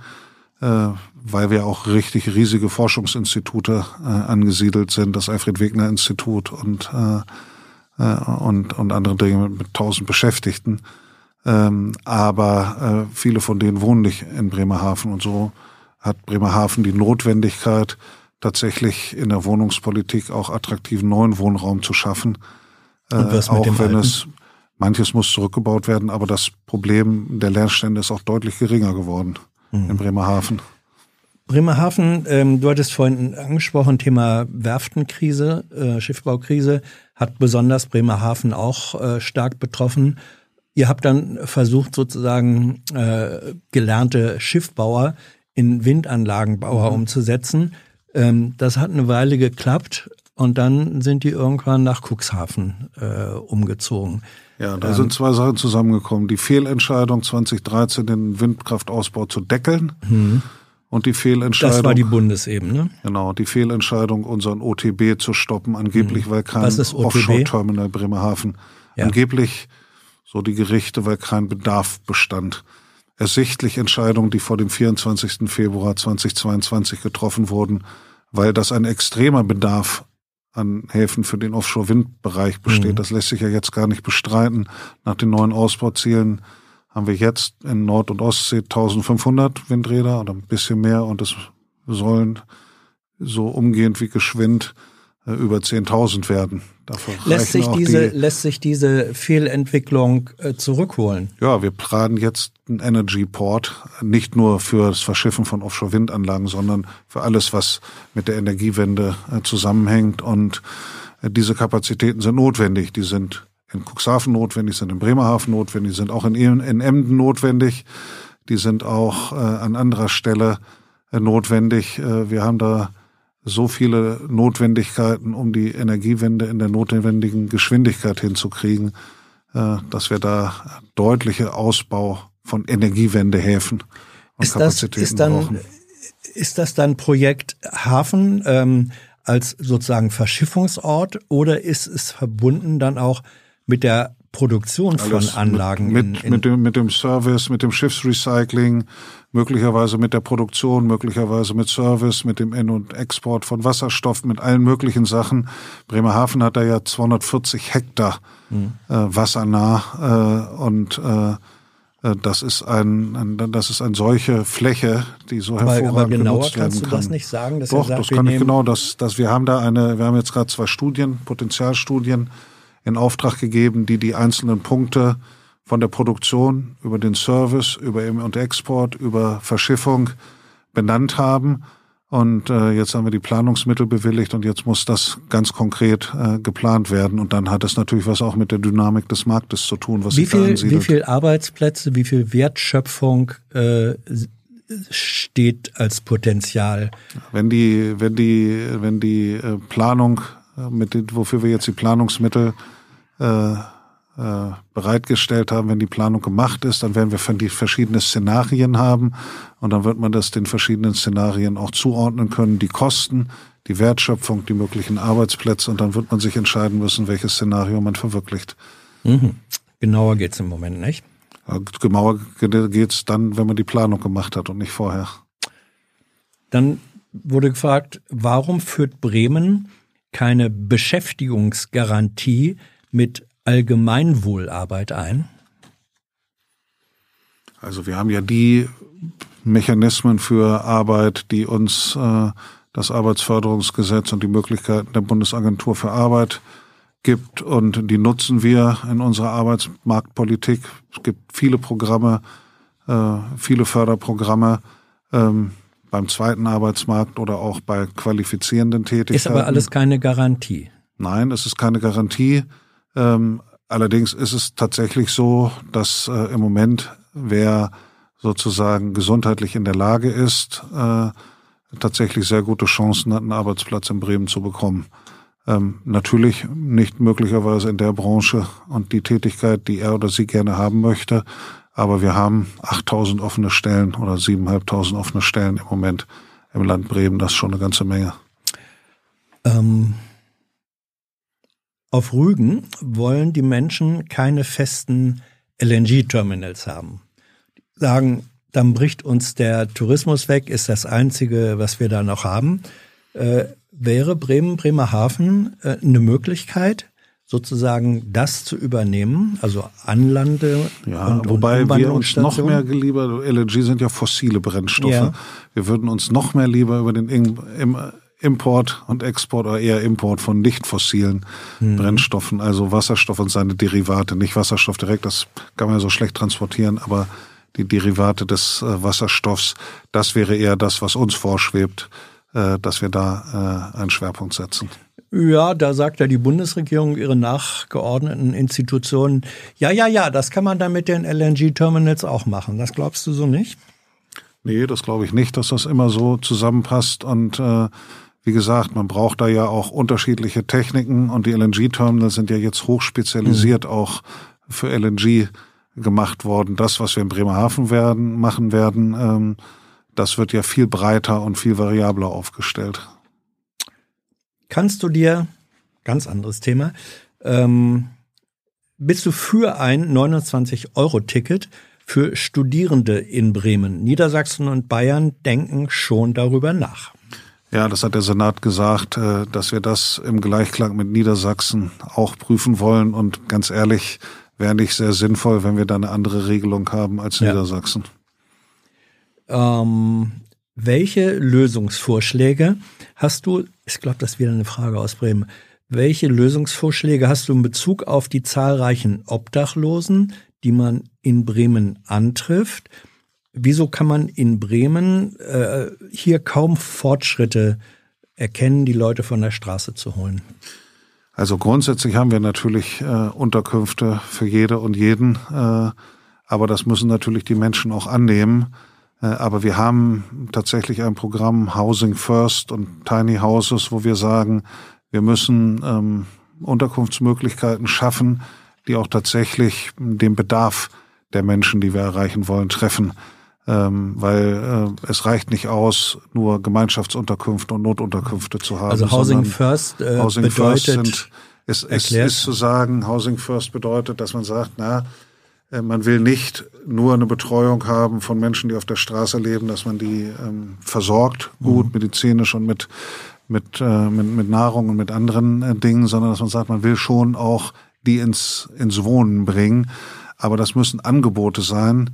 äh, weil wir auch richtig riesige Forschungsinstitute äh, angesiedelt sind, das Alfred Wegener Institut und äh, äh, und und andere Dinge mit, mit tausend Beschäftigten. Ähm, aber äh, viele von denen wohnen nicht in Bremerhaven und so hat Bremerhaven die Notwendigkeit, tatsächlich in der Wohnungspolitik auch attraktiven neuen Wohnraum zu schaffen. Äh, auch wenn Alten? es manches muss zurückgebaut werden, aber das Problem der Leerstände ist auch deutlich geringer geworden mhm. in Bremerhaven. Bremerhaven, ähm, du hattest vorhin angesprochen, Thema Werftenkrise, äh, Schiffbaukrise, hat besonders Bremerhaven auch äh, stark betroffen. Ihr habt dann versucht, sozusagen äh, gelernte Schiffbauer in Windanlagenbauer mhm. umzusetzen. Ähm, das hat eine Weile geklappt und dann sind die irgendwann nach Cuxhaven äh, umgezogen. Ja, da ähm, sind zwei Sachen zusammengekommen. Die Fehlentscheidung 2013, den Windkraftausbau zu deckeln. Mhm und die Fehlentscheidung. Das war die Bundesebene. Genau, die Fehlentscheidung, unseren OTB zu stoppen, angeblich, mhm. weil kein Offshore-Terminal Bremerhaven. Ja. Angeblich, so die Gerichte, weil kein Bedarf bestand. Ersichtlich Entscheidungen, die vor dem 24. Februar 2022 getroffen wurden, weil das ein extremer Bedarf an Häfen für den Offshore-Windbereich besteht. Mhm. Das lässt sich ja jetzt gar nicht bestreiten. Nach den neuen Ausbauzielen haben wir jetzt in Nord- und Ostsee 1500 Windräder oder ein bisschen mehr und es sollen so umgehend wie geschwind äh, über 10.000 werden. Dafür lässt sich diese die, lässt sich diese Fehlentwicklung äh, zurückholen? Ja, wir planen jetzt einen Energy Port nicht nur für das Verschiffen von Offshore-Windanlagen, sondern für alles, was mit der Energiewende äh, zusammenhängt und diese Kapazitäten sind notwendig. Die sind in Cuxhaven notwendig, sind in Bremerhaven notwendig, sind auch in, in Emden notwendig. Die sind auch äh, an anderer Stelle äh, notwendig. Äh, wir haben da so viele Notwendigkeiten, um die Energiewende in der notwendigen Geschwindigkeit hinzukriegen, äh, dass wir da deutliche Ausbau von Energiewendehäfen und ist Kapazitäten das, ist dann, brauchen. Ist das dann Projekt Hafen ähm, als sozusagen Verschiffungsort oder ist es verbunden dann auch mit der Produktion Alles von Anlagen. Mit, mit, in, in mit, dem, mit dem Service, mit dem Schiffsrecycling, möglicherweise mit der Produktion, möglicherweise mit Service, mit dem In- und Export von Wasserstoff, mit allen möglichen Sachen. Bremerhaven hat da ja 240 Hektar mhm. äh, wassernah äh, und äh, äh, das ist ein, ein, das ist eine solche Fläche, die so hervorragend aber, aber genauer genutzt werden kannst du das nicht sagen? Dass Doch, sagt, das kann ich genau. Das, das, wir haben da eine, wir haben jetzt gerade zwei Studien, Potenzialstudien in Auftrag gegeben, die die einzelnen Punkte von der Produktion über den Service, über Im- und Export, über Verschiffung benannt haben. Und äh, jetzt haben wir die Planungsmittel bewilligt und jetzt muss das ganz konkret äh, geplant werden. Und dann hat es natürlich was auch mit der Dynamik des Marktes zu tun, was wie viel. Wie viel Arbeitsplätze, wie viel Wertschöpfung äh, steht als Potenzial? Wenn die, wenn die, wenn die äh, Planung mit den, wofür wir jetzt die Planungsmittel äh, äh, bereitgestellt haben, wenn die Planung gemacht ist, dann werden wir die verschiedene Szenarien haben und dann wird man das den verschiedenen Szenarien auch zuordnen können, die Kosten, die Wertschöpfung, die möglichen Arbeitsplätze und dann wird man sich entscheiden müssen, welches Szenario man verwirklicht. Mhm. Genauer geht's im Moment nicht. Genauer geht's dann, wenn man die Planung gemacht hat und nicht vorher. Dann wurde gefragt, warum führt Bremen keine Beschäftigungsgarantie mit Allgemeinwohlarbeit ein? Also wir haben ja die Mechanismen für Arbeit, die uns äh, das Arbeitsförderungsgesetz und die Möglichkeiten der Bundesagentur für Arbeit gibt und die nutzen wir in unserer Arbeitsmarktpolitik. Es gibt viele Programme, äh, viele Förderprogramme ähm, beim zweiten Arbeitsmarkt oder auch bei qualifizierenden Tätigkeiten. Ist aber alles keine Garantie. Nein, es ist keine Garantie. Ähm, allerdings ist es tatsächlich so, dass äh, im Moment wer sozusagen gesundheitlich in der Lage ist, äh, tatsächlich sehr gute Chancen hat, einen Arbeitsplatz in Bremen zu bekommen. Ähm, natürlich nicht möglicherweise in der Branche und die Tätigkeit, die er oder sie gerne haben möchte, aber wir haben 8000 offene Stellen oder 7.500 offene Stellen im Moment im Land Bremen. Das ist schon eine ganze Menge. Ähm, auf Rügen wollen die Menschen keine festen LNG-Terminals haben. Sagen, dann bricht uns der Tourismus weg, ist das Einzige, was wir da noch haben. Äh, wäre Bremen, Bremerhaven äh, eine Möglichkeit, sozusagen das zu übernehmen, also Anlande. Ja, und, wobei und wir uns noch mehr lieber, LNG sind ja fossile Brennstoffe. Ja. Wir würden uns noch mehr lieber über den Import und Export oder eher Import von nicht fossilen hm. Brennstoffen, also Wasserstoff und seine Derivate, nicht Wasserstoff direkt, das kann man ja so schlecht transportieren, aber die Derivate des äh, Wasserstoffs, das wäre eher das, was uns vorschwebt, äh, dass wir da äh, einen Schwerpunkt setzen. Ja, da sagt ja die Bundesregierung ihre nachgeordneten Institutionen, ja, ja, ja, das kann man dann mit den LNG-Terminals auch machen. Das glaubst du so nicht? Nee, das glaube ich nicht, dass das immer so zusammenpasst. Und äh, wie gesagt, man braucht da ja auch unterschiedliche Techniken und die LNG-Terminals sind ja jetzt hochspezialisiert mhm. auch für LNG gemacht worden. Das, was wir in Bremerhaven werden, machen werden, ähm, das wird ja viel breiter und viel variabler aufgestellt. Kannst du dir, ganz anderes Thema, ähm, bist du für ein 29-Euro-Ticket für Studierende in Bremen? Niedersachsen und Bayern denken schon darüber nach. Ja, das hat der Senat gesagt, äh, dass wir das im Gleichklang mit Niedersachsen auch prüfen wollen. Und ganz ehrlich, wäre nicht sehr sinnvoll, wenn wir da eine andere Regelung haben als ja. Niedersachsen. Ähm, welche Lösungsvorschläge hast du, ich glaube, das ist wieder eine Frage aus Bremen, welche Lösungsvorschläge hast du in Bezug auf die zahlreichen Obdachlosen, die man in Bremen antrifft? Wieso kann man in Bremen äh, hier kaum Fortschritte erkennen, die Leute von der Straße zu holen? Also grundsätzlich haben wir natürlich äh, Unterkünfte für jede und jeden, äh, aber das müssen natürlich die Menschen auch annehmen. Äh, aber wir haben tatsächlich ein Programm Housing First und Tiny Houses, wo wir sagen, wir müssen ähm, Unterkunftsmöglichkeiten schaffen, die auch tatsächlich den Bedarf der Menschen, die wir erreichen wollen, treffen ähm, weil äh, es reicht nicht aus, nur Gemeinschaftsunterkünfte und Notunterkünfte zu haben. Also Housing First äh, Housing bedeutet, First sind, ist, ist, ist zu sagen, Housing First bedeutet, dass man sagt, na, man will nicht nur eine Betreuung haben von Menschen, die auf der Straße leben, dass man die ähm, versorgt, gut, mhm. medizinisch und mit, mit, äh, mit, mit Nahrung und mit anderen äh, Dingen, sondern dass man sagt, man will schon auch die ins, ins Wohnen bringen. Aber das müssen Angebote sein,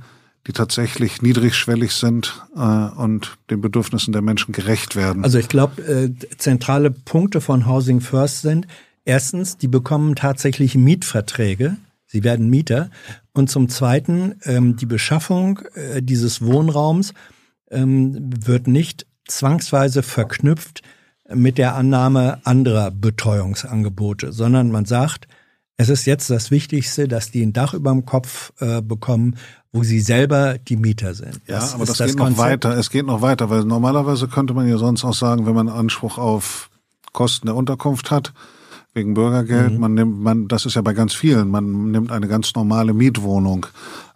die tatsächlich niedrigschwellig sind äh, und den Bedürfnissen der Menschen gerecht werden. Also ich glaube, äh, zentrale Punkte von Housing First sind erstens, die bekommen tatsächlich Mietverträge. Sie werden Mieter. Und zum Zweiten, ähm, die Beschaffung äh, dieses Wohnraums ähm, wird nicht zwangsweise verknüpft mit der Annahme anderer Betreuungsangebote, sondern man sagt, es ist jetzt das Wichtigste, dass die ein Dach über dem Kopf äh, bekommen wo sie selber die Mieter sind. Das ja, aber das, das geht Konzept. noch weiter. Es geht noch weiter, weil normalerweise könnte man ja sonst auch sagen, wenn man Anspruch auf Kosten der Unterkunft hat, wegen Bürgergeld. Mhm. Man nimmt, man, das ist ja bei ganz vielen. Man nimmt eine ganz normale Mietwohnung,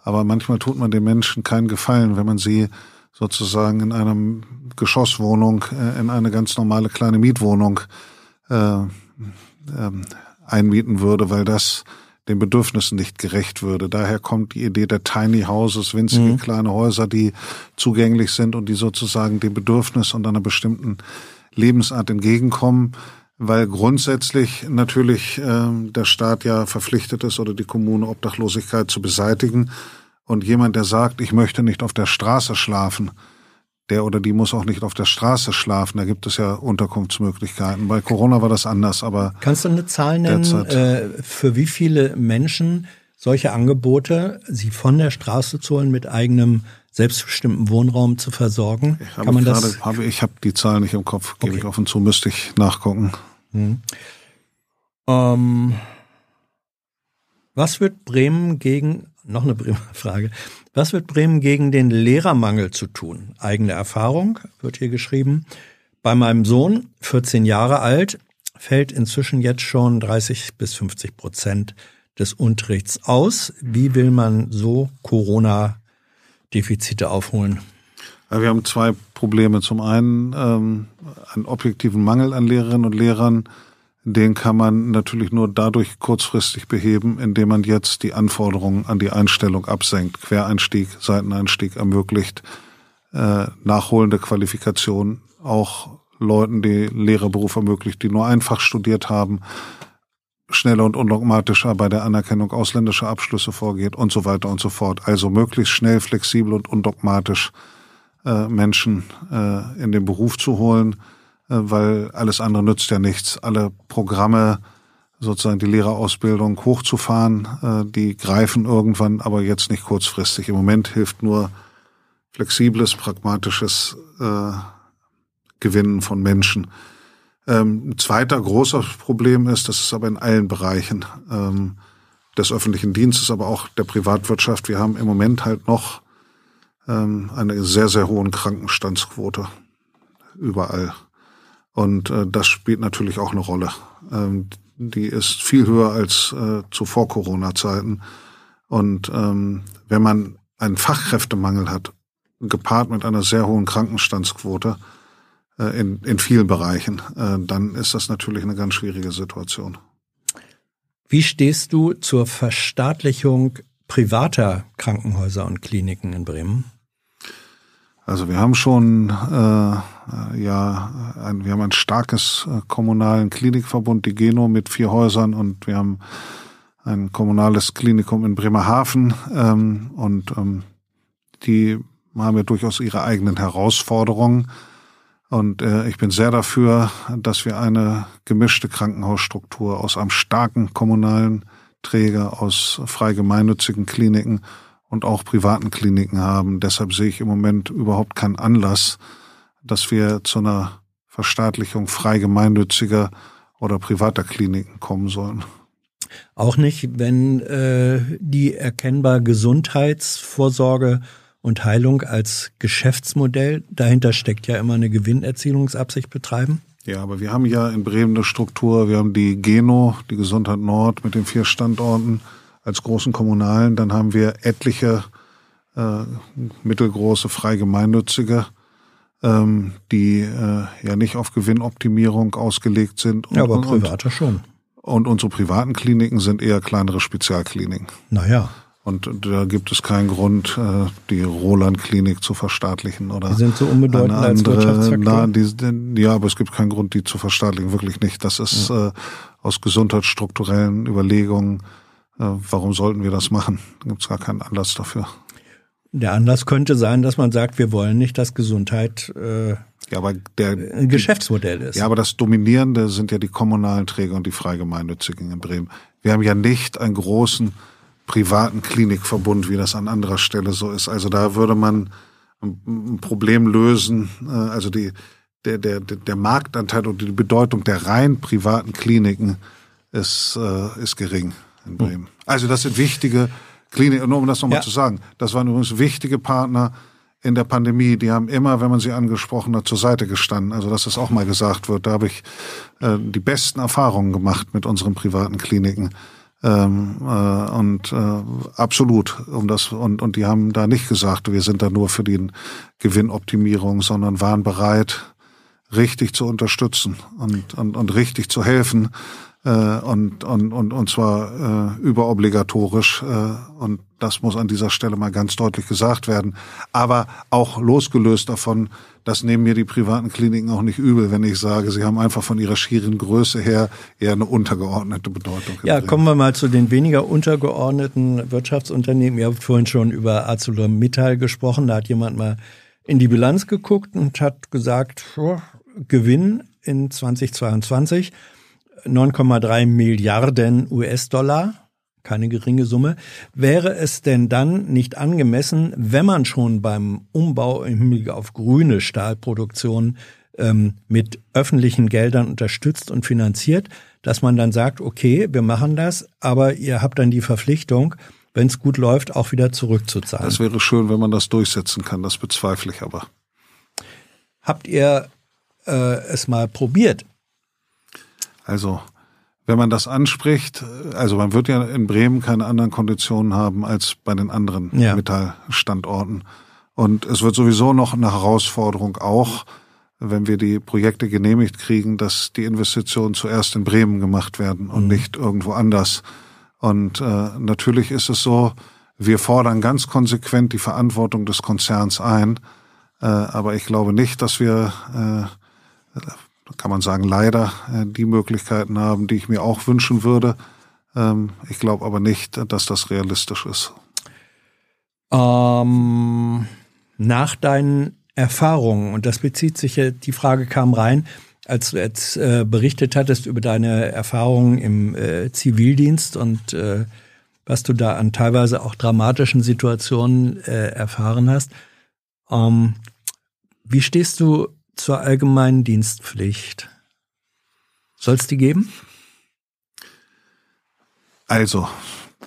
aber manchmal tut man den Menschen keinen Gefallen, wenn man sie sozusagen in einer Geschosswohnung äh, in eine ganz normale kleine Mietwohnung äh, äh, einmieten würde, weil das den Bedürfnissen nicht gerecht würde. Daher kommt die Idee der Tiny Houses, winzige mhm. kleine Häuser, die zugänglich sind und die sozusagen dem Bedürfnis und einer bestimmten Lebensart entgegenkommen, weil grundsätzlich natürlich äh, der Staat ja verpflichtet ist oder die Kommune Obdachlosigkeit zu beseitigen. Und jemand, der sagt, ich möchte nicht auf der Straße schlafen, der oder die muss auch nicht auf der Straße schlafen. Da gibt es ja Unterkunftsmöglichkeiten. Bei Corona war das anders, aber. Kannst du eine Zahl nennen, äh, für wie viele Menschen solche Angebote, sie von der Straße zu holen, mit eigenem selbstbestimmten Wohnraum zu versorgen? Ich Kann man das? Habe, ich habe die Zahl nicht im Kopf, gebe okay. ich offen zu, müsste ich nachgucken. Hm. Ähm, was wird Bremen gegen, noch eine Bremer Frage, was wird Bremen gegen den Lehrermangel zu tun? Eigene Erfahrung wird hier geschrieben. Bei meinem Sohn, 14 Jahre alt, fällt inzwischen jetzt schon 30 bis 50 Prozent des Unterrichts aus. Wie will man so Corona-Defizite aufholen? wir haben zwei Probleme. Zum einen ähm, einen objektiven Mangel an Lehrerinnen und Lehrern, den kann man natürlich nur dadurch kurzfristig beheben, indem man jetzt die Anforderungen an die Einstellung absenkt, Quereinstieg, Seiteneinstieg ermöglicht, äh, nachholende Qualifikation auch Leuten, die Lehrerberuf ermöglicht, die nur einfach studiert haben, schneller und undogmatischer bei der Anerkennung ausländischer Abschlüsse vorgeht und so weiter und so fort. Also möglichst schnell, flexibel und undogmatisch äh, Menschen äh, in den Beruf zu holen äh, weil alles andere nützt ja nichts. Alle Programme, sozusagen die Lehrerausbildung hochzufahren, äh, die greifen irgendwann, aber jetzt nicht kurzfristig. Im Moment hilft nur flexibles, pragmatisches äh, Gewinnen von Menschen. Ähm, ein zweiter großer Problem ist, das ist aber in allen Bereichen ähm, des öffentlichen Dienstes, aber auch der Privatwirtschaft. Wir haben im Moment halt noch ähm, eine sehr, sehr hohe Krankenstandsquote überall. Und äh, das spielt natürlich auch eine Rolle. Ähm, die ist viel höher als äh, zu vor Corona-Zeiten. Und ähm, wenn man einen Fachkräftemangel hat, gepaart mit einer sehr hohen Krankenstandsquote äh, in, in vielen Bereichen, äh, dann ist das natürlich eine ganz schwierige Situation. Wie stehst du zur Verstaatlichung privater Krankenhäuser und Kliniken in Bremen? Also wir haben schon äh, ja ein, wir haben ein starkes äh, kommunalen Klinikverbund, die Geno mit vier Häusern und wir haben ein kommunales Klinikum in Bremerhaven ähm, und ähm, die haben ja durchaus ihre eigenen Herausforderungen. Und äh, ich bin sehr dafür, dass wir eine gemischte Krankenhausstruktur aus einem starken kommunalen Träger, aus frei gemeinnützigen Kliniken und auch privaten Kliniken haben. Deshalb sehe ich im Moment überhaupt keinen Anlass, dass wir zu einer Verstaatlichung frei gemeinnütziger oder privater Kliniken kommen sollen. Auch nicht, wenn äh, die erkennbar Gesundheitsvorsorge und Heilung als Geschäftsmodell, dahinter steckt ja immer eine Gewinnerzielungsabsicht betreiben? Ja, aber wir haben ja in Bremen eine Struktur, wir haben die Geno, die Gesundheit Nord mit den vier Standorten als großen Kommunalen. Dann haben wir etliche äh, mittelgroße, frei gemeinnützige, ähm, die äh, ja nicht auf Gewinnoptimierung ausgelegt sind. Und, ja, aber private schon. Und unsere privaten Kliniken sind eher kleinere Spezialkliniken. Naja. Und da gibt es keinen Grund, äh, die Roland-Klinik zu verstaatlichen oder. Die sind so unbedeutend eine andere, als Wirtschaftsfaktor. Na, die, ja, aber es gibt keinen Grund, die zu verstaatlichen, wirklich nicht. Das ist ja. äh, aus gesundheitsstrukturellen Überlegungen äh, warum sollten wir das machen? Da gibt es gar keinen Anlass dafür. Der Anlass könnte sein, dass man sagt, wir wollen nicht, dass Gesundheit äh, ja, aber der, ein Geschäftsmodell ist. Ja, aber das Dominierende sind ja die kommunalen Träger und die Freigemeinnützigen in Bremen. Wir haben ja nicht einen großen privaten Klinikverbund, wie das an anderer Stelle so ist. Also da würde man ein Problem lösen. Äh, also die, der, der, der Marktanteil und die Bedeutung der rein privaten Kliniken ist, äh, ist gering in Bremen. Hm. Also das sind wichtige Kliniken, nur um das nochmal ja. zu sagen, das waren übrigens wichtige Partner in der Pandemie, die haben immer, wenn man sie angesprochen hat, zur Seite gestanden. Also dass das auch mal gesagt wird, da habe ich äh, die besten Erfahrungen gemacht mit unseren privaten Kliniken. Ähm, äh, und äh, absolut um das und und die haben da nicht gesagt, wir sind da nur für die Gewinnoptimierung, sondern waren bereit, richtig zu unterstützen und und, und richtig zu helfen und, und, und, und zwar äh, überobligatorisch. Äh, und das muss an dieser Stelle mal ganz deutlich gesagt werden. Aber auch losgelöst davon, das nehmen mir die privaten Kliniken auch nicht übel, wenn ich sage, sie haben einfach von ihrer schieren Größe her eher eine untergeordnete Bedeutung. Ja, kommen wir mal zu den weniger untergeordneten Wirtschaftsunternehmen. Ihr habt vorhin schon über ArcelorMittal gesprochen. Da hat jemand mal in die Bilanz geguckt und hat gesagt, oh, Gewinn in 2022 9,3 Milliarden US-Dollar, keine geringe Summe. Wäre es denn dann nicht angemessen, wenn man schon beim Umbau im Hinblick auf grüne Stahlproduktion ähm, mit öffentlichen Geldern unterstützt und finanziert, dass man dann sagt, okay, wir machen das, aber ihr habt dann die Verpflichtung, wenn es gut läuft, auch wieder zurückzuzahlen. Das wäre schön, wenn man das durchsetzen kann, das bezweifle ich aber. Habt ihr äh, es mal probiert? Also, wenn man das anspricht, also man wird ja in Bremen keine anderen Konditionen haben als bei den anderen ja. Metallstandorten. Und es wird sowieso noch eine Herausforderung auch, wenn wir die Projekte genehmigt kriegen, dass die Investitionen zuerst in Bremen gemacht werden und mhm. nicht irgendwo anders. Und äh, natürlich ist es so, wir fordern ganz konsequent die Verantwortung des Konzerns ein. Äh, aber ich glaube nicht, dass wir äh, kann man sagen, leider äh, die Möglichkeiten haben, die ich mir auch wünschen würde. Ähm, ich glaube aber nicht, dass das realistisch ist. Ähm, nach deinen Erfahrungen, und das bezieht sich ja, die Frage kam rein, als du jetzt äh, berichtet hattest über deine Erfahrungen im äh, Zivildienst und äh, was du da an teilweise auch dramatischen Situationen äh, erfahren hast. Ähm, wie stehst du zur allgemeinen Dienstpflicht? Soll es die geben? Also,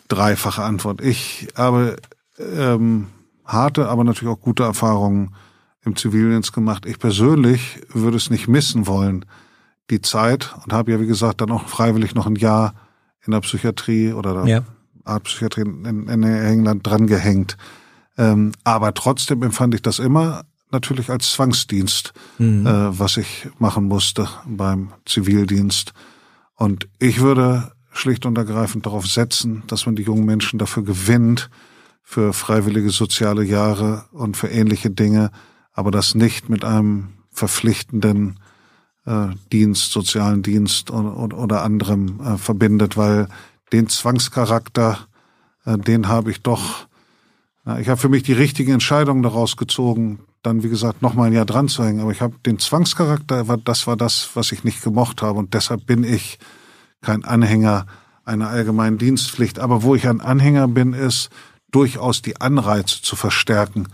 dreifache Antwort. Ich habe ähm, harte, aber natürlich auch gute Erfahrungen im Zivildienst gemacht. Ich persönlich würde es nicht missen wollen, die Zeit, und habe ja, wie gesagt, dann auch freiwillig noch ein Jahr in der Psychiatrie oder der ja. Artpsychiatrie in, in England drangehängt. Ähm, aber trotzdem empfand ich das immer natürlich als Zwangsdienst, mhm. äh, was ich machen musste beim Zivildienst. Und ich würde schlicht und ergreifend darauf setzen, dass man die jungen Menschen dafür gewinnt, für freiwillige soziale Jahre und für ähnliche Dinge, aber das nicht mit einem verpflichtenden äh, Dienst, sozialen Dienst oder, oder anderem äh, verbindet, weil den Zwangscharakter, äh, den habe ich doch, ich habe für mich die richtigen Entscheidungen daraus gezogen, dann, wie gesagt, noch mal ein Jahr dran zu hängen. Aber ich habe den Zwangscharakter, das war das, was ich nicht gemocht habe. Und deshalb bin ich kein Anhänger einer allgemeinen Dienstpflicht. Aber wo ich ein Anhänger bin, ist durchaus die Anreize zu verstärken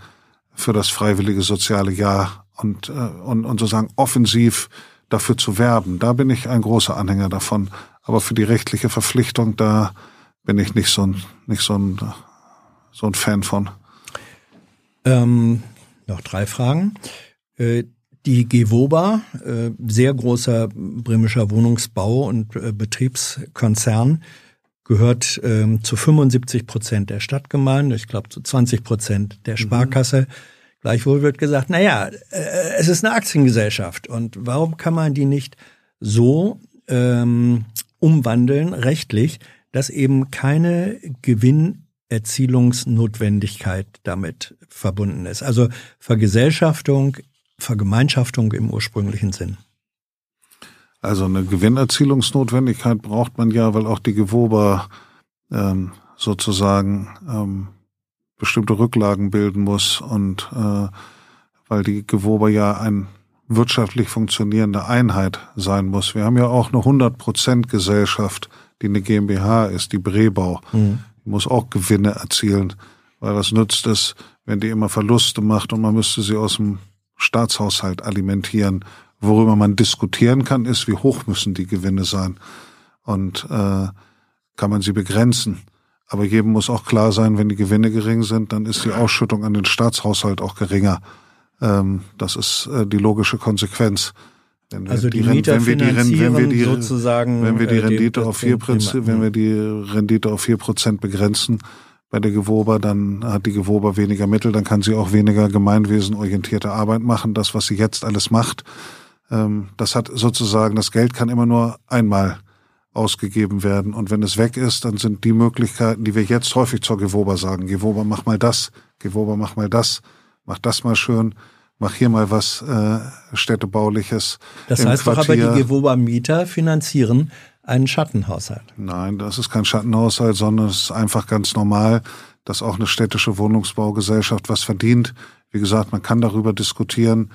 für das freiwillige soziale Jahr und, äh, und, und sozusagen offensiv dafür zu werben. Da bin ich ein großer Anhänger davon. Aber für die rechtliche Verpflichtung, da bin ich nicht so ein, nicht so ein, so ein Fan von. Ähm, noch drei Fragen. Äh, die Gewoba, äh, sehr großer bremischer Wohnungsbau- und äh, Betriebskonzern, gehört ähm, zu 75 Prozent der Stadtgemeinde, ich glaube zu 20 Prozent der mhm. Sparkasse. Mhm. Gleichwohl wird gesagt, na ja, es ist eine Aktiengesellschaft und warum kann man die nicht so ähm, umwandeln rechtlich, dass eben keine Gewinn Erzielungsnotwendigkeit damit verbunden ist. Also Vergesellschaftung, Vergemeinschaftung im ursprünglichen Sinn. Also eine Gewinnerzielungsnotwendigkeit braucht man ja, weil auch die Gewoba ähm, sozusagen ähm, bestimmte Rücklagen bilden muss und äh, weil die Gewoba ja ein wirtschaftlich funktionierende Einheit sein muss. Wir haben ja auch eine 100% Gesellschaft, die eine GmbH ist, die Brebau. Mhm muss auch Gewinne erzielen, weil was nützt es, wenn die immer Verluste macht und man müsste sie aus dem Staatshaushalt alimentieren. Worüber man diskutieren kann, ist, wie hoch müssen die Gewinne sein und äh, kann man sie begrenzen. Aber jedem muss auch klar sein, wenn die Gewinne gering sind, dann ist die Ausschüttung an den Staatshaushalt auch geringer. Ähm, das ist äh, die logische Konsequenz. Wenn also die, die Mieter wenn wir die, wenn wir die, sozusagen wenn wir die äh, Rendite auf vier Prozent, wenn wir die Rendite auf vier Prozent begrenzen bei der Gewober, dann hat die Gewober weniger Mittel, dann kann sie auch weniger gemeinwesenorientierte Arbeit machen. Das, was sie jetzt alles macht, ähm, das hat sozusagen das Geld kann immer nur einmal ausgegeben werden. Und wenn es weg ist, dann sind die Möglichkeiten, die wir jetzt häufig zur Gewober sagen, Gewober, mach mal das, Gewober, mach mal das, mach das mal schön, mach hier mal was äh, städtebauliches. Das heißt doch aber, die Gewober-Mieter finanzieren einen Schattenhaushalt. Nein, das ist kein Schattenhaushalt, sondern es ist einfach ganz normal, dass auch eine städtische Wohnungsbaugesellschaft was verdient. Wie gesagt, man kann darüber diskutieren,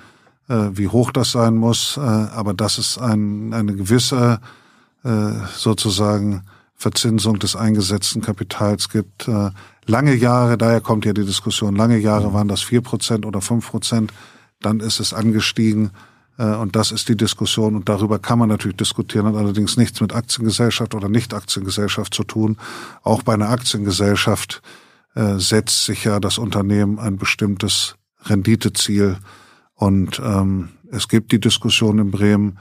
äh, wie hoch das sein muss, äh, aber das ist ein, eine gewisse äh, sozusagen Verzinsung des eingesetzten Kapitals gibt. Äh, lange Jahre, daher kommt ja die Diskussion, lange Jahre waren das vier Prozent oder fünf Prozent, dann ist es angestiegen äh, und das ist die Diskussion und darüber kann man natürlich diskutieren, hat allerdings nichts mit Aktiengesellschaft oder Nicht-Aktiengesellschaft zu tun. Auch bei einer Aktiengesellschaft setzt sich ja das Unternehmen ein bestimmtes Renditeziel und ähm, es gibt die Diskussion in Bremen,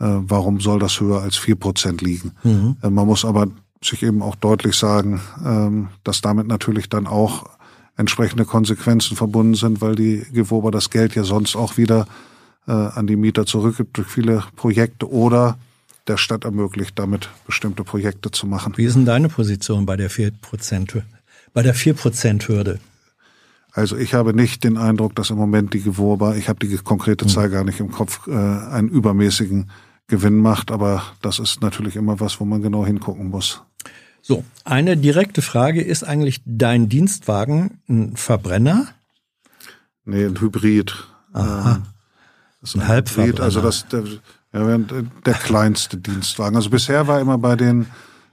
äh, warum soll das höher als vier Prozent liegen. Mhm. Äh, man muss aber sich eben auch deutlich sagen, ähm, dass damit natürlich dann auch entsprechende Konsequenzen verbunden sind, weil die Gewober das Geld ja sonst auch wieder äh, an die Mieter zurückgibt durch viele Projekte oder der Stadt ermöglicht, damit bestimmte Projekte zu machen. Wie ist denn deine Position bei der 4%, bei der 4%-Hürde? Also ich habe nicht den Eindruck, dass im Moment die Gewober, ich habe die konkrete hm. Zahl gar nicht im Kopf, äh, einen übermäßigen Gewinn macht, aber das ist natürlich immer was, wo man genau hingucken muss. So, eine direkte Frage, ist eigentlich dein Dienstwagen ein Verbrenner? Nee, ein Hybrid. Aha. Ähm, das ist ein, ein Halbverbrenner. Also das der, der kleinste Dienstwagen. Also bisher war immer bei den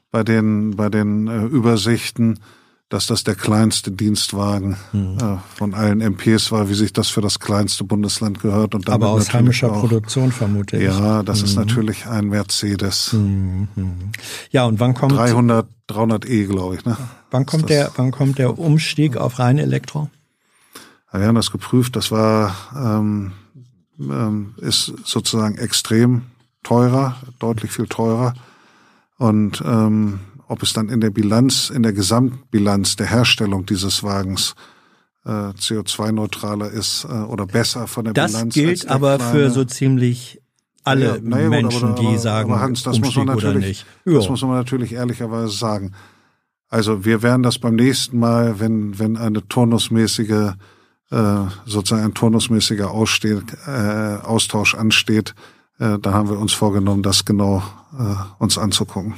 bei den bei den äh, Übersichten dass das der kleinste Dienstwagen mhm. äh, von allen MPs war, wie sich das für das kleinste Bundesland gehört. Und Aber aus heimischer auch, Produktion vermute ich. Ja, das mhm. ist natürlich ein Mercedes. Mhm. Ja, und wann kommt 300 300 E, glaube ich. Ne? Wann kommt der Wann kommt der Umstieg auf rein Elektro? Ja, wir haben das geprüft. Das war ähm, ähm, ist sozusagen extrem teurer, deutlich viel teurer und ähm, ob es dann in der Bilanz, in der Gesamtbilanz der Herstellung dieses Wagens äh, CO2-neutraler ist äh, oder besser von der das Bilanz. Das gilt aber für so ziemlich alle ja, ja, Menschen, aber, aber, die sagen, aber Hans, das muss man natürlich, das muss man natürlich ehrlicherweise sagen. Also wir werden das beim nächsten Mal, wenn wenn eine turnusmäßige äh, sozusagen ein turnusmäßiger Aussteh, äh, Austausch ansteht, äh, da haben wir uns vorgenommen, das genau äh, uns anzugucken.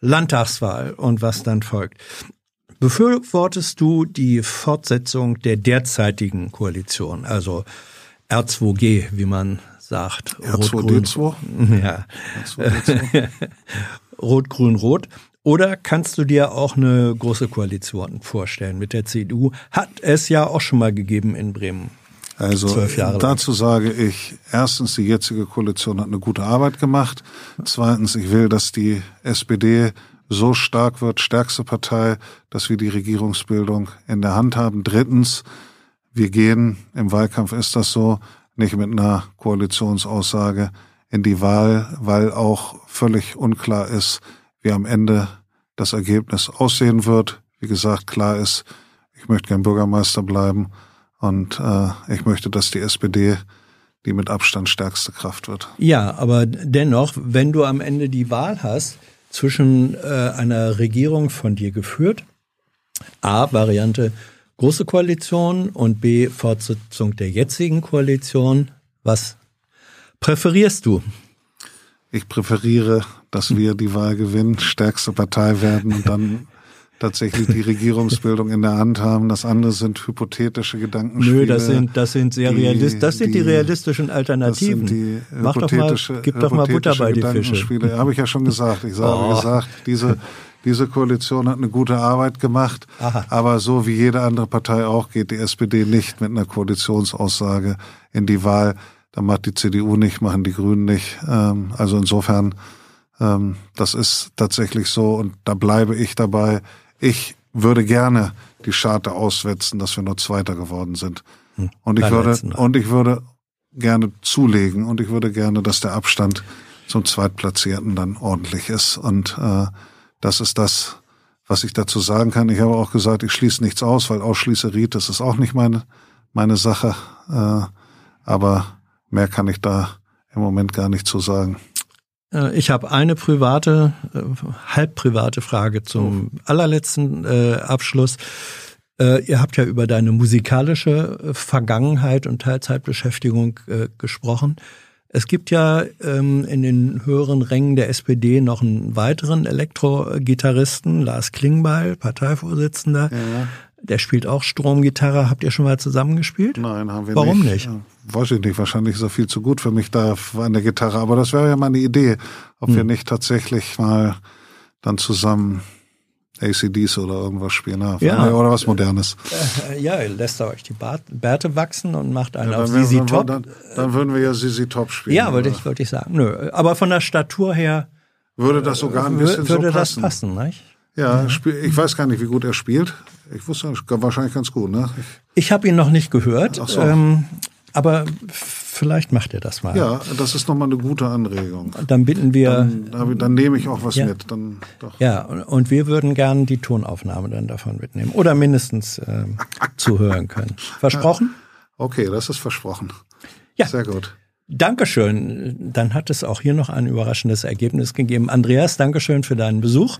Landtagswahl und was dann folgt. Befürwortest du die Fortsetzung der derzeitigen Koalition, also R2G, wie man sagt? R2D2? Ja. Rot-Grün-Rot. Oder kannst du dir auch eine große Koalition vorstellen mit der CDU? Hat es ja auch schon mal gegeben in Bremen. Also dazu sage ich, erstens, die jetzige Koalition hat eine gute Arbeit gemacht. Zweitens, ich will, dass die SPD so stark wird, stärkste Partei, dass wir die Regierungsbildung in der Hand haben. Drittens, wir gehen, im Wahlkampf ist das so, nicht mit einer Koalitionsaussage in die Wahl, weil auch völlig unklar ist, wie am Ende das Ergebnis aussehen wird. Wie gesagt, klar ist, ich möchte gern Bürgermeister bleiben und äh, ich möchte, dass die SPD die mit Abstand stärkste Kraft wird. Ja, aber dennoch, wenn du am Ende die Wahl hast zwischen äh, einer Regierung von dir geführt, A, Variante große Koalition und B, Fortsetzung der jetzigen Koalition, was präferierst du? Ich präferiere, dass wir die Wahl gewinnen, stärkste Partei werden und dann tatsächlich die Regierungsbildung in der Hand haben. Das andere sind hypothetische Gedankenspiele. Nö, das sind, das sind sehr realistisch, das sind die, die, realistischen Alternativen. Das sind die Mach doch mal, gib doch mal Butter bei die Fische. Habe ich ja schon gesagt. Ich habe oh. gesagt, diese, diese Koalition hat eine gute Arbeit gemacht. Aha. Aber so wie jede andere Partei auch geht die SPD nicht mit einer Koalitionsaussage in die Wahl. Da macht die CDU nicht, machen die Grünen nicht. Ähm, also insofern Ähm, das ist tatsächlich so und da bleibe ich dabei. Ich würde gerne die Scharte auswetzen, dass wir nur Zweiter geworden sind. Hm, und ich würde, und ich würde gerne zulegen und ich würde gerne, dass der Abstand zum Zweitplatzierten dann ordentlich ist. Und äh, das ist das, was ich dazu sagen kann. Ich habe auch gesagt, ich schließe nichts aus, weil ausschließeriet, das ist auch nicht meine, meine Sache. Äh, aber mehr kann ich da im Moment gar nicht zu sagen. Äh, ich habe eine private, äh, halb private Frage zum oh. allerletzten äh, Abschluss. Ihr habt ja über deine musikalische Vergangenheit und Teilzeitbeschäftigung gesprochen. Es gibt ja ähm, in den höheren Rängen der SPD noch einen weiteren Elektrogitarristen, Lars Klingbeil, Parteivorsitzender. Ja. Der spielt auch Stromgitarre. Habt ihr schon mal zusammengespielt? Nein, haben wir Warum nicht. Warum nicht? Weiß ich nicht. Wahrscheinlich ist er viel zu gut für mich da an der Gitarre. Aber das wäre ja mal eine Idee, ob hm. wir nicht tatsächlich mal dann zusammen ACDs oder irgendwas spielen. Ja. Oder was Modernes. Äh, ja, lässt er euch die Bärte wachsen und macht einen ja, auf Sisi Top. Dann, dann, würden wir ja Sisi Top spielen. Ja, wollte ich, wollte ich sagen. Nö, aber von der Statur her würde das sogar ein bisschen würde so passen. das passen, nicht? Ja, ja, ich weiß gar nicht, wie gut er spielt. Ich wusste wahrscheinlich ganz gut, ne? Ich, ich habe ihn noch nicht gehört. Ach so. Ähm, aber vielleicht macht er das mal. Ja, das ist nochmal eine gute Anregung. Dann bitten wir. Dann, dann nehme ich auch was ja. mit. Dann, doch. Ja, und wir würden gern die Tonaufnahme dann davon mitnehmen. Oder mindestens ähm, zuhören können. Versprochen? Okay, das ist versprochen. Ja. Sehr gut. Dankeschön. Dann hat es auch hier noch ein überraschendes Ergebnis gegeben. Andreas, Dankeschön für deinen Besuch.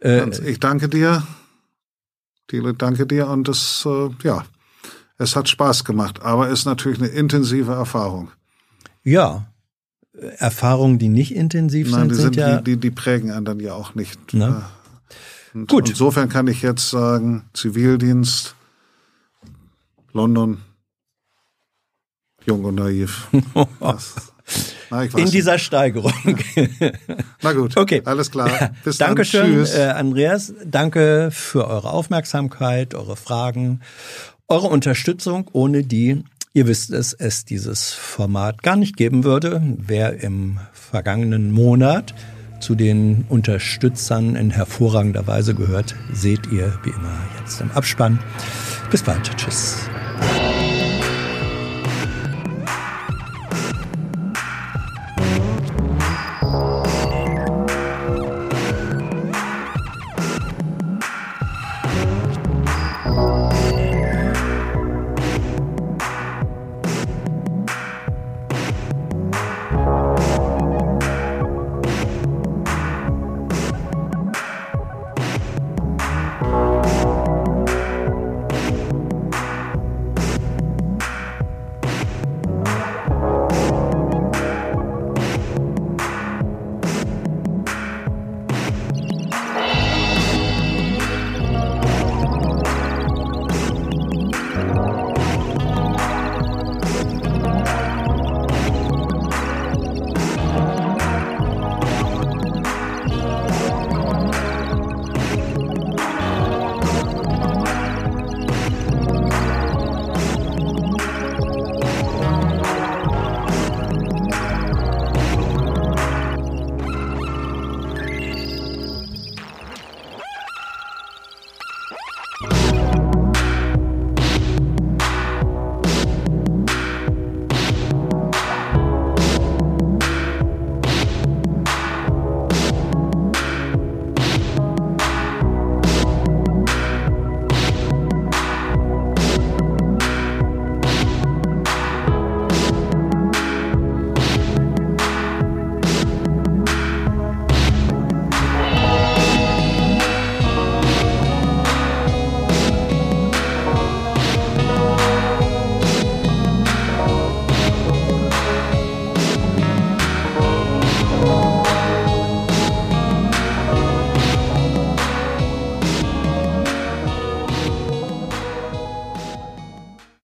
Äh, ich danke dir. Thiele, danke dir. Und das, äh, ja, es hat Spaß gemacht, aber ist natürlich eine intensive Erfahrung. Ja. Erfahrungen, die nicht intensiv Nein, sind, die, sind, sind ja. Die, die, die prägen einen dann ja auch nicht. Ne? Und Gut. Insofern kann ich jetzt sagen, Zivildienst, London, jung und naiv. Na, in dieser Steigerung. Na gut, okay. alles klar. Bis Dankeschön, dann. Tschüss. Äh, Andreas. Danke für eure Aufmerksamkeit, eure Fragen eure Unterstützung, ohne die, ihr wisst es, es dieses Format gar nicht geben würde. Wer im vergangenen Monat zu den Unterstützern in hervorragender Weise gehört, seht ihr wie immer jetzt im Abspann. Bis bald. Tschüss.